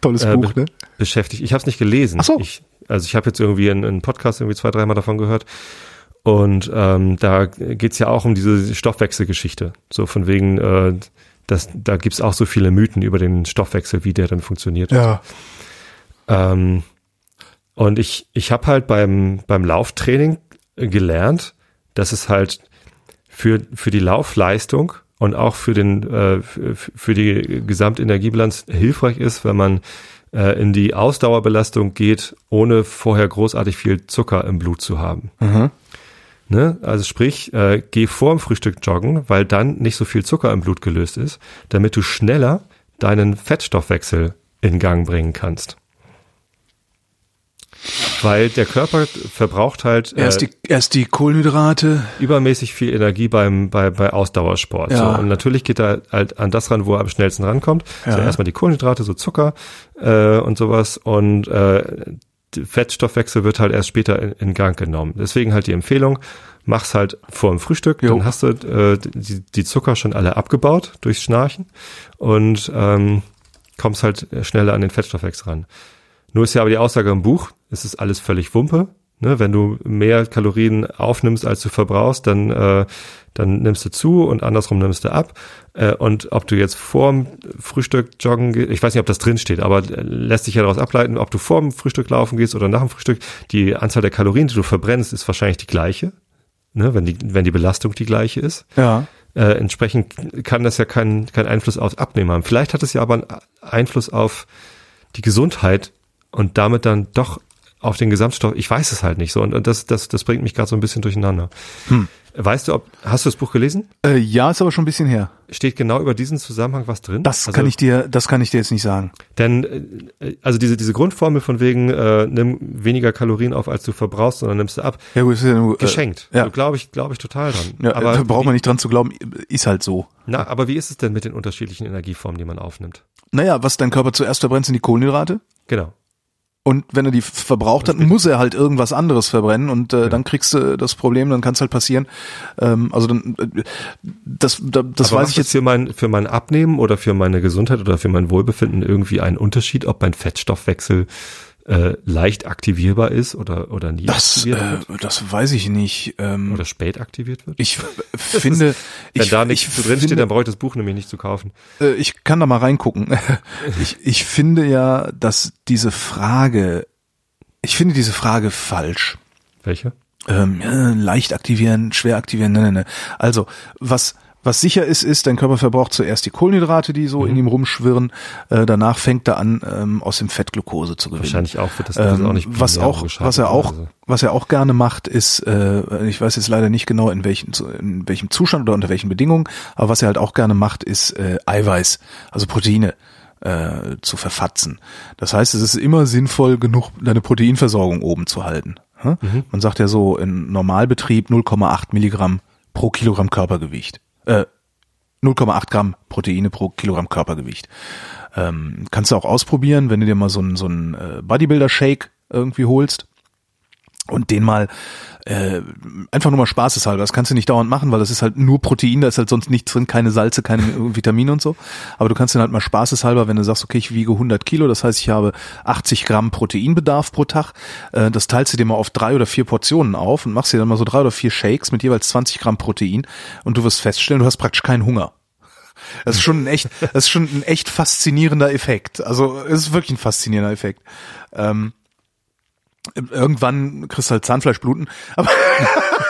Tolles äh, Buch, ne? beschäftigt. Ich habe es nicht gelesen. Ach so. Ich, also ich habe jetzt irgendwie in einen Podcast irgendwie zwei, dreimal davon gehört. Und ähm, da geht's ja auch um diese Stoffwechselgeschichte. So von wegen, äh, das, da gibt's auch so viele Mythen über den Stoffwechsel, wie der dann funktioniert. Ja. Ähm, und ich, ich habe halt beim, beim Lauftraining gelernt, dass es halt für, für die Laufleistung und auch für den äh, für, die Gesamtenergiebilanz hilfreich ist, wenn man äh, in die Ausdauerbelastung geht, ohne vorher großartig viel Zucker im Blut zu haben. Mhm. Ne? Also sprich, äh, geh vor dem Frühstück joggen, weil dann nicht so viel Zucker im Blut gelöst ist, damit du schneller deinen Fettstoffwechsel in Gang bringen kannst. Weil der Körper verbraucht halt äh, Erst, die, erst die Kohlenhydrate. übermäßig viel Energie beim bei, bei Ausdauersport. Ja. So, und natürlich geht er halt an das ran, wo er am schnellsten rankommt. Ja. So erstmal die Kohlenhydrate, so Zucker äh, und sowas und äh, Fettstoffwechsel wird halt erst später in, in Gang genommen. Deswegen halt die Empfehlung, mach's halt vor dem Frühstück, Jo. dann hast du äh, die, die Zucker schon alle abgebaut durchs Schnarchen und ähm, kommst halt schneller an den Fettstoffwechsel ran. Nur ist ja aber die Aussage im Buch, es ist alles völlig Wumpe. Ne, wenn du mehr Kalorien aufnimmst, als du verbrauchst, dann, äh, dann nimmst du zu und andersrum nimmst du ab. Äh, und ob du jetzt vorm Frühstück joggen gehst, ich weiß nicht, ob das drin steht, aber äh, lässt sich ja daraus ableiten, ob du vorm Frühstück laufen gehst oder nach dem Frühstück, die Anzahl der Kalorien, die du verbrennst, ist wahrscheinlich die gleiche, ne, wenn, die, wenn die Belastung die gleiche ist. Ja. Äh, entsprechend kann das ja keinen keinen Einfluss aufs Abnehmen haben. Vielleicht hat es ja aber einen Einfluss auf die Gesundheit und damit dann doch auf den Gesamtstoff. Ich weiß es halt nicht so und, und das das das bringt mich gerade so ein bisschen durcheinander. Hm. Weißt du, ob hast du das Buch gelesen? Äh, ja, ist aber schon ein bisschen her. Steht genau über diesen Zusammenhang was drin? Das Also, kann ich dir, das kann ich dir jetzt nicht sagen. Denn äh, also diese diese Grundformel von wegen äh, nimm weniger Kalorien auf als du verbrauchst, sondern nimmst du ab. Ja, gut, ist ja nur, Geschenkt. ja. So glaube ich glaube ich total dran. Äh, ja, aber da braucht man nicht dran zu glauben, ist halt so. na, aber wie ist es denn mit den unterschiedlichen Energieformen, die man aufnimmt? Naja, was dein Körper zuerst verbrennt, sind die Kohlenhydrate. Genau. Und wenn er die verbraucht hat, muss er halt irgendwas anderes verbrennen und äh, dann kriegst du das Problem, dann kann es halt passieren. Ähm, also dann, äh, das, da, das Aber weiß ich jetzt. für mein, für mein Abnehmen oder für meine Gesundheit oder für mein Wohlbefinden irgendwie einen Unterschied, ob mein Fettstoffwechsel äh, leicht aktivierbar ist oder, oder nie Das, aktiviert äh, wird? das weiß ich nicht. Ähm, Oder spät aktiviert wird? ich finde, Wenn ich, da nichts drin steht, finde- dann brauche ich das Buch nämlich nicht zu kaufen. Äh, ich kann da mal reingucken. Ich, ich finde ja, dass diese Frage, ich finde diese Frage falsch. Welche? Ähm, leicht aktivieren, schwer aktivieren, ne, ne, ne. Also, was, was sicher ist, ist, dein Körper verbraucht zuerst die Kohlenhydrate, die so in ihm rumschwirren. Äh, danach fängt er an, ähm, aus dem Fett Glucose zu gewinnen. Wahrscheinlich auch wird das, Ähm, auch nicht was binär auch, was er auch, oder so. was er auch gerne macht, ist, äh, ich weiß jetzt leider nicht genau in welchem, in welchem Zustand oder unter welchen Bedingungen, aber was er halt auch gerne macht, ist äh, Eiweiß, also Proteine äh, zu verfatzen. Das heißt, es ist immer sinnvoll, genug deine Proteinversorgung oben zu halten. Hm? Man sagt ja so in Normalbetrieb 0,8 Milligramm pro Kilogramm Körpergewicht. Äh, 0,8 Gramm Proteine pro Kilogramm Körpergewicht. Ähm, kannst du auch ausprobieren, wenn du dir mal so einen so äh, Bodybuilder-Shake irgendwie holst und den mal äh, einfach nur mal spaßeshalber. Das kannst du nicht dauernd machen, weil das ist halt nur Protein, da ist halt sonst nichts drin, keine Salze, keine Vitamine und so. Aber du kannst den halt mal spaßeshalber, wenn du sagst, okay, ich wiege 100 Kilo, das heißt, ich habe 80 Gramm Proteinbedarf pro Tag, äh, das teilst du dir mal auf drei oder vier Portionen auf und machst dir dann mal so drei oder vier Shakes mit jeweils 20 Gramm Protein und du wirst feststellen, du hast praktisch keinen Hunger. Das ist schon ein echt, das ist schon ein echt faszinierender Effekt. Also es ist wirklich ein faszinierender Effekt. Ähm, irgendwann kriegst du halt Zahnfleischbluten, aber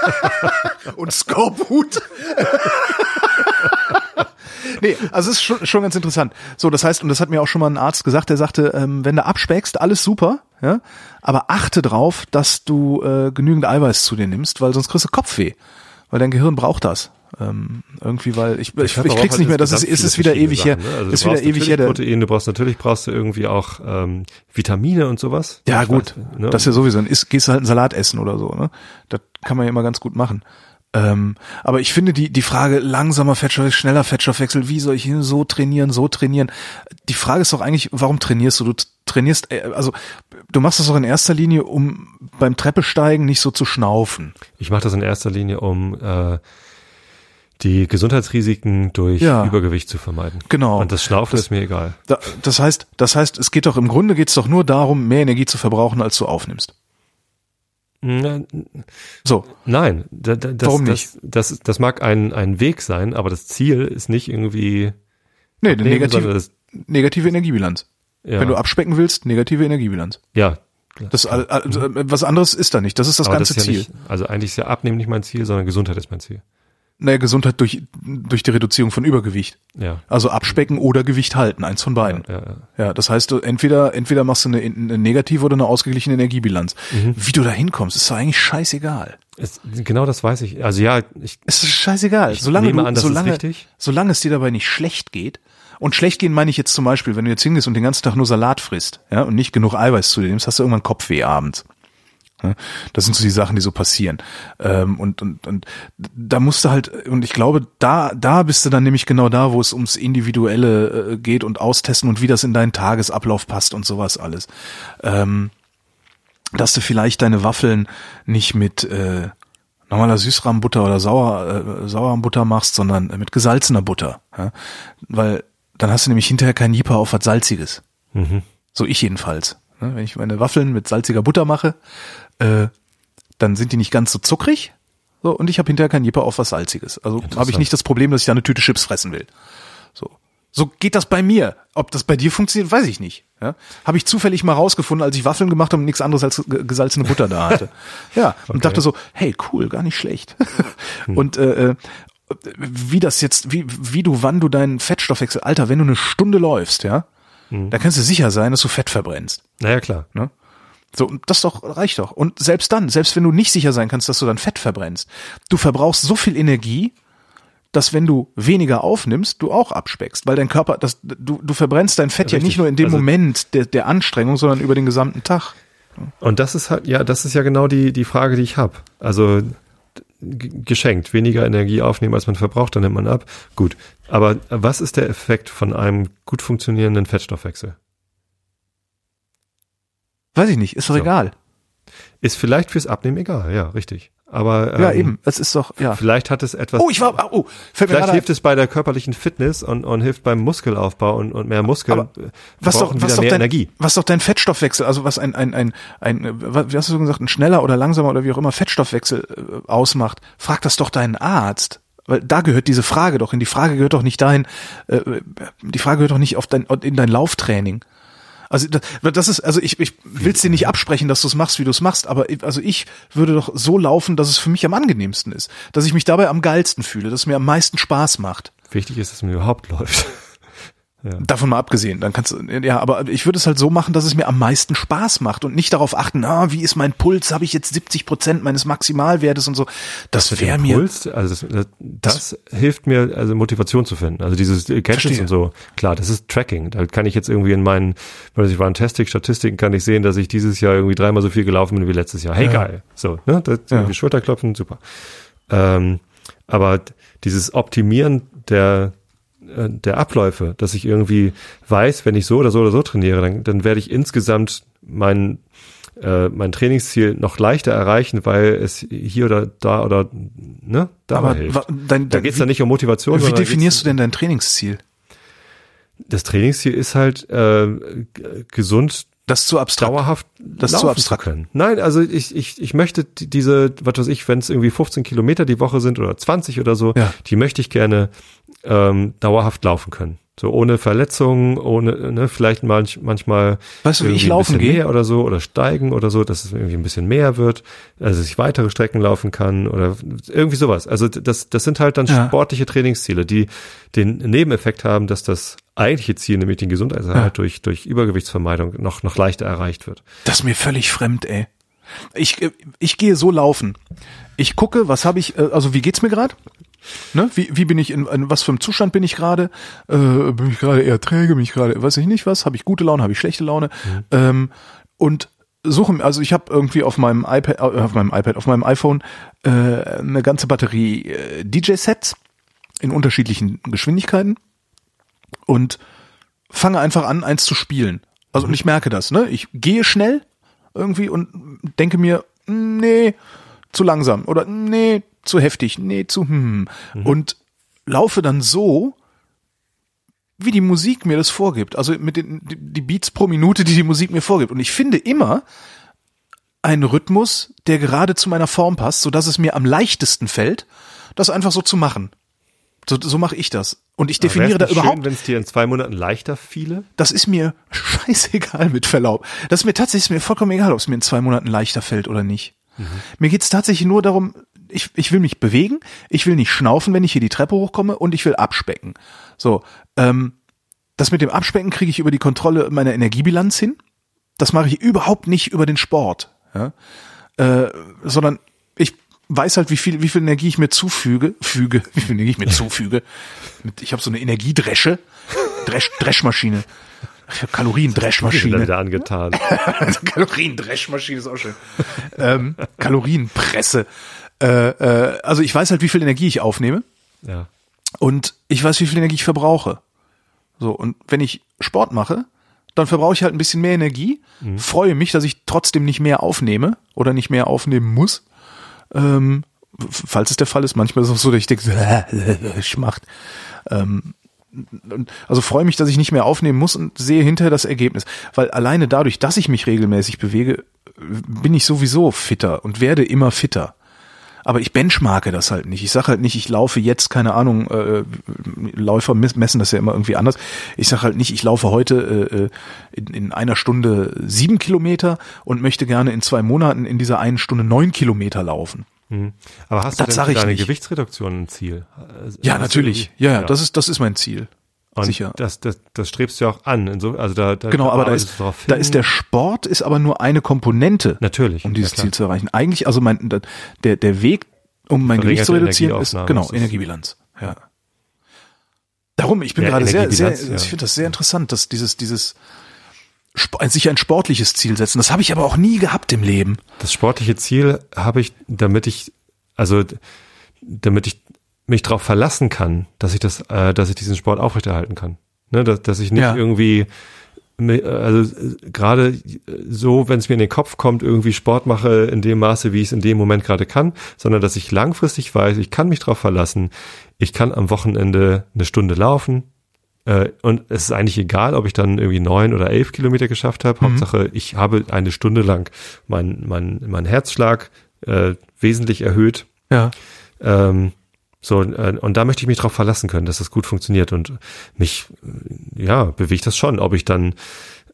und Skorbut. nee, also es ist schon, schon ganz interessant. So, das heißt, und das hat mir auch schon mal ein Arzt gesagt, der sagte, ähm, wenn du abspeckst, alles super, ja, aber achte drauf, dass du äh, genügend Eiweiß zu dir nimmst, weil sonst kriegst du Kopfweh. Weil dein Gehirn braucht das. Ähm, irgendwie, weil ich, ich, ich braucht krieg's nicht mehr, das ist, ist es wieder ewig her. ne? Also ist wieder ewig her. Protein, du brauchst natürlich brauchst du irgendwie auch ähm, Vitamine und sowas. Ja, Ich gut. weiß, ne? Das ist ja sowieso. Dann isst, gehst du halt einen Salat essen oder so, ne? Das kann man ja immer ganz gut machen. Ähm, aber ich finde die, die Frage langsamer Fettstoffwechsel, schneller Fettstoffwechsel, wie soll ich so trainieren, so trainieren? Die Frage ist doch eigentlich, warum trainierst du? Du trainierst, äh, also du machst das doch in erster Linie, um beim Treppesteigen nicht so zu schnaufen. Ich mache das in erster Linie, um äh, die Gesundheitsrisiken durch Ja. Übergewicht zu vermeiden. Genau. Und das Schnaufen ist mir egal. Da, das heißt, das heißt, es geht doch im Grunde geht's doch nur darum, mehr Energie zu verbrauchen, als du aufnimmst. So. Nein, da, da, das, Warum nicht? Das, das, das mag ein, ein Weg sein, aber das Ziel ist nicht irgendwie Nee, eine nehmen, negative, das, negative Energiebilanz. ja, Wenn du abspecken willst, negative Energiebilanz. ja, Das, all- also, äh, was anderes ist da nicht. Das ist das aber ganze ist ja Ziel. Nicht, also eigentlich ist ja Abnehmen nicht mein Ziel, sondern Gesundheit ist mein Ziel. Naja, Gesundheit durch, durch die Reduzierung von Übergewicht. Ja. Also abspecken oder Gewicht halten, eins von beiden. Ja, ja. Ja, das heißt, du entweder, entweder machst du eine, eine negative oder eine ausgeglichene Energiebilanz. Mhm. Wie du da hinkommst, ist doch eigentlich scheißegal. Es, genau das weiß ich. Also ja, ich, Es ist scheißegal. Solange du, an, solange, solange es dir dabei nicht schlecht geht. Und schlecht gehen meine ich jetzt zum Beispiel, wenn du jetzt hingehst und den ganzen Tag nur Salat frisst, ja, und nicht genug Eiweiß zu dir nimmst, hast du irgendwann Kopfweh abends. Ja, Das sind so die Sachen, die so passieren. Ähm, und, und, und da musst du halt, und ich glaube, da, da bist du dann nämlich genau da, wo es ums Individuelle äh, geht und austesten und wie das in deinen Tagesablauf passt und sowas alles. Ähm, dass du vielleicht deine Waffeln nicht mit äh, normaler Süßrahmbutter oder Sauer, äh, Sauerrahmbutter machst, sondern mit gesalzener Butter. Ja? Weil dann hast du nämlich hinterher kein Jipper auf was Salziges. mhm. So ich jedenfalls. Ne? Wenn ich meine Waffeln mit salziger Butter mache, äh, dann sind die nicht ganz so zuckrig. So, und ich habe hinterher kein Jipper auf was Salziges. Also habe ich nicht das Problem, dass ich da eine Tüte Chips fressen will. So. So geht das bei mir. Ob das bei dir funktioniert, weiß ich nicht. Ja? Habe ich zufällig mal rausgefunden, als ich Waffeln gemacht habe und nichts anderes als ge- gesalzene Butter da hatte. ja, und dachte so, hey, cool, gar nicht schlecht. und äh, äh, wie das jetzt, wie, wie du, wann du deinen Fettstoffwechsel, Alter, wenn du eine Stunde läufst, ja, da kannst du sicher sein, dass du Fett verbrennst. Naja, klar. Ne? So, und das doch reicht doch. Und selbst dann, selbst wenn du nicht sicher sein kannst, dass du dann Fett verbrennst, du verbrauchst so viel Energie, dass wenn du weniger aufnimmst, du auch abspeckst, weil dein Körper, das, du, du verbrennst dein Fett ja Richtig. nicht nur in dem Also- Moment der, der Anstrengung, sondern über den gesamten Tag. Und das ist halt, ja, das ist ja genau die, die Frage, die ich habe. Also geschenkt, weniger Energie aufnehmen, als man verbraucht, dann nimmt man ab. Gut. Aber was ist der Effekt von einem gut funktionierenden Fettstoffwechsel? Weiß ich nicht, ist doch So. egal. Ist vielleicht fürs Abnehmen egal, ja, richtig. aber Ja, ähm, eben. Es ist doch, ja. vielleicht hat es etwas. Oh, ich war, oh, fällt mir Vielleicht hilft es bei der körperlichen Fitness und, und hilft beim Muskelaufbau und, und mehr Muskeln Aber äh, was doch, was doch mehr dein, Energie. was doch dein Fettstoffwechsel, also was ein, ein, ein, ein, äh, wie hast du gesagt, ein schneller oder langsamer oder wie auch immer Fettstoffwechsel äh, ausmacht, frag das doch deinen Arzt. Weil da gehört diese Frage doch hin. Die Frage gehört doch nicht dahin, äh, die Frage gehört doch nicht auf dein, in dein Lauftraining. Also das, ist, also ich, ich will es dir nicht absprechen, dass du es machst, wie du es machst, aber also ich würde doch so laufen, dass es für mich am angenehmsten ist, dass ich mich dabei am geilsten fühle, dass es mir am meisten Spaß macht. Wichtig ist, dass man überhaupt läuft. Davon mal abgesehen, dann kannst du, ja, aber ich würde es halt so machen, dass es mir am meisten Spaß macht und nicht darauf achten, ah, wie ist mein Puls, habe ich jetzt 70 Prozent meines Maximalwertes und so. Das wäre mir, Puls, also das, das, hilft mir, also Motivation zu finden. Also dieses Gadgets Verstehe. und so. Klar, das ist Tracking. Da kann ich jetzt irgendwie in meinen, weiß ich, Runtastic Statistiken kann ich sehen, dass ich dieses Jahr irgendwie dreimal so viel gelaufen bin wie letztes Jahr. Hey, Ja. geil. So, ne? Das, Ja. Schulterklopfen, super. Ähm, aber dieses Optimieren der äh, der Abläufe, dass ich irgendwie weiß, wenn ich so oder so oder so trainiere, dann, dann werde ich insgesamt mein äh, mein Trainingsziel noch leichter erreichen, weil es hier oder da oder ne dabei aber hilft. dein, Da dein, geht's dann nicht um Motivation. wie, da definierst du denn dein Trainingsziel? Das Trainingsziel ist halt äh, g- gesund Das zu abstrakt. dauerhaft Das zu abstrakt. können. Nein, also ich, ich, ich möchte die- diese, was weiß ich, wenn es irgendwie 15 Kilometer die Woche sind oder 20 oder so, Ja. die möchte ich gerne ähm, dauerhaft laufen können. So ohne Verletzungen, ohne, ne, vielleicht manch, manchmal Weißt du, wie ich laufen gehe? mehr oder so oder steigen oder so, dass es irgendwie ein bisschen mehr wird, also dass ich weitere Strecken laufen kann oder irgendwie sowas. Also das, das sind halt dann Ja. sportliche Trainingsziele, die den Nebeneffekt haben, dass das eigentliche Ziel, nämlich den Gesundheitserhalt Ja. durch, durch Übergewichtsvermeidung noch, noch leichter erreicht wird. Das ist mir völlig fremd, ey. Ich, äh, ich gehe so laufen. Ich gucke, was habe ich, äh, also wie geht's mir gerade? Ne? Wie, wie bin ich in, in was für einem Zustand bin ich gerade? Äh, bin ich gerade eher träge, bin ich gerade, weiß ich nicht was, habe ich gute Laune, habe ich schlechte Laune? Ähm, und suche, mir- also ich habe irgendwie auf meinem iPad, äh, auf meinem iPad, auf meinem iPhone äh, eine ganze Batterie äh, DJ-Sets in unterschiedlichen Geschwindigkeiten und fange einfach an, eins zu spielen. Also und ich merke das, ne? Ich gehe schnell irgendwie und denke mir, nee, zu langsam oder nee, zu heftig, nee, zu hm. Und laufe dann so, wie die Musik mir das vorgibt. Also mit den die die Beats pro Minute, die die Musik mir vorgibt. Und ich finde immer einen Rhythmus, der gerade zu meiner Form passt, so dass es mir am leichtesten fällt, das einfach so zu machen. So, so mache ich das. Und ich definiere da überhaupt wenn es dir in zwei Monaten leichter fiele. das ist mir scheißegal mit Verlaub. Das ist mir tatsächlich ist mir vollkommen egal, ob es mir in zwei Monaten leichter fällt oder nicht. Mir geht's tatsächlich nur darum, ich, ich will mich bewegen, ich will nicht schnaufen, wenn ich hier die Treppe hochkomme und ich will abspecken. So, ähm, das mit dem Abspecken kriege ich über die Kontrolle meiner Energiebilanz hin. Das mache ich überhaupt nicht über den Sport, ja? äh, sondern weiß halt, wie viel, wie viel Energie ich mir zufüge, füge, wie viel Energie ich mir zufüge. Ich habe so eine Energiedresche, Dresch, Dreschmaschine, Kaloriendreschmaschine. wieder angetan. Kaloriendreschmaschine ist auch schön. ähm, Kalorienpresse. Äh, äh, also ich weiß halt, wie viel Energie ich aufnehme ja. und ich weiß, wie viel Energie ich verbrauche. So, und wenn ich Sport mache, dann verbrauche ich halt ein bisschen mehr Energie, freue mich, dass ich trotzdem nicht mehr aufnehme oder nicht mehr aufnehmen muss. Ähm, falls es der Fall ist, manchmal ist es auch so, dass ich denke, schmacht. Ähm, also freue mich, dass ich nicht mehr aufnehmen muss und sehe hinterher das Ergebnis. Weil alleine dadurch, dass ich mich regelmäßig bewege, bin ich sowieso fitter und werde immer fitter. Aber ich benchmarke das halt nicht. Ich sage halt nicht, ich laufe jetzt, keine Ahnung, äh, Läufer mess- messen das ja immer irgendwie anders. Ich sage halt nicht, ich laufe heute äh, äh, in, in einer Stunde sieben Kilometer und möchte gerne in zwei Monaten in dieser einen Stunde neun Kilometer laufen. Mhm. Aber hast Das du denn deine nicht. Gewichtsreduktion ein Ziel? Also, Ja, hast natürlich. Ja, ja, das ist das ist mein Ziel. Und sicher. Das, das, das strebst du ja auch an. Inso, also da, da Genau, aber da ist, da ist der Sport ist aber nur eine Komponente, Natürlich. um dieses ja. Ziel zu erreichen. Eigentlich, also mein der der Weg, um mein Gewicht zu reduzieren, ist genau Energiebilanz. Ja. Darum, ich bin Ja, gerade sehr, sehr, Energiebilanz, ja. ich finde das sehr interessant, dass dieses dieses sich ein sportliches Ziel setzen. Das habe ich aber auch nie gehabt im Leben. Das sportliche Ziel habe ich, damit ich, also damit ich mich darauf verlassen kann, dass ich das, äh, dass ich diesen Sport aufrechterhalten kann. Ne, dass, dass ich nicht Ja. irgendwie also äh, gerade so, wenn es mir in den Kopf kommt, irgendwie Sport mache in dem Maße, wie ich es in dem Moment gerade kann, sondern dass ich langfristig weiß, ich kann mich darauf verlassen, ich kann am Wochenende eine Stunde laufen, äh, und es ist eigentlich egal, ob ich dann irgendwie neun oder elf Kilometer geschafft habe. Hauptsache, ich habe eine Stunde lang mein, mein, mein Herzschlag äh, wesentlich erhöht. Ja. Ähm, so, äh, und da möchte ich mich drauf verlassen können, dass das gut funktioniert. Und mich, äh, ja, bewegt das schon, ob ich dann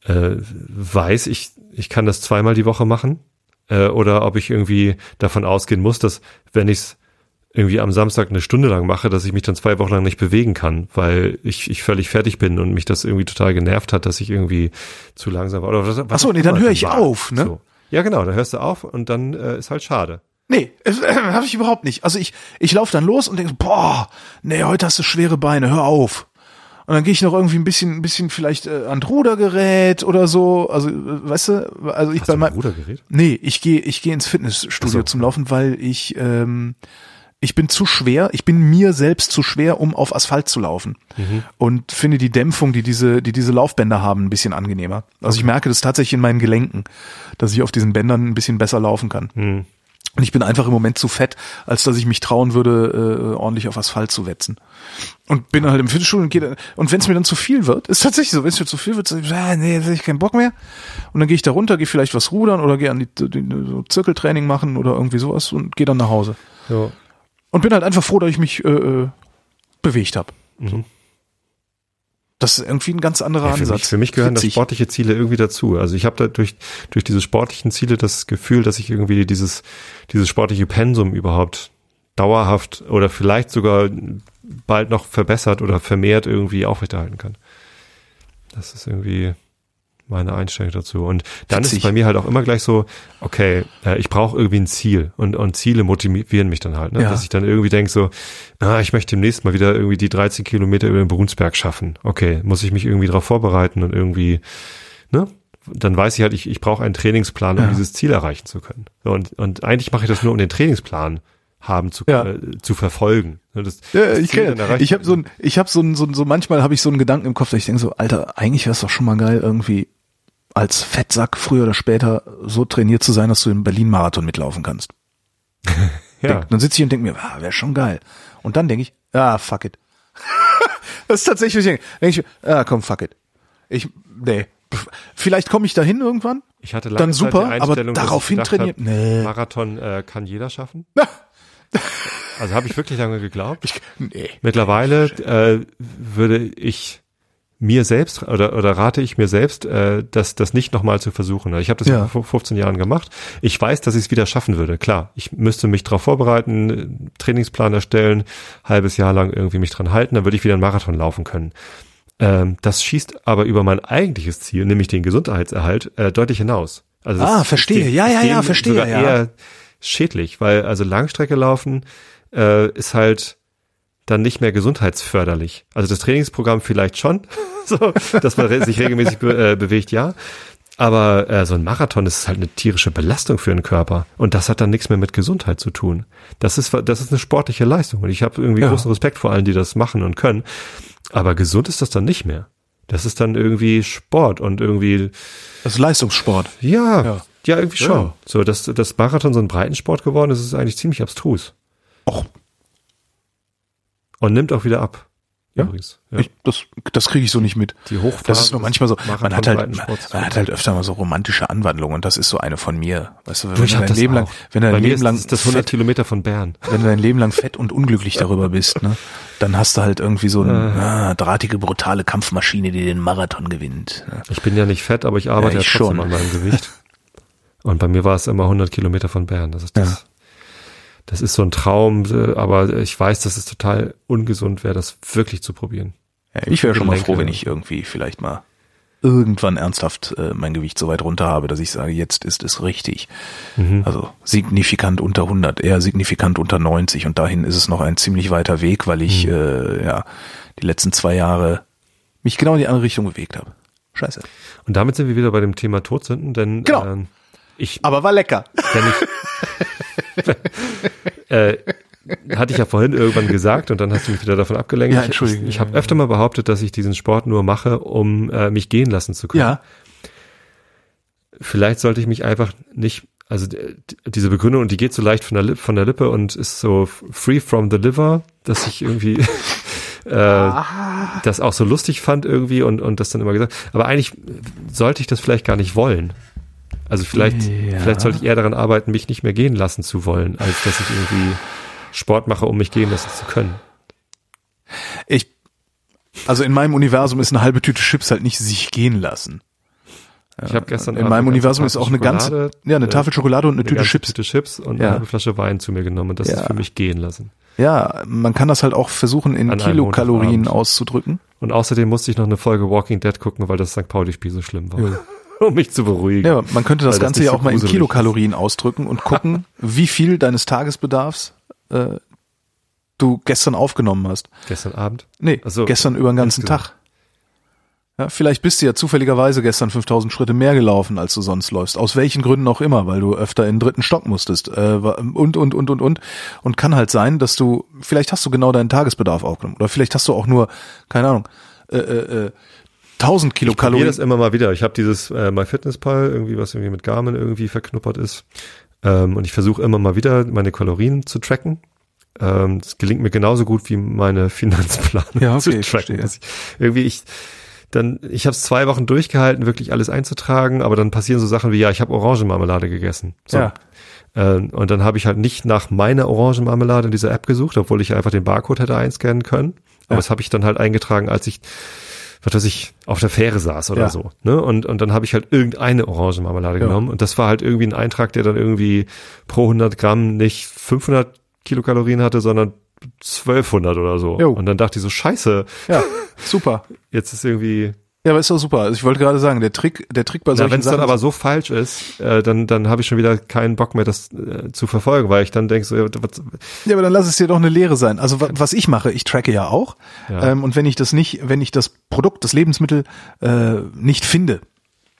äh, weiß, ich, ich kann das zweimal die Woche machen, äh, oder ob ich irgendwie davon ausgehen muss, dass wenn ich es irgendwie am Samstag eine Stunde lang mache, dass ich mich dann zwei Wochen lang nicht bewegen kann, weil ich, ich völlig fertig bin und mich das irgendwie total genervt hat, dass ich irgendwie zu langsam war. Oder was, was Ach so, auch nee, dann höre ich war. auf, ne? So. Ja, genau, dann hörst du auf und dann äh, ist halt schade. Nee, äh, habe ich überhaupt nicht. Also ich, ich laufe dann los und denke, boah, nee, heute hast du schwere Beine, hör auf. Und dann gehe ich noch irgendwie ein bisschen, ein bisschen vielleicht äh, an Rudergerät oder so. Also, äh, weißt du, also ich Hast bei meinem Rudergerät? Nee, ich gehe ich gehe ins Fitnessstudio so. zum Laufen, weil ich ähm, ich bin zu schwer, ich bin mir selbst zu schwer, um auf Asphalt zu laufen. Mhm. Und finde die Dämpfung, die diese, die diese Laufbänder haben, ein bisschen angenehmer. Also ich merke das tatsächlich in meinen Gelenken, dass ich auf diesen Bändern ein bisschen besser laufen kann. Hm. Und ich bin einfach im Moment zu fett, als dass ich mich trauen würde, äh, ordentlich auf Asphalt zu wetzen. Und bin halt im Fitnessstudio und gehe und wenn es mir dann zu viel wird, ist tatsächlich so, wenn es mir zu viel wird, ich, ah, nee, jetzt hab ich keinen Bock mehr. Und dann gehe ich da runter, gehe vielleicht was rudern oder gehe an die, die so Zirkeltraining machen oder irgendwie sowas und gehe dann nach Hause. So. Und bin halt einfach froh, dass ich mich äh, äh, bewegt habe. Mhm. Das ist irgendwie ein ganz anderer Ja, für, Ansatz. mich, für mich gehören das Witzig. sportliche Ziele irgendwie dazu. Also ich habe da durch, durch diese sportlichen Ziele das Gefühl, dass ich irgendwie dieses, dieses sportliche Pensum überhaupt dauerhaft oder vielleicht sogar bald noch verbessert oder vermehrt irgendwie aufrechterhalten kann. Das ist irgendwie meine Einstellung dazu. Und dann ist Witzig. es bei mir halt auch immer gleich so, okay, äh, ich brauche irgendwie ein Ziel und, und Ziele motivieren mich dann halt, ne? Ja. dass ich dann irgendwie denke so, ah, ich möchte demnächst mal wieder irgendwie die 13 Kilometer über den Brunsberg schaffen. Okay, muss ich mich irgendwie darauf vorbereiten und irgendwie, ne? Dann weiß ich halt, ich, ich brauche einen Trainingsplan, um Ja. dieses Ziel erreichen zu können. Und, und eigentlich mache ich das nur, um den Trainingsplan haben zu, Ja. äh, zu verfolgen. Ne, Das, Ja, das ich kenne. Ich habe so ein, ich habe so ein, so ein, so manchmal habe ich so einen Gedanken im Kopf, dass ich denke so, Alter, eigentlich wäre es doch schon mal geil, irgendwie als Fettsack früher oder später so trainiert zu sein, dass du im Berlin-Marathon mitlaufen kannst. ja. Denk, dann sitze ich und denke mir, ah, wäre schon geil. Und dann denke ich, ah, fuck it. das ist tatsächlich, denke. Denk ich, ah, komm, fuck it. Ich, nee. Vielleicht komme ich dahin irgendwann. Ich hatte lange Dann Zeit super, die aber daraufhin trainiert- hab, Nee. Marathon äh, kann jeder schaffen. also habe ich wirklich lange geglaubt. Ich, nee. Mittlerweile äh, würde ich mir selbst oder, oder rate ich mir selbst, äh, das, das nicht nochmal zu versuchen. Ich habe das Ja. vor 15 Jahren gemacht. Ich weiß, dass ich es wieder schaffen würde. Klar, ich müsste mich darauf vorbereiten, Trainingsplan erstellen, halbes Jahr lang irgendwie mich dran halten, dann würde ich wieder einen Marathon laufen können. Ähm, das schießt aber über mein eigentliches Ziel, nämlich den Gesundheitserhalt, äh, deutlich hinaus. Also Ah, verstehe. dem- Ja, ja, ja, verstehe, Sogar ja. eher schädlich, weil also Langstrecke laufen äh, ist halt dann nicht mehr gesundheitsförderlich. Also das Trainingsprogramm vielleicht schon, so, dass man sich regelmäßig be äh, bewegt, ja. Aber äh, so ein Marathon ist halt eine tierische Belastung für den Körper und das hat dann nichts mehr mit Gesundheit zu tun. Das ist das ist eine sportliche Leistung und ich habe irgendwie Ja. großen Respekt vor allen, die das machen und können. Aber gesund ist das dann nicht mehr. Das ist dann irgendwie Sport und irgendwie Das ist Leistungssport. ja, Ja. ja, irgendwie schon. Ja. So, dass das Marathon so ein Breitensport geworden ist, ist eigentlich ziemlich abstrus Och, und nimmt auch wieder ab. Ja? Übrigens. Ja. ich, das, das kriege ich so nicht mit. Die Hochphase Das ist nur manchmal so, man hat halt, man, hat halt öfter mal so romantische Anwandlungen und das ist so eine von mir. Weißt du, wenn Du, dein Leben lang, wenn du dein Leben lang das, das 100 fett, Kilometer von Bern. wenn du dein Leben lang fett und unglücklich darüber bist, ne, dann hast du halt irgendwie so eine ah, drahtige, brutale Kampfmaschine, die den Marathon gewinnt. Ne? Ich bin ja nicht fett, aber ich arbeite Ja, ja, ich trotzdem schon. an meinem Gewicht. Und bei mir war es immer 100 Kilometer von Bern. Das ist das. Ja. Das ist so ein Traum, äh, aber ich weiß, dass es total ungesund wäre, das wirklich zu probieren. Ja, ich wäre schon mal froh, wenn ich irgendwie vielleicht mal irgendwann ernsthaft äh, mein Gewicht so weit runter habe, dass ich sage, jetzt ist es richtig. Mhm. Also signifikant unter 100, eher signifikant unter 90 und dahin ist es noch ein ziemlich weiter Weg, weil ich Mhm. äh, ja die letzten zwei Jahre mich genau in die andere Richtung bewegt habe. Scheiße. Und damit sind wir wieder bei dem Thema Todsünden, denn Genau. ähm, ich Aber war lecker. wenn ich, äh, hatte ich ja vorhin irgendwann gesagt und dann hast du mich wieder davon abgelenkt. Ja, Ich- entschuldige. Ich, ich habe öfter mal behauptet, dass ich diesen Sport nur mache, um äh, mich gehen lassen zu können. Ja, Vielleicht sollte ich mich einfach nicht, also diese Begründung, und die geht so leicht von der, Lip, von der Lippe und ist so free from the liver, dass ich irgendwie äh, das auch so lustig fand irgendwie und, und das dann immer gesagt. Aber eigentlich sollte ich das vielleicht gar nicht wollen. Also vielleicht, Ja. vielleicht sollte ich eher daran arbeiten, mich nicht mehr gehen lassen zu wollen, als dass ich irgendwie Sport mache, um mich gehen lassen zu können. ich, also in meinem Universum ist eine halbe Tüte Chips halt nicht sich gehen lassen. Ich habe gestern In Abend meinem eine Universum ist auch eine ganze, ja, eine äh, Tafel Schokolade und eine, Tüte ganze Chips. Tüte Chips und Ja. eine halbe Flasche Wein zu mir genommen und das Ja. ist für mich gehen lassen. Ja, man kann das halt auch versuchen in An Kilokalorien auszudrücken. Und außerdem musste ich noch eine Folge Walking Dead gucken, weil das St. Pauli-Spiel so schlimm war. um mich zu beruhigen. Ja, man könnte das Ganze ja so auch mal in Kilokalorien ausdrücken und gucken, wie viel deines Tagesbedarfs äh, du gestern aufgenommen hast. Gestern Abend. Nee, so, gestern über den ganzen insgesamt. Tag. Ja, vielleicht bist du ja zufälligerweise gestern 5000 Schritte mehr gelaufen, als du sonst läufst. Aus welchen Gründen auch immer, weil du öfter in den dritten Stock musstest. Äh, und, und, und, und, und. Und kann halt sein, dass du, vielleicht hast du genau deinen Tagesbedarf aufgenommen. Oder vielleicht hast du auch nur, keine Ahnung, äh, äh, äh, 1000 Ich probiere Kilokalorien. das immer mal wieder. Ich habe dieses äh, MyFitnessPal, irgendwie, was irgendwie mit Garmin irgendwie verknuppert ist. Ähm, und ich versuche immer mal wieder meine Kalorien zu tracken. Ähm, das gelingt mir genauso gut wie meine Finanzplanung Ja, zu okay, tracken. verstehe. Dass ich, irgendwie ich dann, ich habe es zwei Wochen durchgehalten, wirklich alles einzutragen, aber dann passieren so Sachen wie, ja, ich habe Orangenmarmelade gegessen. So. Ja. Ähm, und dann habe ich halt nicht nach meiner Orangenmarmelade in dieser App gesucht, obwohl ich einfach den Barcode hätte einscannen können. Aber Ja. das habe ich dann halt eingetragen, als ich, was weiß ich, auf der Fähre saß oder Ja. so. Ne? Und, und dann habe ich halt irgendeine Orangenmarmelade Ja. genommen. Und das war halt irgendwie ein Eintrag, der dann irgendwie pro 100 Gramm nicht 500 Kilokalorien hatte, sondern 1200 oder so. Jo. Und dann dachte ich so, scheiße, Ja, super. jetzt ist irgendwie, Ja, aber ist doch super. Also ich wollte gerade sagen, der Trick, der Trick bei na, solchen wenn es dann aber so falsch ist, äh, dann, dann habe ich schon wieder keinen Bock mehr, das äh, zu verfolgen, weil ich dann denke so, ja, was, ja, aber dann lass es dir doch eine Lehre sein. Also wa- was ich mache, ich tracke ja auch. Ja. Ähm, und wenn ich das nicht, wenn ich das Produkt, das Lebensmittel äh, nicht finde,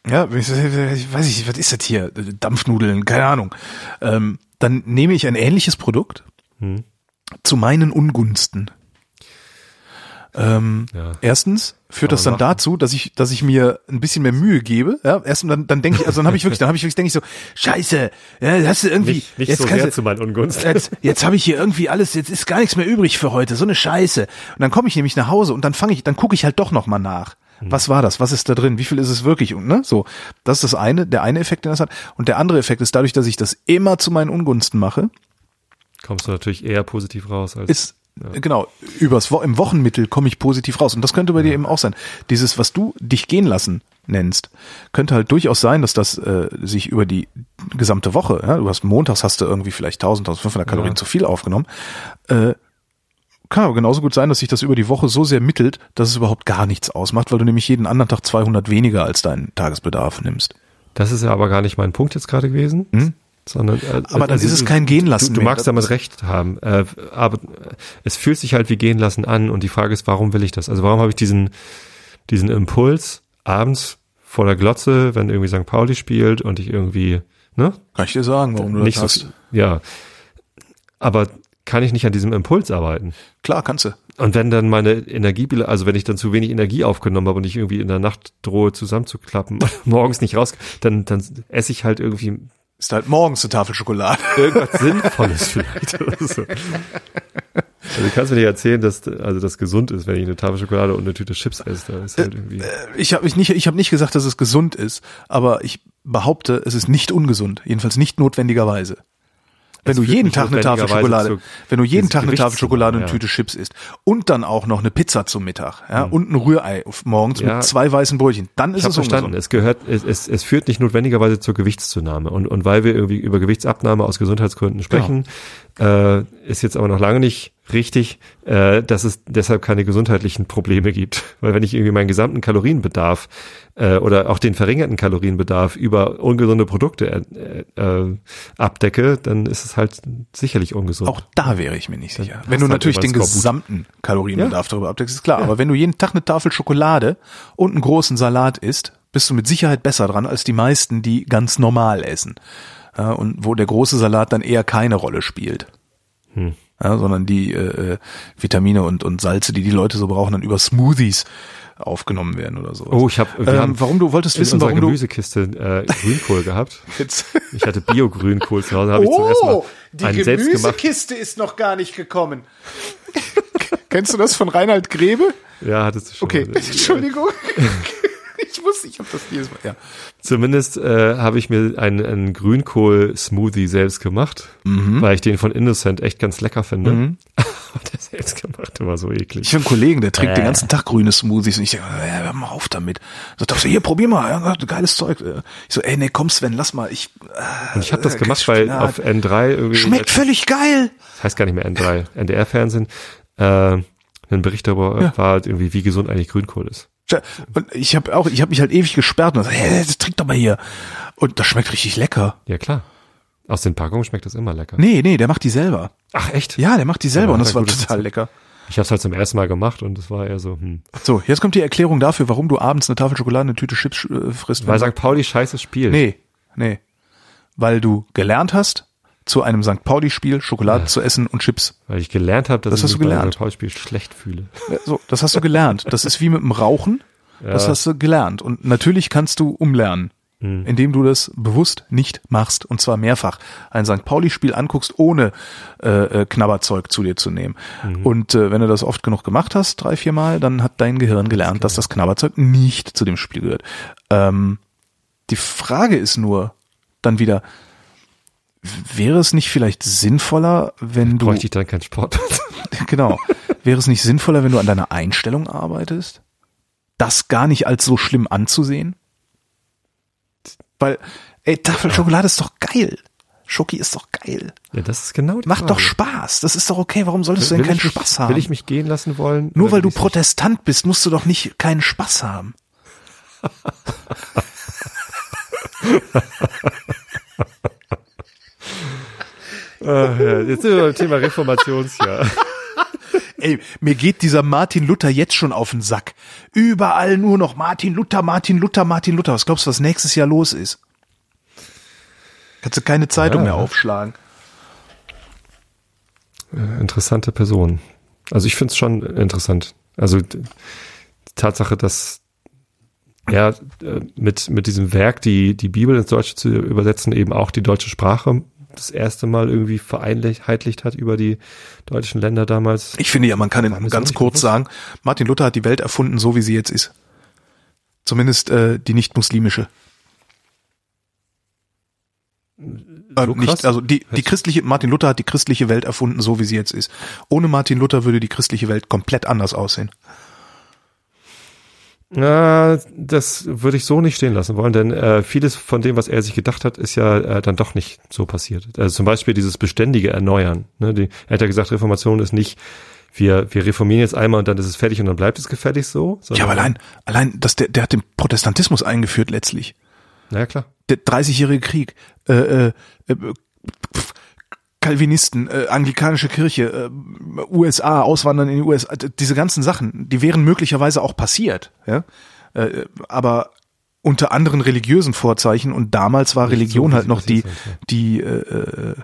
ja, ich weiß ich, was ist das hier? Dampfnudeln, keine Ahnung. Ähm, dann nehme ich ein ähnliches Produkt Hm. zu meinen Ungunsten. Ähm, Ja. Erstens führt das dann machen. dazu, dass ich, dass ich mir ein bisschen mehr Mühe gebe. Ja, erst dann, dann denke ich, also dann habe ich wirklich, dann habe ich wirklich, denke ich so, Scheiße, ja, hast du irgendwie, nicht, nicht jetzt so kannst zu meinen Ungunsten. jetzt, jetzt habe ich hier irgendwie alles, jetzt ist gar nichts mehr übrig für heute, so eine Scheiße. Und dann komme ich nämlich nach Hause und dann fange ich, dann gucke ich halt doch noch mal nach. Was war das? Was ist da drin? Wie viel ist es wirklich? Und ne, so, das ist das eine, der eine Effekt, den das hat. Und der andere Effekt ist dadurch, dass ich das immer zu meinen Ungunsten mache, Kommst du natürlich eher positiv raus als ist genau übers im Wochenmittel komme ich positiv raus. Und das könnte bei dir eben auch sein. Dieses, was du dich gehen lassen nennst, könnte halt durchaus sein, dass das äh, sich über die gesamte Woche, ja, du hast montags hast du irgendwie vielleicht 1000, 1500 Kalorien Ja. zu viel aufgenommen. Äh, kann aber genauso gut sein, dass sich das über die Woche so sehr mittelt, dass es überhaupt gar nichts ausmacht, weil du nämlich jeden anderen Tag 200 weniger als deinen Tagesbedarf nimmst. Das ist ja aber gar nicht mein Punkt jetzt gerade gewesen. Hm? Sondern, äh, Aber dann ist es kein Gehen lassen Du, du magst damit recht haben, äh, aber äh, es fühlt sich halt wie gehen lassen an und die Frage ist, warum will ich das? Also warum habe ich diesen diesen Impuls abends vor der Glotze, wenn irgendwie St. Pauli spielt und ich irgendwie, ne, Kann ich dir sagen, warum du nicht das so, hast. ja, aber kann ich nicht an diesem Impuls arbeiten? Klar, kannst du. Und wenn dann meine Energiebilanz, also wenn ich dann zu wenig Energie aufgenommen habe und ich irgendwie in der Nacht drohe zusammenzuklappen, morgens nicht raus, dann, dann esse ich halt irgendwie Ist halt morgens eine Tafel Schokolade. irgendwas Sinnvolles vielleicht oder so. Also du kannst mir nicht erzählen, dass also das gesund ist, wenn ich eine Tafel Schokolade und eine Tüte Chips esse. Da ist halt irgendwie. Ich habe nicht, ich hab nicht gesagt, dass es gesund ist, aber ich behaupte, es ist nicht ungesund, jedenfalls nicht notwendigerweise. Wenn du jeden Tag eine Tafel Schokolade, wenn du jeden Tag eine Tafel Schokolade und eine ja. Tüte Chips isst und dann auch noch eine Pizza zum Mittag, ja, und ein Rührei morgens Ja. mit zwei weißen Brötchen, dann ist es verstanden. ungesund. Es gehört, es, es, es führt nicht notwendigerweise zur Gewichtszunahme. Und, und weil wir irgendwie über Gewichtsabnahme aus Gesundheitsgründen sprechen, äh, ist jetzt aber noch lange nicht richtig, äh, dass es deshalb keine gesundheitlichen Probleme gibt. Weil wenn ich irgendwie meinen gesamten Kalorienbedarf äh, oder auch den verringerten Kalorienbedarf über ungesunde Produkte äh, äh, abdecke, dann ist es halt sicherlich ungesund. Auch da wäre ich mir nicht sicher. hast Wenn du natürlich den gesamten Kalorienbedarf darüber abdeckst, ist klar. Aber wenn du jeden Tag eine Tafel Schokolade und einen großen Salat isst, bist du mit Sicherheit besser dran als die meisten, die ganz normal essen. Ja, und wo der große Salat dann eher keine Rolle spielt. Hm. ja, sondern die äh, äh, Vitamine und, und Salze, die die Leute so brauchen, dann über Smoothies aufgenommen werden oder so. Oh, ich habe ähm, warum du wolltest wissen, warum du Gemüsekiste äh, Grünkohl gehabt. jetzt Ich hatte Bio-Grünkohl zu Hause, habe ich zum ersten Mal Oh, die einen. Gemüsekiste ist noch gar nicht gekommen. Kennst du das von Reinhard Grebe? Ja, hattest du schon. Okay. Entschuldigung. Ich muss, ich habe das jedes Mal. Ja. Zumindest äh, habe ich mir einen, einen Grünkohl-Smoothie selbst gemacht, Mhm. weil ich den von Innocent echt ganz lecker finde. Aber der selbstgemachte war so eklig. Ich habe einen Kollegen, der trinkt Äh. den ganzen Tag grüne Smoothies und ich denke, ja, hör mal auf damit. So, dachte, hier, probier mal, ja, geiles Zeug. Ich so, ey, nee, komm Sven, lass mal, ich, äh, Und ich habe das äh, gemacht, weil Spinat. auf N3 irgendwie, schmeckt völlig geil. das heißt gar nicht mehr N3, NDR-Fernsehen, äh, ein Bericht darüber Ja. war halt irgendwie, wie gesund eigentlich Grünkohl ist. Und ich habe auch, ich habe mich halt ewig gesperrt und gesagt, hey, das trink doch mal hier. Und das schmeckt richtig lecker. Ja, klar. Aus den Packungen schmeckt das immer lecker. Nee, nee, der macht die selber. Ach, echt? Ja, der macht die selber Ja, und das war total Rezept. lecker. Ich habe es halt zum ersten Mal gemacht und es war eher so, hm. So, jetzt kommt die Erklärung dafür, warum du abends eine Tafel Schokolade, eine Tüte Chips äh, frisst. Weil St. Pauli scheiße spielt. Nee, nee. Weil du gelernt hast, zu einem St. Pauli-Spiel Schokolade zu essen und Chips. Weil ich gelernt habe, dass Das ich mich gelernt. St. Pauli-Spiel schlecht fühle. Ja, So, das hast du gelernt. Das ist wie mit dem Rauchen. Das Ja. hast du gelernt. Und natürlich kannst du umlernen, Mhm. indem du das bewusst nicht machst. Und zwar mehrfach. Ein St. Pauli-Spiel anguckst, ohne äh, äh, Knabberzeug zu dir zu nehmen. Mhm. Und äh, wenn du das oft genug gemacht hast, drei, vier Mal, dann hat dein Gehirn gelernt, dass das Knabberzeug nicht zu dem Spiel gehört. Ähm, die Frage ist nur dann wieder, wäre es nicht vielleicht sinnvoller, wenn du Bräuchte ich dann keinen Sport. Genau. Wäre es nicht sinnvoller, wenn du an deiner Einstellung arbeitest? Das gar nicht als so schlimm anzusehen? Weil, ey, Tafel Schokolade ist doch geil. Schoki ist doch geil. ja, das ist genau die Macht Frage. doch Spaß. Das ist doch okay. Warum solltest du denn Will keinen ich mich- Spaß haben? Will ich mich gehen lassen wollen? Nur weil will du ich's nicht? Protestant bist, musst du doch nicht keinen Spaß haben. Ah, ja, jetzt sind wir beim Thema Reformationsjahr. Ey, mir geht dieser Martin Luther jetzt schon auf den Sack. Überall nur noch Martin Luther, Martin Luther, Martin Luther. Was glaubst du, was nächstes Jahr los ist? Kannst du keine Zeitung Ja. mehr aufschlagen. Interessante Person. Also ich finde es schon interessant. Also die Tatsache, dass er äh, mit, mit diesem Werk die, die Bibel ins Deutsche zu übersetzen, eben auch die deutsche Sprache das erste Mal irgendwie vereinheitlicht hat über die deutschen Länder damals. Ich finde ja, man kann in ganz kurz bewusst. sagen, Martin Luther hat die Welt erfunden, so wie sie jetzt ist. Zumindest äh, die nicht-muslimische. Äh, So nicht, also die, die christliche, Martin Luther hat die christliche Welt erfunden, so wie sie jetzt ist. Ohne Martin Luther würde die christliche Welt komplett anders aussehen. Na, das würde ich so nicht stehen lassen wollen, denn äh, vieles von dem, was er sich gedacht hat, ist ja äh, dann doch nicht so passiert. Also zum Beispiel dieses beständige Erneuern. Ne? Die, er hat ja gesagt, Reformation ist nicht, wir, wir reformieren jetzt einmal und dann ist es fertig und dann bleibt es gefällig so. Ja, aber allein, allein, dass der, der hat den Protestantismus eingeführt letztlich. Na ja, klar. Der 30-jährige Krieg, äh, äh, äh, Calvinisten, äh, anglikanische Kirche, äh, USA, Auswandern in die USA, diese ganzen Sachen, die wären möglicherweise auch passiert, ja, äh, aber unter anderen religiösen Vorzeichen und damals war Religion so, halt noch die, sind, die äh, äh,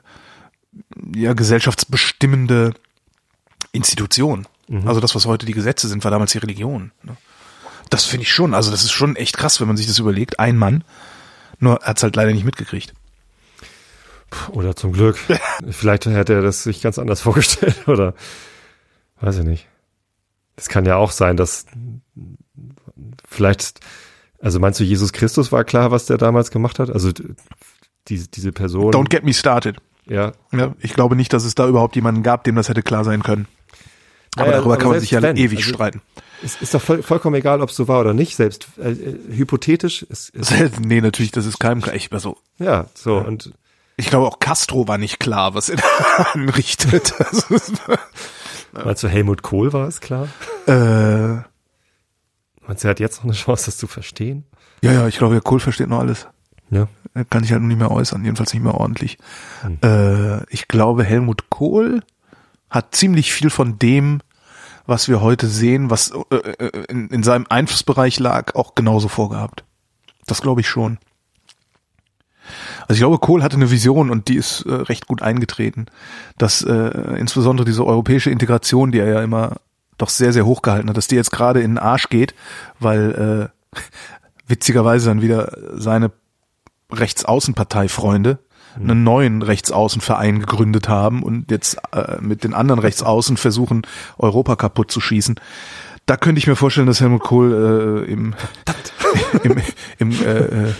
ja gesellschaftsbestimmende Institution. Also das, was heute die Gesetze sind, war damals die Religion. Ne? Das finde ich schon. Also das ist schon echt krass, wenn man sich das überlegt. Ein Mann, nur er hat's halt leider nicht mitgekriegt. Oder zum Glück. Vielleicht hätte er das sich ganz anders vorgestellt oder weiß ich nicht. Es kann ja auch sein, dass vielleicht, also meinst du, Jesus Christus war klar, was der damals gemacht hat? Also diese, diese Person. Don't get me started. ja. Ja, ich glaube nicht, dass es da überhaupt jemanden gab, dem das hätte klar sein können. Aber Naja, darüber aber kann man sich ja wenn, ewig also- streiten. Es ist doch voll, vollkommen egal, ob es so war oder nicht, selbst äh, äh, hypothetisch. Es, es, nee, natürlich, das ist keinem klar. Ich, also, ja, so und ich glaube auch Castro war nicht klar, was er da anrichtet. Also, meinst du, Helmut Kohl war es klar? äh, Meinst du, er hat jetzt noch eine Chance, das zu verstehen? ja, ja, ich glaube, der Kohl versteht noch alles. Ja. Er kann sich halt nur nicht mehr äußern, jedenfalls nicht mehr ordentlich. Äh, ich glaube, Helmut Kohl hat ziemlich viel von dem, was wir heute sehen, was äh, äh, in, in seinem Einflussbereich lag, auch genauso vorgehabt. Das glaube ich schon. Also ich glaube, Kohl hatte eine Vision und die ist äh, recht gut eingetreten, dass äh, insbesondere diese europäische Integration, die er ja immer doch sehr, sehr hoch gehalten hat, dass die jetzt gerade in den Arsch geht, weil äh, witzigerweise dann wieder seine Rechtsaußenparteifreunde einen neuen Rechtsaußenverein gegründet haben und jetzt äh, mit den anderen Rechtsaußen versuchen, Europa kaputt zu schießen. Da könnte ich mir vorstellen, dass Helmut Kohl äh, im, im, im äh, äh,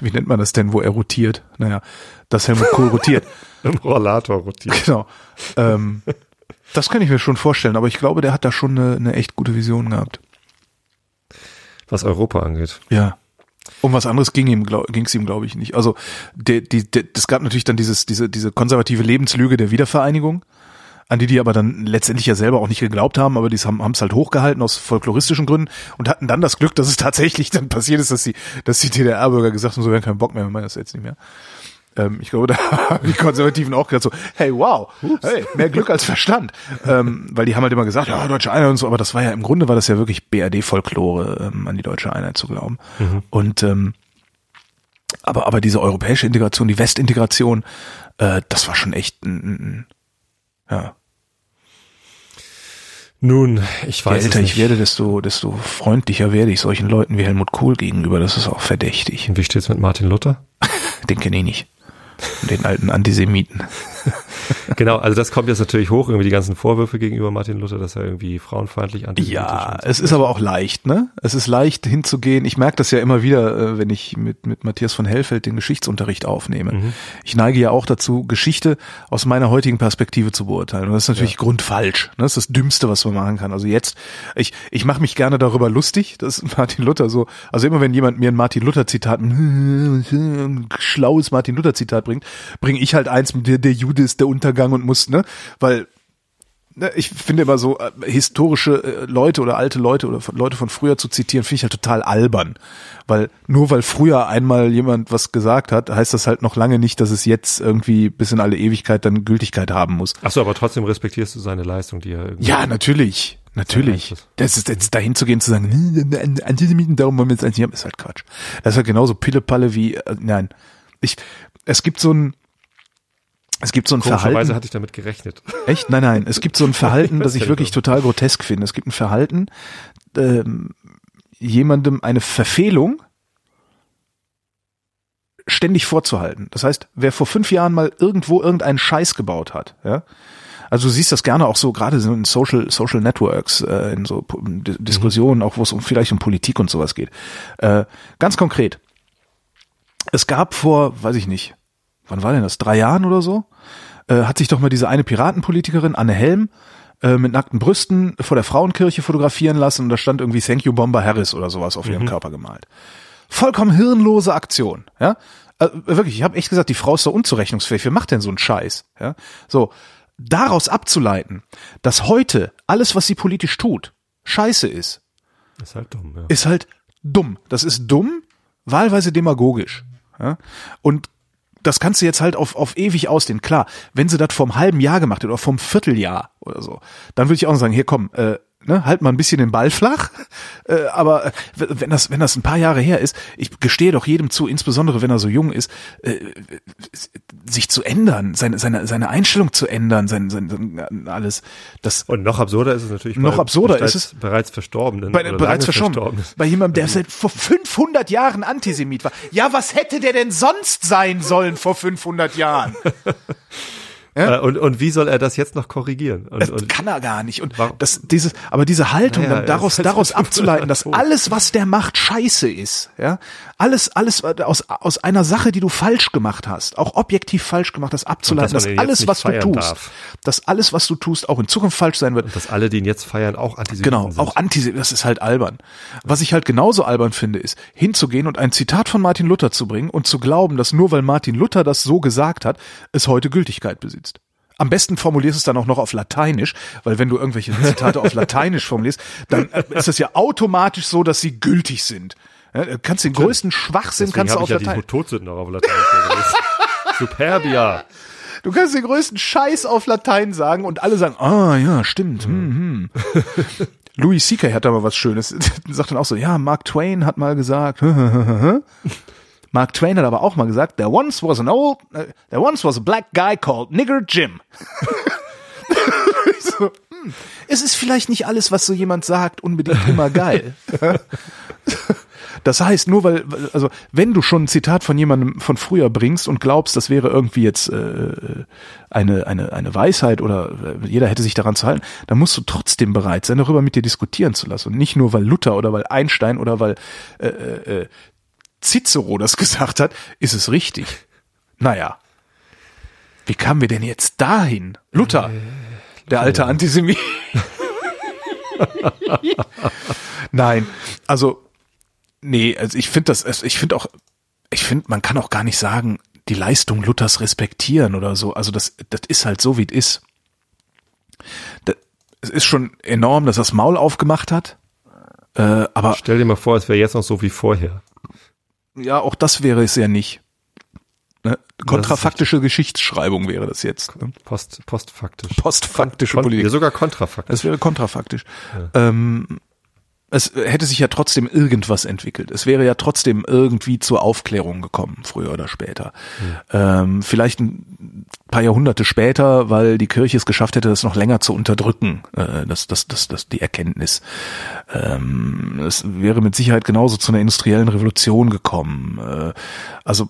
wie nennt man das denn, wo er rotiert? Naja, dass Helmut Kohl rotiert. Im Rollator rotiert. Genau. Ähm, das kann ich mir schon vorstellen, aber ich glaube, der hat da schon eine, eine echt gute Vision gehabt. Was Europa angeht. Ja. Um was anderes ging ihm, ging es ihm, glaube ich, nicht. Also der, die, der, es gab natürlich dann dieses, diese, diese konservative Lebenslüge der Wiedervereinigung, an die die aber dann letztendlich ja selber auch nicht geglaubt haben, aber die haben es halt hochgehalten aus folkloristischen Gründen und hatten dann das Glück, dass es tatsächlich dann passiert ist, dass die, dass die DDR-Bürger gesagt haben, so wir haben keinen Bock mehr, wir machen das jetzt nicht mehr. Ähm, ich glaube, da haben die Konservativen auch gesagt so, hey, wow, hey, mehr Glück als Verstand. ähm, weil die haben halt immer gesagt, ja, deutsche Einheit und so, aber das war ja, im Grunde war das ja wirklich BRD-Folklore, ähm, an die deutsche Einheit zu glauben. Mhm. Und ähm, aber, aber diese europäische Integration, die Westintegration, äh, das war schon echt ein, ein ja. Nun, ich weiß Je älter es nicht. ich werde, desto, desto freundlicher werde ich solchen Leuten wie Helmut Kohl gegenüber. Das ist auch verdächtig. Und wie steht's mit Martin Luther? Den kenne ich nicht. Den alten Antisemiten. genau, also das kommt jetzt natürlich hoch, irgendwie die ganzen Vorwürfe gegenüber Martin Luther, dass er irgendwie frauenfeindlich antisemitisch Ja, und so. es ist aber auch leicht, ne? Es ist leicht hinzugehen. Ich merke das ja immer wieder, äh, wenn ich mit, mit Matthias von Hellfeld den Geschichtsunterricht aufnehme. Mhm. Ich neige ja auch dazu, Geschichte aus meiner heutigen Perspektive zu beurteilen. Und das ist natürlich grundfalsch. Ne? Das ist das Dümmste, was man machen kann. Also jetzt, ich, ich mache mich gerne darüber lustig, dass Martin Luther so, also immer wenn jemand mir ein Martin Luther Zitat, ein schlaues Martin Luther Zitat bringt, bringe ich halt eins mit der, der Jude ist der Untergang und muss, ne? Weil ne, ich finde immer so äh, historische äh, Leute oder alte Leute oder Leute von früher zu zitieren, finde ich halt total albern. Weil nur weil früher einmal jemand was gesagt hat, heißt das halt noch lange nicht, dass es jetzt irgendwie bis in alle Ewigkeit dann Gültigkeit haben muss. Ach so, aber trotzdem respektierst du seine Leistung, die er irgendwie. Ja, natürlich. Natürlich. Das ist jetzt dahin zu gehen zu sagen, Antisemiten, darum wollen wir jetzt eigentlich haben, ist halt Quatsch. Das ist halt genauso Pillepalle wie, äh, nein. Ich, es gibt so ein, es gibt so ein Verhalten. hatte ich damit gerechnet. Echt? Nein, nein. Es gibt so ein Verhalten, das ich wirklich total grotesk finde. Es gibt ein Verhalten, ähm, jemandem eine Verfehlung ständig vorzuhalten. Das heißt, wer vor fünf Jahren mal irgendwo irgendeinen Scheiß gebaut hat, ja, also du siehst das gerne auch so gerade so in Social Social Networks, äh, in so D- Diskussionen, auch wo es um vielleicht um Politik und sowas geht. Äh, ganz konkret. Es gab vor, weiß ich nicht, wann war denn das? Drei Jahren oder so? Äh, hat sich doch mal diese eine Piratenpolitikerin Anne Helm äh, mit nackten Brüsten vor der Frauenkirche fotografieren lassen und da stand irgendwie Thank you Bomber Harris oder sowas auf ihrem Körper gemalt. Vollkommen hirnlose Aktion, ja? Äh, wirklich, ich habe echt gesagt, die Frau ist so unzurechnungsfähig. Wer macht denn so einen Scheiß? Ja? So, daraus abzuleiten, dass heute alles, was sie politisch tut, scheiße ist, ist halt dumm, ja. ist halt dumm. Das ist dumm, wahlweise demagogisch. Ja? Und das kannst du jetzt halt auf, auf ewig ausdehnen. Klar, wenn sie das vom halben Jahr gemacht hätte oder vom Vierteljahr oder so, dann würde ich auch sagen, hier komm, äh, ne, halt mal ein bisschen den Ball flach. Äh, aber äh, wenn das, wenn das ein paar Jahre her ist, ich gestehe doch jedem zu, insbesondere wenn er so jung ist, äh, sich zu ändern, seine, seine, seine Einstellung zu ändern, sein, sein, alles. Das Und noch absurder ist es natürlich Noch bei absurder bereits, ist es- bereits Verstorbenen. bei, bereits lange verschoben. Verstorbenen. Bei jemandem, der seit vor 500 Jahren Antisemit war. Ja, was hätte der denn sonst sein sollen vor 500 Jahren? Äh, und, und wie soll er das jetzt noch korrigieren? Und, Das und kann er gar nicht. Und Warum? das, dieses, aber diese Haltung, Naja, dann daraus, daraus abzuleiten, dass alles, was der macht, scheiße ist, ja, alles, alles aus, aus einer Sache, die du falsch gemacht hast, auch objektiv falsch gemacht hast, abzuleiten, Und dass dass alles, was du tust, darf. dass alles, was du tust, auch in Zukunft falsch sein wird. dass alle, die ihn jetzt feiern, auch Antisemiten Genau, sind. auch Antisemit, das ist halt albern. Was ich halt genauso albern finde, ist, hinzugehen und ein Zitat von Martin Luther zu bringen und zu glauben, dass nur weil Martin Luther das so gesagt hat, es heute Gültigkeit besitzt. Am besten formulierst du es dann auch noch auf Lateinisch, weil wenn du irgendwelche Zitate auf Lateinisch formulierst, dann äh, ist es ja automatisch so, dass sie gültig sind. Ja, du kannst den größten Schwachsinn Deswegen kannst du auf ich ja Latein. Todsünden auch auf Latein. Superbia. Du kannst den größten Scheiß auf Latein sagen und alle sagen, ah ja, stimmt. Hm, hm. Louis C.K. hat da mal was Schönes. Sagt dann auch so, ja, Mark Twain hat mal gesagt. Mark Twain hat aber auch mal gesagt, there once was an old, uh, there once was a black guy called Nigger Jim. so, hm, es ist vielleicht nicht alles, was so jemand sagt, unbedingt immer geil. Das heißt, nur weil, also wenn du schon ein Zitat von jemandem von früher bringst und glaubst, das wäre irgendwie jetzt äh, eine, eine, eine Weisheit oder äh, jeder hätte sich daran zu halten, dann musst du trotzdem bereit sein, darüber mit dir diskutieren zu lassen. Und nicht nur, weil Luther oder weil Einstein oder weil äh, äh, Cicero das gesagt hat, ist es richtig. Naja. Wie kamen wir denn jetzt dahin? Luther, der alte Antisemit. Nein, also Nee, also ich finde das, also ich finde auch, ich finde, man kann auch gar nicht sagen, die Leistung Luthers respektieren oder so. Also das, das ist halt so, wie es ist. Das, es ist schon enorm, dass er das Maul aufgemacht hat. Äh, aber Stell dir mal vor, es wäre jetzt noch so wie vorher. ja, auch das wäre es ja nicht. Ne? Kontrafaktische Geschichtsschreibung wäre das jetzt. Ne? Post, postfaktisch. Postfaktische Kon Politik. ja, sogar kontrafaktisch. Das wäre kontrafaktisch. Ähm, es hätte sich ja trotzdem irgendwas entwickelt. Es wäre ja trotzdem irgendwie zur Aufklärung gekommen, früher oder später. Ähm, vielleicht ein paar Jahrhunderte später, weil die Kirche es geschafft hätte, das noch länger zu unterdrücken, äh, das, das, das, das, die Erkenntnis. Ähm, es wäre mit Sicherheit genauso zu einer industriellen Revolution gekommen. Äh, also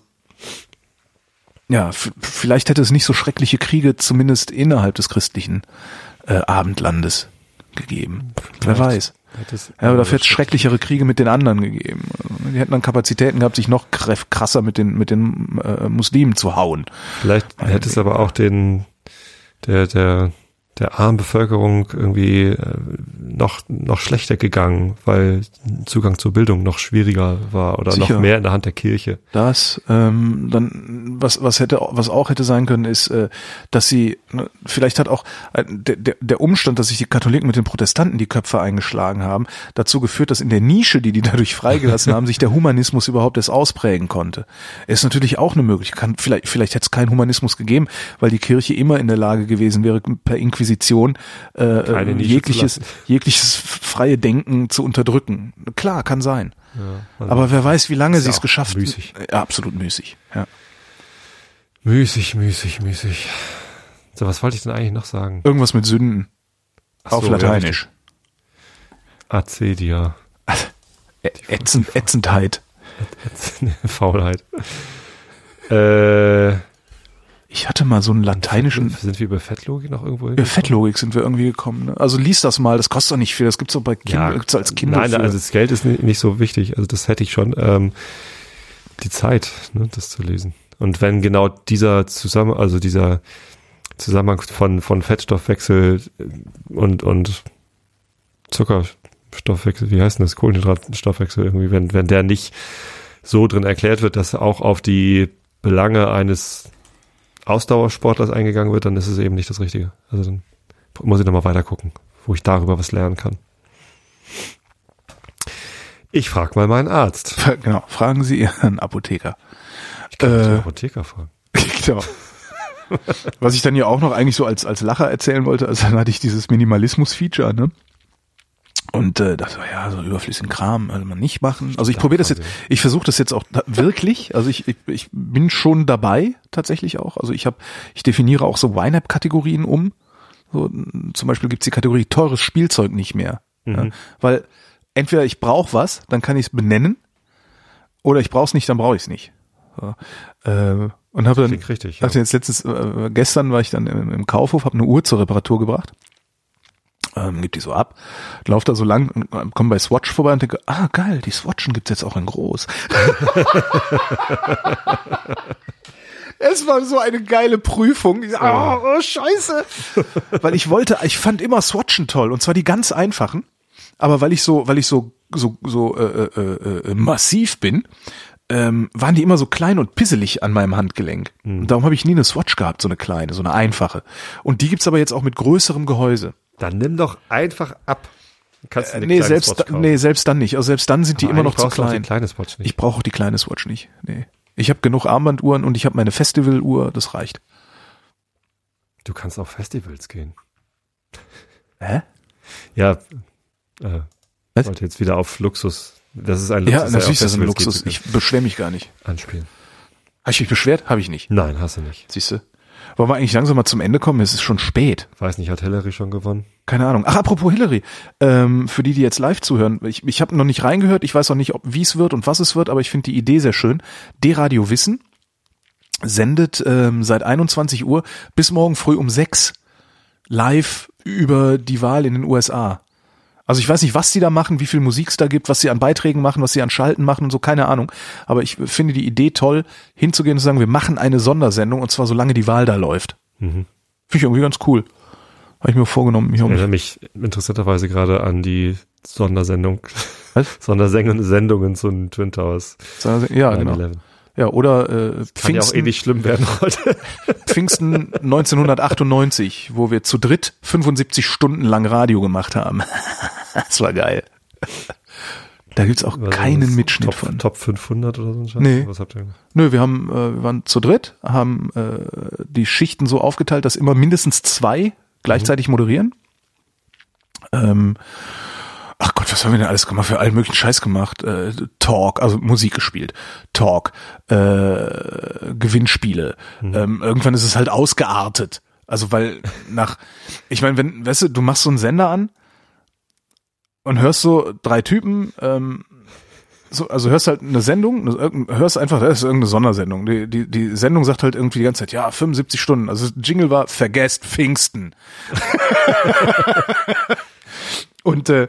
ja, vielleicht hätte es nicht so schreckliche Kriege, zumindest innerhalb des christlichen äh, Abendlandes gegeben. Wer weiß. Hat es- Ja, aber dafür hätte es schrecklichere Kriege mit den anderen gegeben. Die hätten dann Kapazitäten gehabt, sich noch krasser mit den, mit den äh, Muslimen zu hauen. Vielleicht hätte es aber auch den, der, der, der armen Bevölkerung irgendwie äh, noch, noch schlechter gegangen, weil Zugang zur Bildung noch schwieriger war oder Sicher. noch mehr in der Hand der Kirche. Das, ähm, dann, was, was hätte, was auch hätte sein können, ist, äh, dass sie, ne, vielleicht hat auch äh, der, der, der Umstand, dass sich die Katholiken mit den Protestanten die Köpfe eingeschlagen haben, dazu geführt, dass in der Nische, die die dadurch freigelassen haben, sich der Humanismus überhaupt erst ausprägen konnte. Ist natürlich auch eine Möglichkeit. Vielleicht, vielleicht hätte es keinen Humanismus gegeben, weil die Kirche immer in der Lage gewesen wäre, per Inquisition äh, Keine äh, Nische jegliches, jegliches freie Denken zu unterdrücken. Klar, kann sein. Ja, also Aber wer weiß, wie lange sie es geschafft haben. müßig. Ja, absolut müßig. Ja. müßig, müßig, müßig. So, was wollte ich denn eigentlich noch sagen? Irgendwas mit Sünden. Ach auf so, ja, Lateinisch. Acedia. Ätzend, Ätzendheit. Faulheit. Äh, Ich hatte mal so einen lateinischen. sind wir über Fettlogik noch irgendwo Über hingekommen? Fettlogik sind wir irgendwie gekommen. Ne? Also lies das mal, das kostet doch nicht viel. Das gibt's doch bei Kindle, gibt's als Kindle. Nein, für. also das Geld ist ni- nicht so wichtig. Also das hätte ich schon. Ähm, die Zeit, ne, das zu lesen. Und wenn genau dieser Zusammen, also dieser Zusammenhang von, von Fettstoffwechsel und, und Zuckerstoffwechsel, wie heißt denn das? Kohlenhydratstoffwechsel irgendwie, wenn, wenn der nicht so drin erklärt wird, dass auch auf die Belange eines Ausdauersportlers eingegangen wird, dann ist es eben nicht das Richtige. Also dann muss ich nochmal weiter gucken, wo ich darüber was lernen kann. Ich frage mal meinen Arzt. genau, fragen Sie Ihren Apotheker. Ich kann äh, den Apotheker fragen. genau. Was ich dann ja auch noch eigentlich so als, als Lacher erzählen wollte, also dann hatte ich dieses Minimalismus-Feature, ne? Und äh, dachte, ja, so überflüssigen Kram, also man nicht machen. Also ich probiere das jetzt, ich versuche das jetzt auch wirklich. Also ich, ich, ich bin schon dabei, tatsächlich auch. Also ich habe, ich definiere auch so YNAB-Kategorien um. So, zum Beispiel gibt's die Kategorie teures Spielzeug nicht mehr. Ja, weil entweder ich brauche was, dann kann ich es benennen, oder ich brauche es nicht, dann brauche ich es nicht. So, äh, und habe dann richtig, ja. hatte jetzt letztens, äh, gestern war ich dann im, im Kaufhof, habe eine Uhr zur Reparatur gebracht. Ähm, gibt die so ab, lauf da so lang und äh, komm bei Swatch vorbei und denke, ah geil, die Swatchen gibt's jetzt auch in groß. es war so eine geile Prüfung. Ich, oh, oh, scheiße. weil ich wollte, ich fand immer Swatchen toll und zwar die ganz einfachen. Aber weil ich so, weil ich so so so äh, äh, äh, massiv bin, ähm, waren die immer so klein und pisselig an meinem Handgelenk. Und darum habe ich nie eine Swatch gehabt, so eine kleine, so eine einfache. Und die gibt's aber jetzt auch mit größerem Gehäuse. Dann nimm doch einfach ab. Kannst du eine nee, selbst kaufen. nee, selbst dann nicht. Also selbst dann sind die Aber immer noch zu klein. Die. Ich brauche auch die kleine Swatch nicht. Nee. Ich habe genug Armbanduhren und ich habe meine Festivaluhr, das reicht. du kannst auf Festivals gehen. Hä? Ja, äh, Was? wollte jetzt wieder auf Luxus Das ist ein Ja, Luxus, der natürlich ist das ein Luxus. Ich beschwere mich gar nicht. anspielen. Habe ich mich beschwert? Habe ich nicht. Nein, hast du nicht. Siehst du? Wollen wir eigentlich langsam mal zum Ende kommen? Es ist schon spät. Weiß nicht, hat Hillary schon gewonnen? Keine Ahnung. Ach, apropos Hillary. Ähm, für die, die jetzt live zuhören. Ich, ich habe noch nicht reingehört. Ich weiß auch nicht, wie es wird und was es wird, aber ich finde die Idee sehr schön. D-Radio Wissen sendet ähm, seit 21 Uhr bis morgen früh um 6 live über die Wahl in den USA. Also ich weiß nicht, was die da machen, wie viel Musik es da gibt, was sie an Beiträgen machen, was sie an Schalten machen und so, keine Ahnung. Aber ich finde die Idee toll, hinzugehen und zu sagen, wir machen eine Sondersendung und zwar solange die Wahl da läuft. Mhm. Finde ich irgendwie ganz cool. Habe ich mir vorgenommen. Ich Ich erinnere mich interessanterweise gerade an die Sondersendung. Was? Sondersendungen Sendungen zu den Twin Towers. ja, genau. 9/11. Ja, oder äh, Kann ja auch eh Pfingsten, nicht schlimm werden heute. Pfingsten 1998, wo wir zu dritt 75 Stunden lang Radio gemacht haben. das war geil. Da gibt's auch Was war keinen das? Mitschnitt Top, von. Top 500 oder so ein Scheiß? Nee. Was habt ihr gemacht? Nö, wir haben, äh, wir waren zu dritt, haben äh, die Schichten so aufgeteilt, dass immer mindestens zwei gleichzeitig moderieren. Ähm, ach Gott, was haben wir denn alles gemacht? Für allen möglichen Scheiß gemacht. Äh, Talk, also Musik gespielt. Talk, äh, Gewinnspiele. Ähm, irgendwann ist es halt ausgeartet. Also weil nach, ich meine, wenn, weißt du, du machst so einen Sender an und hörst so drei Typen, ähm, so, also hörst halt eine Sendung, hörst einfach, das ist irgendeine Sondersendung. Die, die, die Sendung sagt halt irgendwie die ganze Zeit, ja, 75 Stunden. Also Jingle war, vergesst Pfingsten. und äh,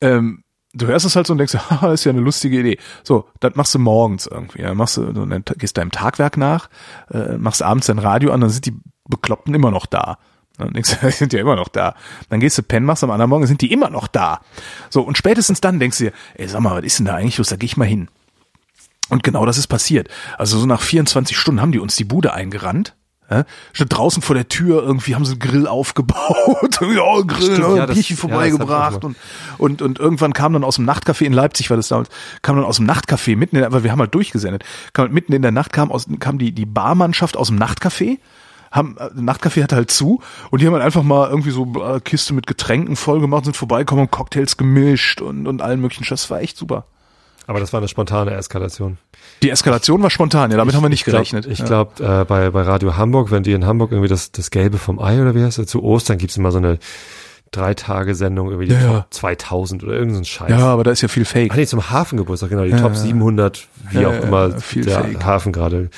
ähm, du hörst es halt so und denkst, haha, ist ja eine lustige Idee. So, das machst du morgens irgendwie. Dann machst du, dann gehst deinem Tagwerk nach, äh, machst abends dein Radio an, dann sind die Bekloppten immer noch da. Dann denkst du, sind ja immer noch da. Dann gehst du pennen, machst am anderen Morgen, sind die immer noch da. So, und spätestens dann denkst du dir, ey, sag mal, was ist denn da eigentlich los? Da geh ich mal hin. Und genau das ist passiert. Also so nach 24 Stunden haben die uns die Bude eingerannt. Ja, schon draußen vor der Tür irgendwie haben sie einen Grill aufgebaut, ja, Grill, Stimmt, ne, ja, das- Bierchen ja, vorbeigebracht hab und, und, und irgendwann kam dann aus dem Nachtcafé in Leipzig, war das damals, kam dann aus dem Nachtcafé mitten in der, aber wir haben halt durchgesendet, kam halt mitten in der Nacht kam aus, kam die, die Barmannschaft aus dem Nachtcafé, haben, äh, Nachtcafé hatte halt zu und die haben halt einfach mal irgendwie so äh, Kiste mit Getränken voll gemacht, sind vorbeigekommen, Cocktails gemischt und, und allen möglichen Scheiß. Das war echt super. Aber das war eine spontane Eskalation. Die Eskalation war spontan, ja, damit haben wir nicht ich glaub, gerechnet. Ich ja. glaube, äh, bei, bei Radio Hamburg, wenn die in Hamburg irgendwie das, das Gelbe vom Ei oder wie heißt das, zu Ostern gibt's immer so eine Drei-Tage-Sendung über die Ja, Top ja. 2000 oder irgendein Scheiß. ja, aber da ist ja viel Fake. Ach nee, zum Hafengeburtstag, genau, die Ja, Top ja. 700, wie auch immer der Fake. Hafen gerade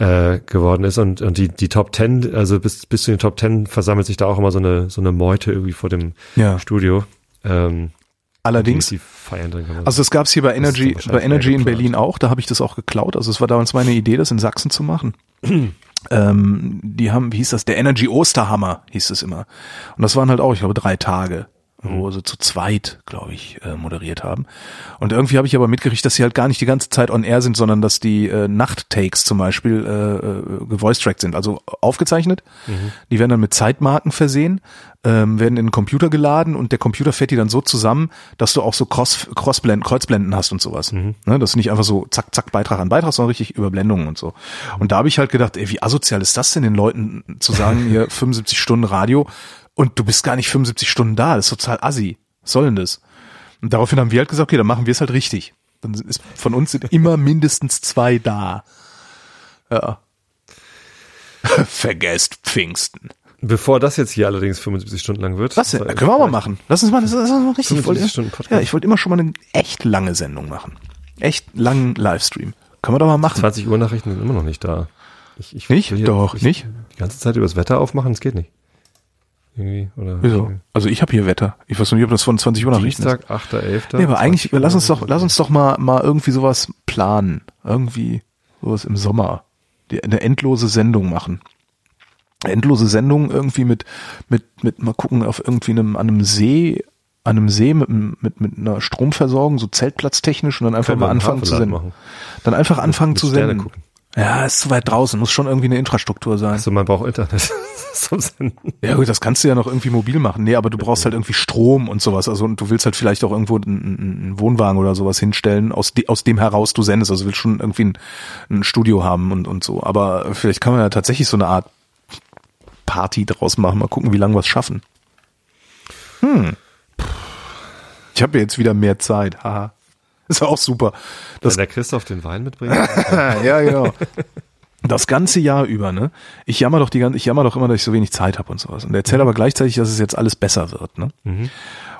äh, geworden ist. Und, und die, die Top 10, also bis, bis zu den Top 10 versammelt sich da auch immer so eine, so eine Meute irgendwie vor dem. Studio. Ähm, Allerdings, Die, die feiern drin. kann also das gab's hier bei Energy, bei Energy in. Berlin auch, da habe ich das auch geklaut. Also es war damals meine Idee, das in Sachsen zu machen. ähm, die haben, wie hieß das, der Energy Osterhammer hieß es immer. Und das waren halt auch, ich glaube, drei Tage, wo sie zu zweit, glaube ich, äh, moderiert haben. Und irgendwie habe ich aber mitgekriegt, dass sie halt gar nicht die ganze Zeit on air sind, sondern dass die äh, Nachttakes zum Beispiel äh, äh, gevoice-tracked sind, also aufgezeichnet. Die werden dann mit Zeitmarken versehen, ähm, werden in den Computer geladen und der Computer fährt die dann so zusammen, dass du auch so Cross, Crossblenden, Kreuzblenden hast und sowas. Ne, dass du nicht einfach so zack, zack, Beitrag an Beitrag, sondern richtig Überblendungen und so. Und da habe ich halt gedacht, ey, wie asozial ist das denn, den Leuten zu sagen, hier 75 Stunden Radio und du bist gar nicht 75 Stunden da, das ist total assi. Was soll denn das? Und daraufhin haben wir halt gesagt, okay, dann machen wir es halt richtig. Dann ist von uns sind immer mindestens zwei da. Ja. Vergesst Pfingsten. Bevor das jetzt hier allerdings 75 Stunden lang wird. Was denn? Können wir auch mal machen. Lass uns mal, das ist mal richtig. Ich 45 wollte, Stunden Podcast. ja, ich wollte immer schon mal eine echt lange Sendung machen. Echt langen Livestream. Können wir doch mal machen. 20 Uhr Nachrichten sind immer noch nicht da. Ich, ich Nicht? Doch, ich, nicht? Die ganze Zeit über das Wetter aufmachen, das geht nicht. Irgendwie, oder? Wieso? Also ich habe hier Wetter. Ich weiß noch nicht, ob das von 20 Uhr Nachrichten ist. Dienstag, 8.11. Nee, aber eigentlich, 20 Uhr. lass uns doch, lass uns doch mal, mal irgendwie sowas planen. Irgendwie sowas im Sommer. Die, eine endlose Sendung machen. Endlose Sendung irgendwie mit, mit, mit, mal gucken, auf irgendwie einem, an einem See, an einem See mit, mit, mit einer Stromversorgung, so zeltplatztechnisch und dann einfach Können mal anfangen zu senden. machen. Dann einfach anfangen mit zu senden. gucken. Ja, ist zu weit draußen, muss schon irgendwie eine Infrastruktur sein. Also man braucht Internet zum Senden. Ja gut, das kannst du ja noch irgendwie mobil machen. Nee, aber du brauchst halt irgendwie Strom und sowas. Also und du willst halt vielleicht auch irgendwo einen, einen Wohnwagen oder sowas hinstellen, aus, de, aus dem heraus du sendest. Also du willst schon irgendwie ein, ein Studio haben und, und so. Aber vielleicht kann man ja tatsächlich so eine Art Party draus machen. Mal gucken, wie lange wir es schaffen. Hm. Ich habe jetzt wieder mehr Zeit. Haha. Ist ja auch super. Das, Wenn der Christoph den Wein mitbringt. ja, genau. Das ganze Jahr über, ne? Ich jammer doch die ganze, ich jammer doch immer, dass ich so wenig Zeit habe und sowas. Und erzähle aber gleichzeitig, dass es jetzt alles besser wird, ne?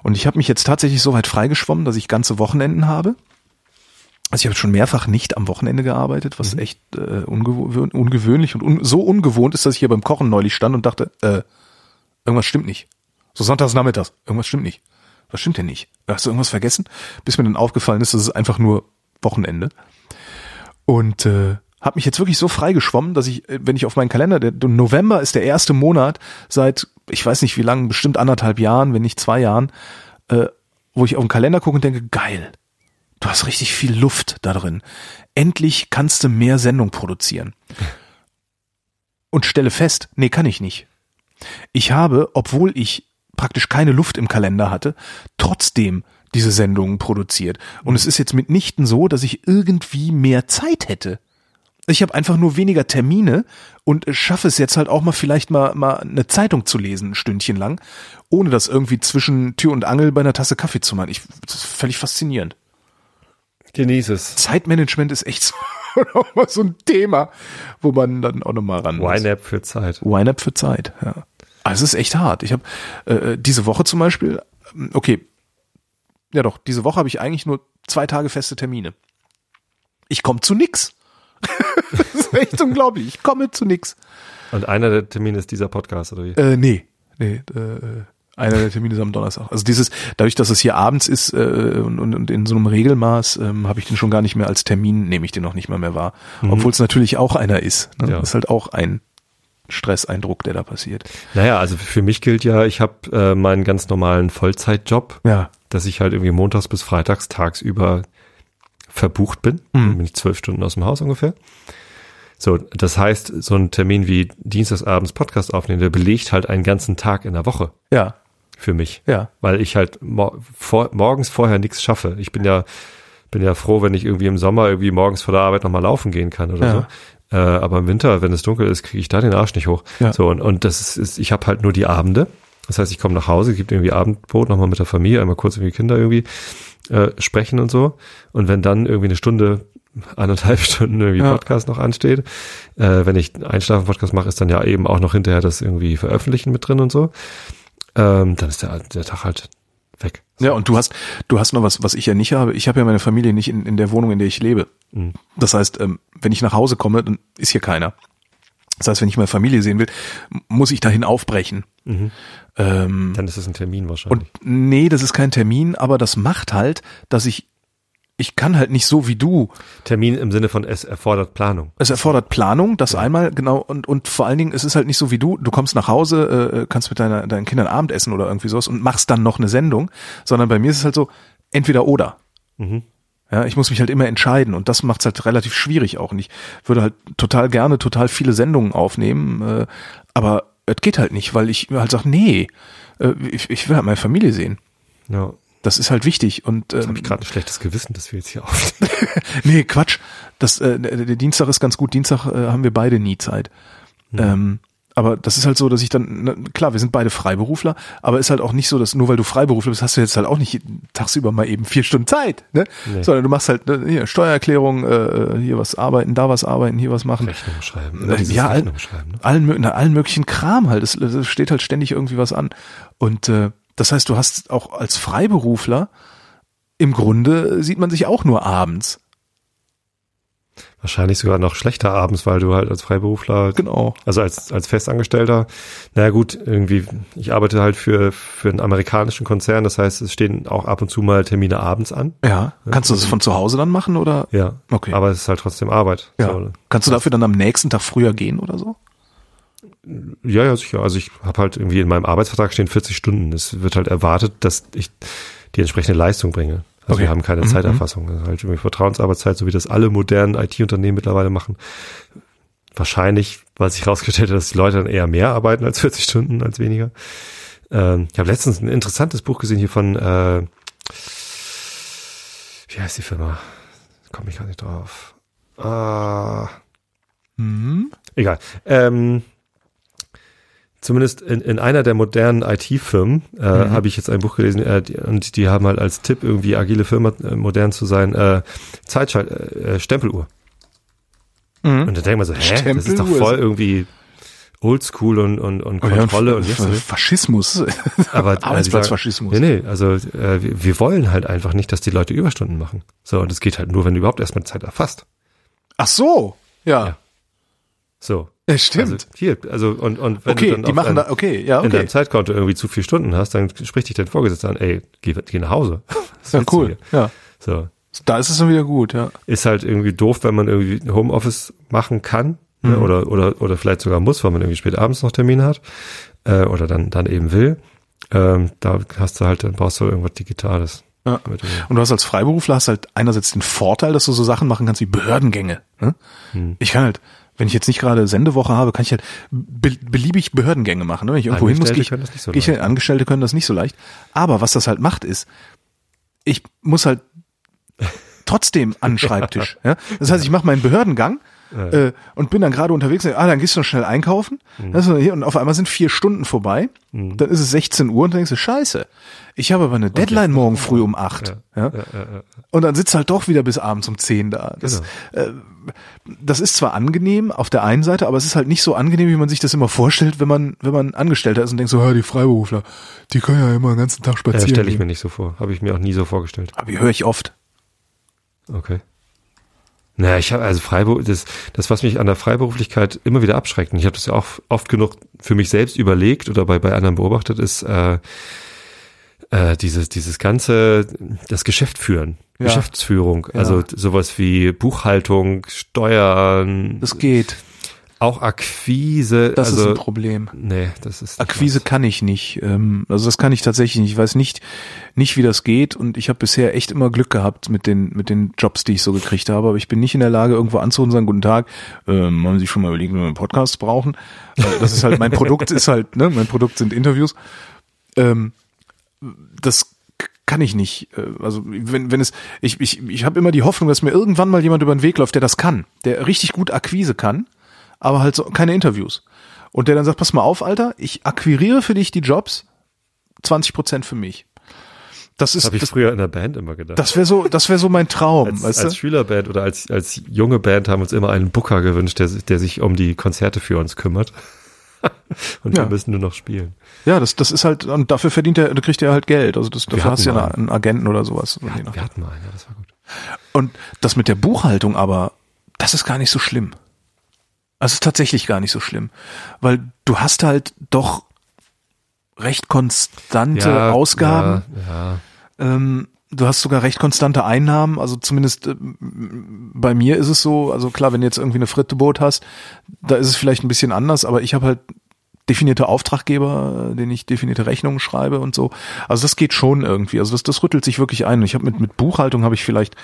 Und ich habe mich jetzt tatsächlich so weit freigeschwommen, dass ich ganze Wochenenden habe. Also ich habe schon mehrfach nicht am Wochenende gearbeitet, was echt äh, ungewö ungewöhnlich und un so ungewohnt ist, dass ich hier beim Kochen neulich stand und dachte, äh, irgendwas stimmt nicht. So sonntags nachmittags, irgendwas stimmt nicht. Was stimmt denn nicht? Hast du irgendwas vergessen? Bis mir dann aufgefallen ist, dass es einfach nur Wochenende. Und äh, habe mich jetzt wirklich so freigeschwommen, dass ich, äh, wenn ich auf meinen Kalender, der November ist der erste Monat seit, ich weiß nicht wie lange, bestimmt anderthalb Jahren, wenn nicht zwei Jahren, äh, wo ich auf den Kalender gucke und denke, geil, du hast richtig viel Luft da drin. Endlich kannst du mehr Sendung produzieren. Und stelle fest, nee, kann ich nicht. Ich habe, obwohl ich praktisch keine Luft im Kalender hatte, trotzdem diese Sendungen produziert. Und es ist jetzt mitnichten so, dass ich irgendwie mehr Zeit hätte. Ich habe einfach nur weniger Termine und schaffe es jetzt halt auch mal vielleicht mal, mal eine Zeitung zu lesen, ein Stündchen lang, ohne das irgendwie zwischen Tür und Angel bei einer Tasse Kaffee zu machen. Ich, das ist völlig faszinierend. Genieße es. Zeitmanagement ist echt so, auch mal so ein Thema, wo man dann auch nochmal ran muss. YNAB für Zeit. YNAB für Zeit, ja. Also es ist echt hart. Ich habe äh, diese Woche zum Beispiel, ähm, okay, ja doch, diese Woche habe ich eigentlich nur zwei Tage feste Termine. Ich komme zu nix. das ist echt unglaublich. Ich komme zu nix. Und einer der Termine ist dieser Podcast, oder wie? Äh, nee, nee, äh, einer der Termine ist am Donnerstag. Also dieses, dadurch, dass es hier abends ist äh, und, und, und in so einem Regelmaß, ähm, habe ich den schon gar nicht mehr als Termin, nehme ich den noch nicht mal mehr wahr. Obwohl es natürlich auch einer ist. Ne? Ja. Das ist halt auch ein Stresseindruck, der da passiert. Naja, also für mich gilt ja, ich habe äh, meinen ganz normalen Vollzeitjob, Ja. dass ich halt irgendwie montags bis freitags tagsüber verbucht bin. Dann bin ich zwölf Stunden aus dem Haus ungefähr. So, das heißt, so ein Termin wie Dienstagsabends Podcast aufnehmen, der belegt halt einen ganzen Tag in der Woche Ja, für mich. ja. Weil ich halt mor vor, morgens vorher nichts schaffe. Ich bin ja, bin ja froh, wenn ich irgendwie im Sommer irgendwie morgens vor der Arbeit nochmal laufen gehen kann oder Ja. so. Äh, aber im Winter, wenn es dunkel ist, kriege ich da den Arsch nicht hoch. Ja. So, und, und das ist, ist ich habe halt nur die Abende. Das heißt, ich komme nach Hause, gibt irgendwie Abendbrot nochmal mit der Familie, einmal kurz irgendwie Kinder irgendwie äh, sprechen und so. Und wenn dann irgendwie eine Stunde, eineinhalb Stunden irgendwie Ja. Podcast noch ansteht, äh, wenn ich einen Einschlafen-Podcast mache, ist dann ja eben auch noch hinterher das irgendwie veröffentlichen mit drin und so. Ähm, dann ist der, der Tag halt weg. Ja, und du hast, du hast noch was, was ich ja nicht habe. Ich habe ja meine Familie nicht in, in der Wohnung, in der ich lebe. Mhm. Das heißt, ähm, wenn ich nach Hause komme, dann ist hier keiner. Das heißt, wenn ich meine Familie sehen will, muss ich dahin aufbrechen. Ähm, Dann ist es ein Termin und wahrscheinlich. nee, das ist kein Termin, aber das macht halt, dass ich, ich kann halt nicht so wie du. Termin im Sinne von es erfordert Planung. Es erfordert Planung, das einmal, genau, und, und vor allen Dingen, es ist halt nicht so wie du, du kommst nach Hause, äh, kannst mit deiner, deinen Kindern Abendessen oder irgendwie sowas und machst dann noch eine Sendung, sondern bei mir ist es halt so, entweder oder. Ja, ich muss mich halt immer entscheiden und das macht's halt relativ schwierig auch. Und ich würde halt total gerne total viele Sendungen aufnehmen, äh, aber es geht halt nicht, weil ich halt sage, nee, äh, ich, ich will halt meine Familie sehen. Ja. Das ist halt wichtig und Habe ähm, ich gerade ein schlechtes Gewissen, dass wir jetzt hier aufnehmen. nee, Quatsch. Das, äh, der, Dienstag ist ganz gut. Dienstag äh, haben wir beide nie Zeit. Ähm, aber das ist halt so, dass ich dann, na, klar, wir sind beide Freiberufler, aber ist halt auch nicht so, dass nur weil du Freiberufler bist, hast du jetzt halt auch nicht tagsüber mal eben vier Stunden Zeit, ne? Nee. Sondern du machst halt ne, hier Steuererklärung, äh, hier was arbeiten, da was arbeiten, hier was machen. Rechnung schreiben. Äh, ja, Rechnung schreiben. Ne? allen, na, allen möglichen Kram halt. Es, es steht halt ständig irgendwie was an. Und äh, das heißt, du hast auch als Freiberufler im Grunde sieht man sich auch nur abends. Wahrscheinlich sogar noch schlechter abends, weil du halt als Freiberufler, Genau. also als, als Festangestellter, naja gut, irgendwie, ich arbeite halt für, für einen amerikanischen Konzern, das heißt, es stehen auch ab und zu mal Termine abends an. Ja. Kannst du das von zu Hause dann machen oder? Ja. Okay. Aber es ist halt trotzdem Arbeit. Ja. So, Kannst du dafür dann am nächsten Tag früher gehen oder so? Ja, ja, sicher. Also ich habe halt irgendwie in meinem Arbeitsvertrag stehen 40 Stunden. Es wird halt erwartet, dass ich die entsprechende Leistung bringe. Also Okay. wir haben keine Mhm, Zeiterfassung. Das ist halt irgendwie Vertrauensarbeitszeit, so wie das alle modernen IT-Unternehmen mittlerweile machen. Wahrscheinlich, weil sich herausgestellt hat, dass die Leute dann eher mehr arbeiten als 40 Stunden, als weniger. Ähm, ich habe letztens ein interessantes Buch gesehen hier von, äh, wie heißt die Firma? Komme ich gar nicht drauf. Ah, Mhm. Egal. Ähm, zumindest in, in einer der modernen IT-Firmen äh, Mhm. habe ich jetzt ein Buch gelesen äh, die, und die haben halt als Tipp irgendwie agile Firma äh, modern zu sein äh, Zeitschalt äh, Stempeluhr Mhm. und dann denkt man so hä das ist doch Stempeluhr voll irgendwie Oldschool und und, und Oh ja, Kontrolle und und, jetzt? Faschismus. aber Arbeitsplatzfaschismus. Nee, nee, also äh, wir, wir wollen halt einfach nicht, dass die Leute Überstunden machen. So, und es geht halt nur, wenn du überhaupt erstmal Zeit erfasst. Ach so. Ja. Ja. So. Ja, stimmt. Also hier, also und, und wenn okay, du dann die machen dein, da, okay, ja, in okay. deinem Zeitkonto irgendwie zu viele Stunden hast, dann spricht dich dein Vorgesetzter an, ey, geh, geh nach Hause. Was Ja, cool. Ja. So. Da ist es dann wieder gut, ja. Ist halt irgendwie doof, wenn man irgendwie Homeoffice machen kann. Ne? Mhm. Oder, oder, oder vielleicht sogar muss, weil man irgendwie spät abends noch Termine hat. Äh, oder dann, dann eben will. Ähm, da hast du halt, dann brauchst du irgendwas Digitales. Ja. Und du hast als Freiberufler hast halt einerseits den Vorteil, dass du so Sachen machen kannst wie Behördengänge. Ne? Hm. Ich kann halt, wenn ich jetzt nicht gerade Sendewoche habe, kann ich halt be beliebig Behördengänge machen. Ne? Wenn ich irgendwo hin muss, Angestellte gehe ich, können das nicht so ich leicht. Angestellte können das nicht so leicht. Aber was das halt macht, ist, ich muss halt trotzdem an den Schreibtisch. ja? Das heißt, ich mache meinen Behördengang äh, und bin dann gerade unterwegs. Ah, dann gehst du noch schnell einkaufen. Mhm. Und auf einmal sind vier Stunden vorbei. Dann ist es 16 Uhr und dann denkst du, scheiße, ich habe aber eine Deadline morgen früh um acht. Ja, Und dann sitzt halt doch wieder bis abends um 10 da. Das, Genau. äh, das ist zwar angenehm auf der einen Seite, aber es ist halt nicht so angenehm, wie man sich das immer vorstellt, wenn man, wenn man Angestellter ist und denkt so, ja, die Freiberufler, die können ja immer den ganzen Tag Ja, spazieren. stelle ich mir nicht so vor. Habe ich mir auch nie so vorgestellt. Aber die höre ich oft. Okay. Naja, ich habe also Freiberuf, das, das, was mich an der Freiberuflichkeit immer wieder abschreckt, und ich habe das ja auch oft genug für mich selbst überlegt oder bei, bei anderen beobachtet, ist äh, äh, dieses, dieses ganze, das Geschäft führen, Ja. Geschäftsführung, Ja. also sowas wie Buchhaltung, Steuern, Das geht. auch Akquise. Das also, ist ein Problem. Nee, das ist. Akquise was. kann ich nicht. Ähm, also das kann ich tatsächlich nicht. Ich weiß nicht, nicht wie das geht und ich habe bisher echt immer Glück gehabt mit den mit den Jobs, die ich so gekriegt habe. Aber ich bin nicht in der Lage, irgendwo anzurufen und sagen, guten Tag, ähm, haben Sie schon mal überlegt, wenn wir einen Podcast brauchen? Äh, das ist halt mein Produkt, ist halt, ne, mein Produkt sind Interviews. Ähm, das kann ich nicht. Äh, Also wenn, wenn es, ich, ich, ich habe immer die Hoffnung, dass mir irgendwann mal jemand über den Weg läuft, der das kann, der richtig gut Akquise kann, aber halt so keine Interviews. Und der dann sagt, pass mal auf, Alter, ich akquiriere für dich die Jobs, 20 Prozent für mich. Das ist, habe ich das, früher in der Band immer gedacht. das wäre so, das wäre so mein Traum, als, weißt als? Schülerband oder als, als junge Band haben wir uns immer einen Booker gewünscht, der, sich- der sich um die Konzerte für uns kümmert. Und Ja. wir müssen nur noch spielen. Ja, das, das ist halt, und dafür verdient er, kriegt er halt Geld. Also das, dafür hast du ja mal eine- einen Agenten oder sowas. Wir hatten, wir hatten mal einen, ja, das war gut. Und das mit der Buchhaltung aber, das ist gar nicht so schlimm. Also ist tatsächlich gar nicht so schlimm. Weil du hast halt doch recht konstante Ausgaben. Ja, Ähm, du hast sogar recht konstante Einnahmen. Also zumindest ähm, bei mir ist es so, also klar, wenn du jetzt irgendwie eine Fritteboot hast, da ist es vielleicht ein bisschen anders, aber ich habe halt definierte Auftraggeber, äh, denen ich definierte Rechnungen schreibe und so. Also das geht schon irgendwie. Also das, das rüttelt sich wirklich ein. Und Ich habe mit, mit Buchhaltung habe ich vielleicht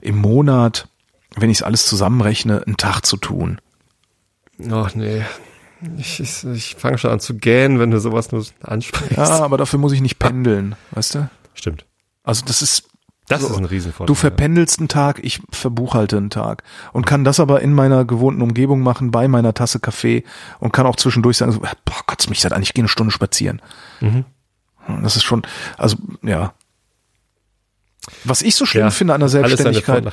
im Monat, wenn ich es alles zusammenrechne, einen Tag zu tun. Ach nee. Ich, ich, ich fange schon an zu gähnen, wenn du sowas nur ansprichst. Ja, aber dafür muss ich nicht pendeln, weißt du? Stimmt. Also das ist Das So. ist ein Riesenvorteil. Du verpendelst einen Tag, ich verbuchhalte einen Tag und kann das aber in meiner gewohnten Umgebung machen, bei meiner Tasse Kaffee und kann auch zwischendurch sagen, so, boah, Gott, mich das an, ich gehe eine Stunde spazieren. Mhm. Das ist schon, also ja. Was ich so schlimm Ja, finde an der Selbstständigkeit,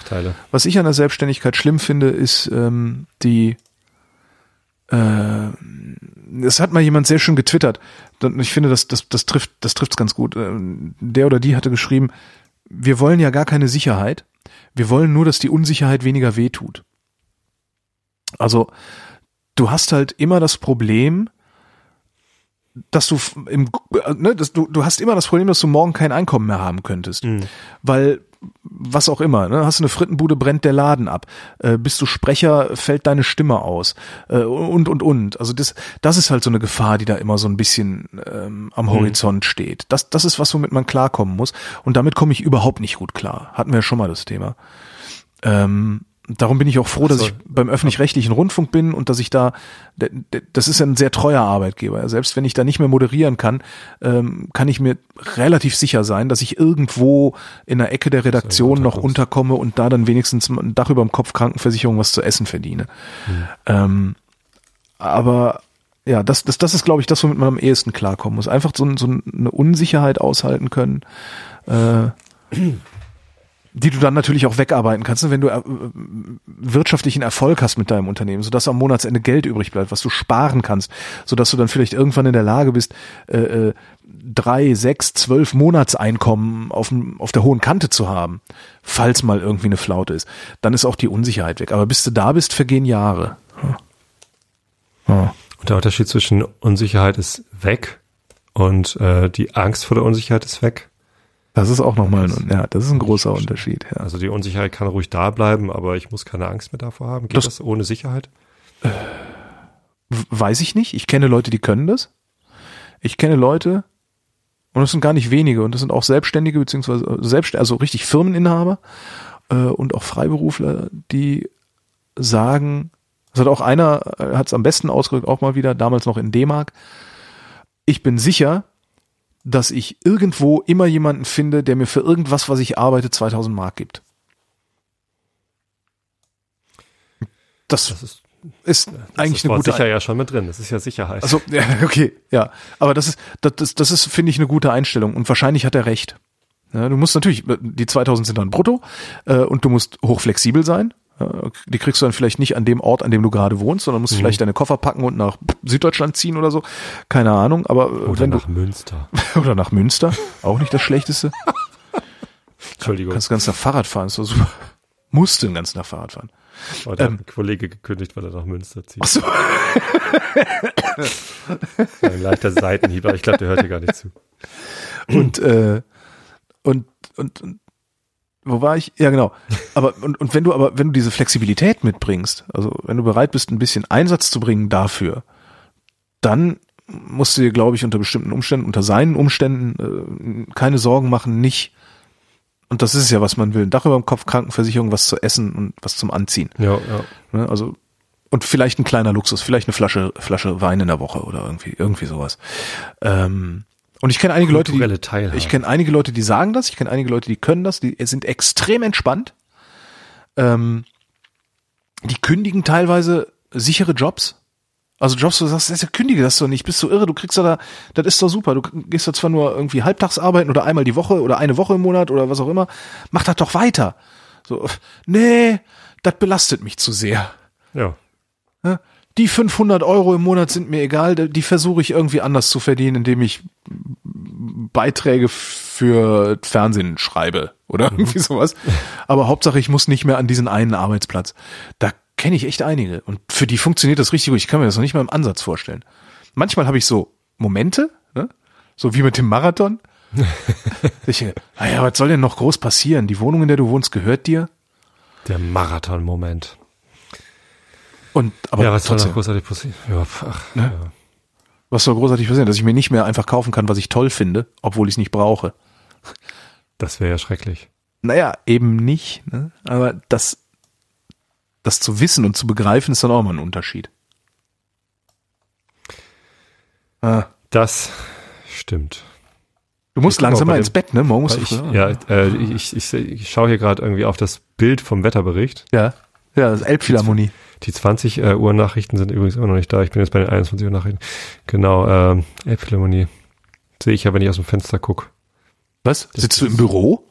was ich an der Selbstständigkeit schlimm finde, ist ähm, die äh, es hat mal jemand sehr schön getwittert. Und Ich finde, das, das, das trifft, das trifft's ganz gut. Ähm, Der oder die hatte geschrieben, wir wollen ja gar keine Sicherheit. Wir wollen nur, dass die Unsicherheit weniger wehtut. Also, du hast halt immer das Problem, dass du im, äh, ne, dass du, du hast immer das Problem, dass du morgen kein Einkommen mehr haben könntest. Weil, was auch immer, ne, hast du eine Frittenbude, brennt der Laden ab. Äh, bist du Sprecher, fällt deine Stimme aus. Äh, und, und, und. Also das, das ist halt so eine Gefahr, die da immer so ein bisschen ähm, am Horizont steht. Das, das ist was, womit man klarkommen muss. Und damit komme ich überhaupt nicht gut klar. Hatten wir ja schon mal das Thema. Ähm, darum bin ich auch froh, dass ich beim öffentlich-rechtlichen Rundfunk bin und dass ich da, das ist ja ein sehr treuer Arbeitgeber. Selbst wenn ich da nicht mehr moderieren kann, ähm, kann ich mir relativ sicher sein, dass ich irgendwo in der Ecke der Redaktion noch unterkomme und da dann wenigstens ein Dach über dem Kopf Krankenversicherung was zu essen verdiene. Ähm, aber ja, das, das, das ist, glaube ich, das, womit man am ehesten klarkommen muss. Einfach so, so eine Unsicherheit aushalten können, äh, die du dann natürlich auch wegarbeiten kannst, ne, wenn du äh, wirtschaftlichen Erfolg hast mit deinem Unternehmen, sodass am Monatsende Geld übrig bleibt, was du sparen kannst, sodass du dann vielleicht irgendwann in der Lage bist, äh, äh, drei, sechs, zwölf Monatseinkommen auf, auf der hohen Kante zu haben, falls mal irgendwie eine Flaute ist. Dann ist auch die Unsicherheit weg. Aber bis du da bist, vergehen Jahre. Ja. Und der Unterschied zwischen Unsicherheit ist weg und äh, die Angst vor der Unsicherheit ist weg. Das ist auch nochmal ein, ja, das ist ein großer Unterschied. Ja. Also die Unsicherheit kann ruhig da bleiben, aber ich muss keine Angst mehr davor haben. Geht Das- das, ohne Sicherheit? W- Weiß ich nicht. Ich kenne Leute, die können das. Ich kenne Leute, und das sind gar nicht wenige, und das sind auch Selbstständige, beziehungsweise äh, selbst, also richtig Firmeninhaber äh, und auch Freiberufler, die sagen, das hat auch einer, hat es am besten ausgedrückt, auch mal wieder, damals noch in D-Mark, ich bin sicher, dass ich irgendwo immer jemanden finde, der mir für irgendwas, was ich arbeite, 2000 Mark gibt. Das, Das ist, ist das eigentlich ist eine gute sicher ja schon mit drin. Das ist ja Sicherheit. also, ja, okay, ja. Aber das ist, das, das ist, finde ich, eine gute Einstellung. Und wahrscheinlich hat er recht. Ja, du musst natürlich, die 2000 sind dann brutto, äh, und du musst hochflexibel sein. Ja, die kriegst du dann vielleicht nicht an dem Ort, an dem du gerade wohnst, sondern musst vielleicht deine Koffer packen und nach Süddeutschland ziehen oder so. Keine Ahnung, aber äh, Oder wenn nach Münster. du, oder nach Münster, auch nicht das Schlechteste. Entschuldigung. Kannst ganz nach Fahrrad fahren, ist doch super. Musst du den ganzen Tag Fahrrad fahren. Heute ähm, hat ein Kollege gekündigt, weil er nach Münster zieht. Ach so. Ein leichter Seitenhieb, aber ich glaube, der hört hier gar nicht zu. und, äh, und, und, und wo war ich? Ja, genau. Aber und, und wenn du aber, wenn du diese Flexibilität mitbringst, also wenn du bereit bist, ein bisschen Einsatz zu bringen dafür, dann musst du dir, glaube ich, unter bestimmten Umständen, unter seinen Umständen äh, keine Sorgen machen, nicht. Und das ist es ja, was man will. Ein Dach über dem Kopf, Krankenversicherung, was zu essen und was zum Anziehen. Ja, ja. Ne? Also und vielleicht ein kleiner Luxus, vielleicht eine Flasche Flasche Wein in der Woche oder irgendwie irgendwie sowas. Ähm, und ich kenne einige Leute, die Teilhabe. ich kenne einige Leute, die sagen das, ich kenne einige Leute, die können das, die sind extrem entspannt. Ähm, die kündigen teilweise sichere Jobs. Also Jobs, wo du sagst, ja kündige das doch nicht, bist du irre, du kriegst doch da, das ist doch super, du gehst da zwar nur irgendwie halbtags arbeiten oder einmal die Woche oder eine Woche im Monat oder was auch immer, mach das doch weiter. So, nee, das belastet mich zu sehr. Ja. Ne? Die 500 Euro im Monat sind mir egal, die versuche ich irgendwie anders zu verdienen, indem ich Beiträge für Fernsehen schreibe oder irgendwie sowas. Aber Hauptsache, ich muss nicht mehr an diesen einen Arbeitsplatz. Da kenne ich echt einige und für die funktioniert das richtig gut. Ich kann mir das noch nicht mal im Ansatz vorstellen. Manchmal habe ich so Momente, ne? so wie mit dem Marathon. ich, naja, was soll denn noch groß passieren? Die Wohnung, in der du wohnst, gehört dir. Der Marathon-Moment. Und aber Ja, was soll trotzdem, noch großartig passieren? Ja, ach, Ne? ja. was soll großartig passieren? Dass ich mir nicht mehr einfach kaufen kann, was ich toll finde, obwohl ich es nicht brauche. Das wäre ja schrecklich. Naja, eben nicht. Ne? Aber das, das zu wissen und zu begreifen, ist dann auch mal ein Unterschied. Ah, Das stimmt. du musst Ich langsam mal dem- ins Bett, ne? Morgen musst du Ich, ja, äh, ich, ich, ich schaue hier gerade irgendwie auf das Bild vom Wetterbericht. ja. Ja, das Elbphilharmonie. Die 20 äh, Uhr Nachrichten sind übrigens immer noch nicht da. Ich bin jetzt bei den 21 Uhr Nachrichten. Genau, ähm, Elbphilharmonie. Sehe ich ja, wenn ich aus dem Fenster guck. Was? Sitzt du im Büro?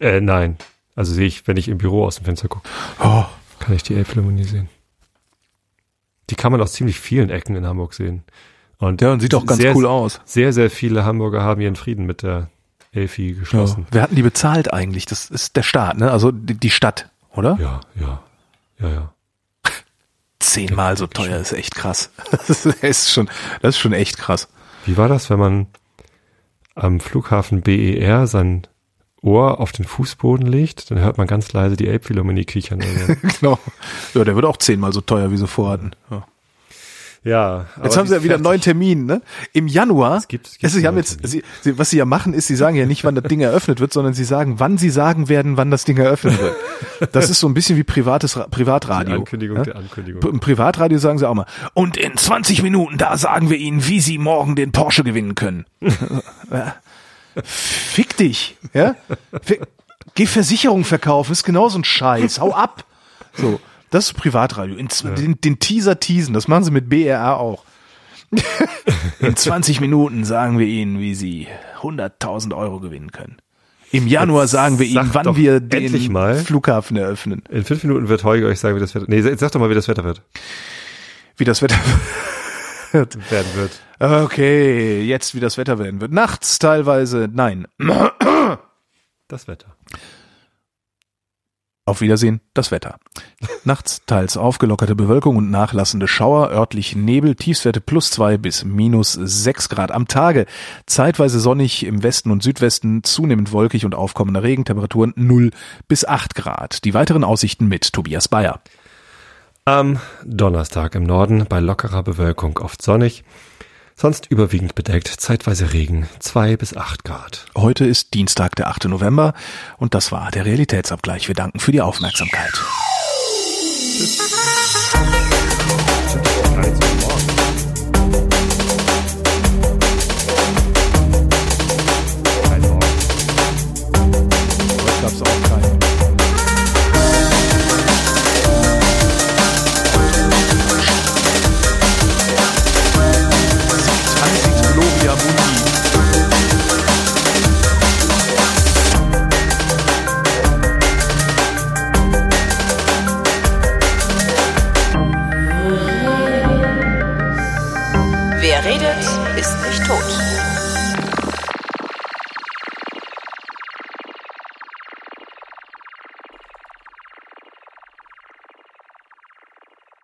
Äh, nein. Also sehe ich, wenn ich im Büro aus dem Fenster gucke, Oh, kann ich die Elbphilharmonie sehen. Die kann man aus ziemlich vielen Ecken in Hamburg sehen. Und ja, und sieht auch ganz sehr, cool aus. Sehr, sehr viele Hamburger haben ihren Frieden mit der Elfi Ja. geschlossen. Wer hat denn die bezahlt eigentlich? Das ist der Staat, ne? Also die, die Stadt, oder? Ja, ja, ja, ja. Zehnmal so teuer ist echt krass. Das ist schon, das ist schon echt krass. Wie war das, wenn man am Flughafen BER sein Ohr auf den Fußboden legt, dann hört man ganz leise die Elbphilharmonie kichern. Genau. Ja, der wird auch zehnmal so teuer, wie sie vorhatten. Ja. Ja. Jetzt haben sie ja wieder einen neuen Termin, ne? Im Januar. Es gibt- es gibt Also sie haben jetzt, sie, sie, was sie ja machen, ist, sie sagen ja nicht, wann das Ding eröffnet wird, sondern sie sagen, wann sie sagen werden, wann das Ding eröffnet wird. Das ist so ein bisschen wie privates Ra- Die Privatradio. Ankündigung ja? der Ankündigung. Im Privatradio sagen sie auch mal, und in 20 Minuten, da sagen wir Ihnen, wie Sie morgen den Porsche gewinnen können. Fick dich, ja? Fick, geh Versicherung verkaufen, ist genauso ein Scheiß, hau ab. So, das ist Privatradio. In, z- den, den Teaser teasen, das machen sie mit BRR auch. In 20 Minuten sagen wir Ihnen, wie Sie 100.000 Euro gewinnen können. Im Januar Jetzt sagen wir Ihnen, wann wir den mal. Flughafen eröffnen. In fünf Minuten wird Holger euch sagen, wie das Wetter. Nee, sag doch mal, wie das Wetter wird. Wie das Wetter Werden wird. Okay, jetzt wie das Wetter werden wird. Nachts teilweise, nein. Das Wetter. Auf Wiedersehen, das Wetter. Nachts teils aufgelockerte Bewölkung und nachlassende Schauer, örtlich Nebel, Tiefstwerte plus zwei bis minus sechs Grad am Tage. Zeitweise sonnig im Westen und Südwesten, zunehmend wolkig und aufkommende Regentemperaturen null bis acht Grad. Die weiteren Aussichten mit Tobias Bayer. Am Donnerstag im Norden bei lockerer Bewölkung oft sonnig. Sonst überwiegend bedeckt, zeitweise Regen, zwei bis acht Grad. Heute ist Dienstag, der 8. November und das war der Realitätsabgleich. Wir danken für die Aufmerksamkeit. Tschüss.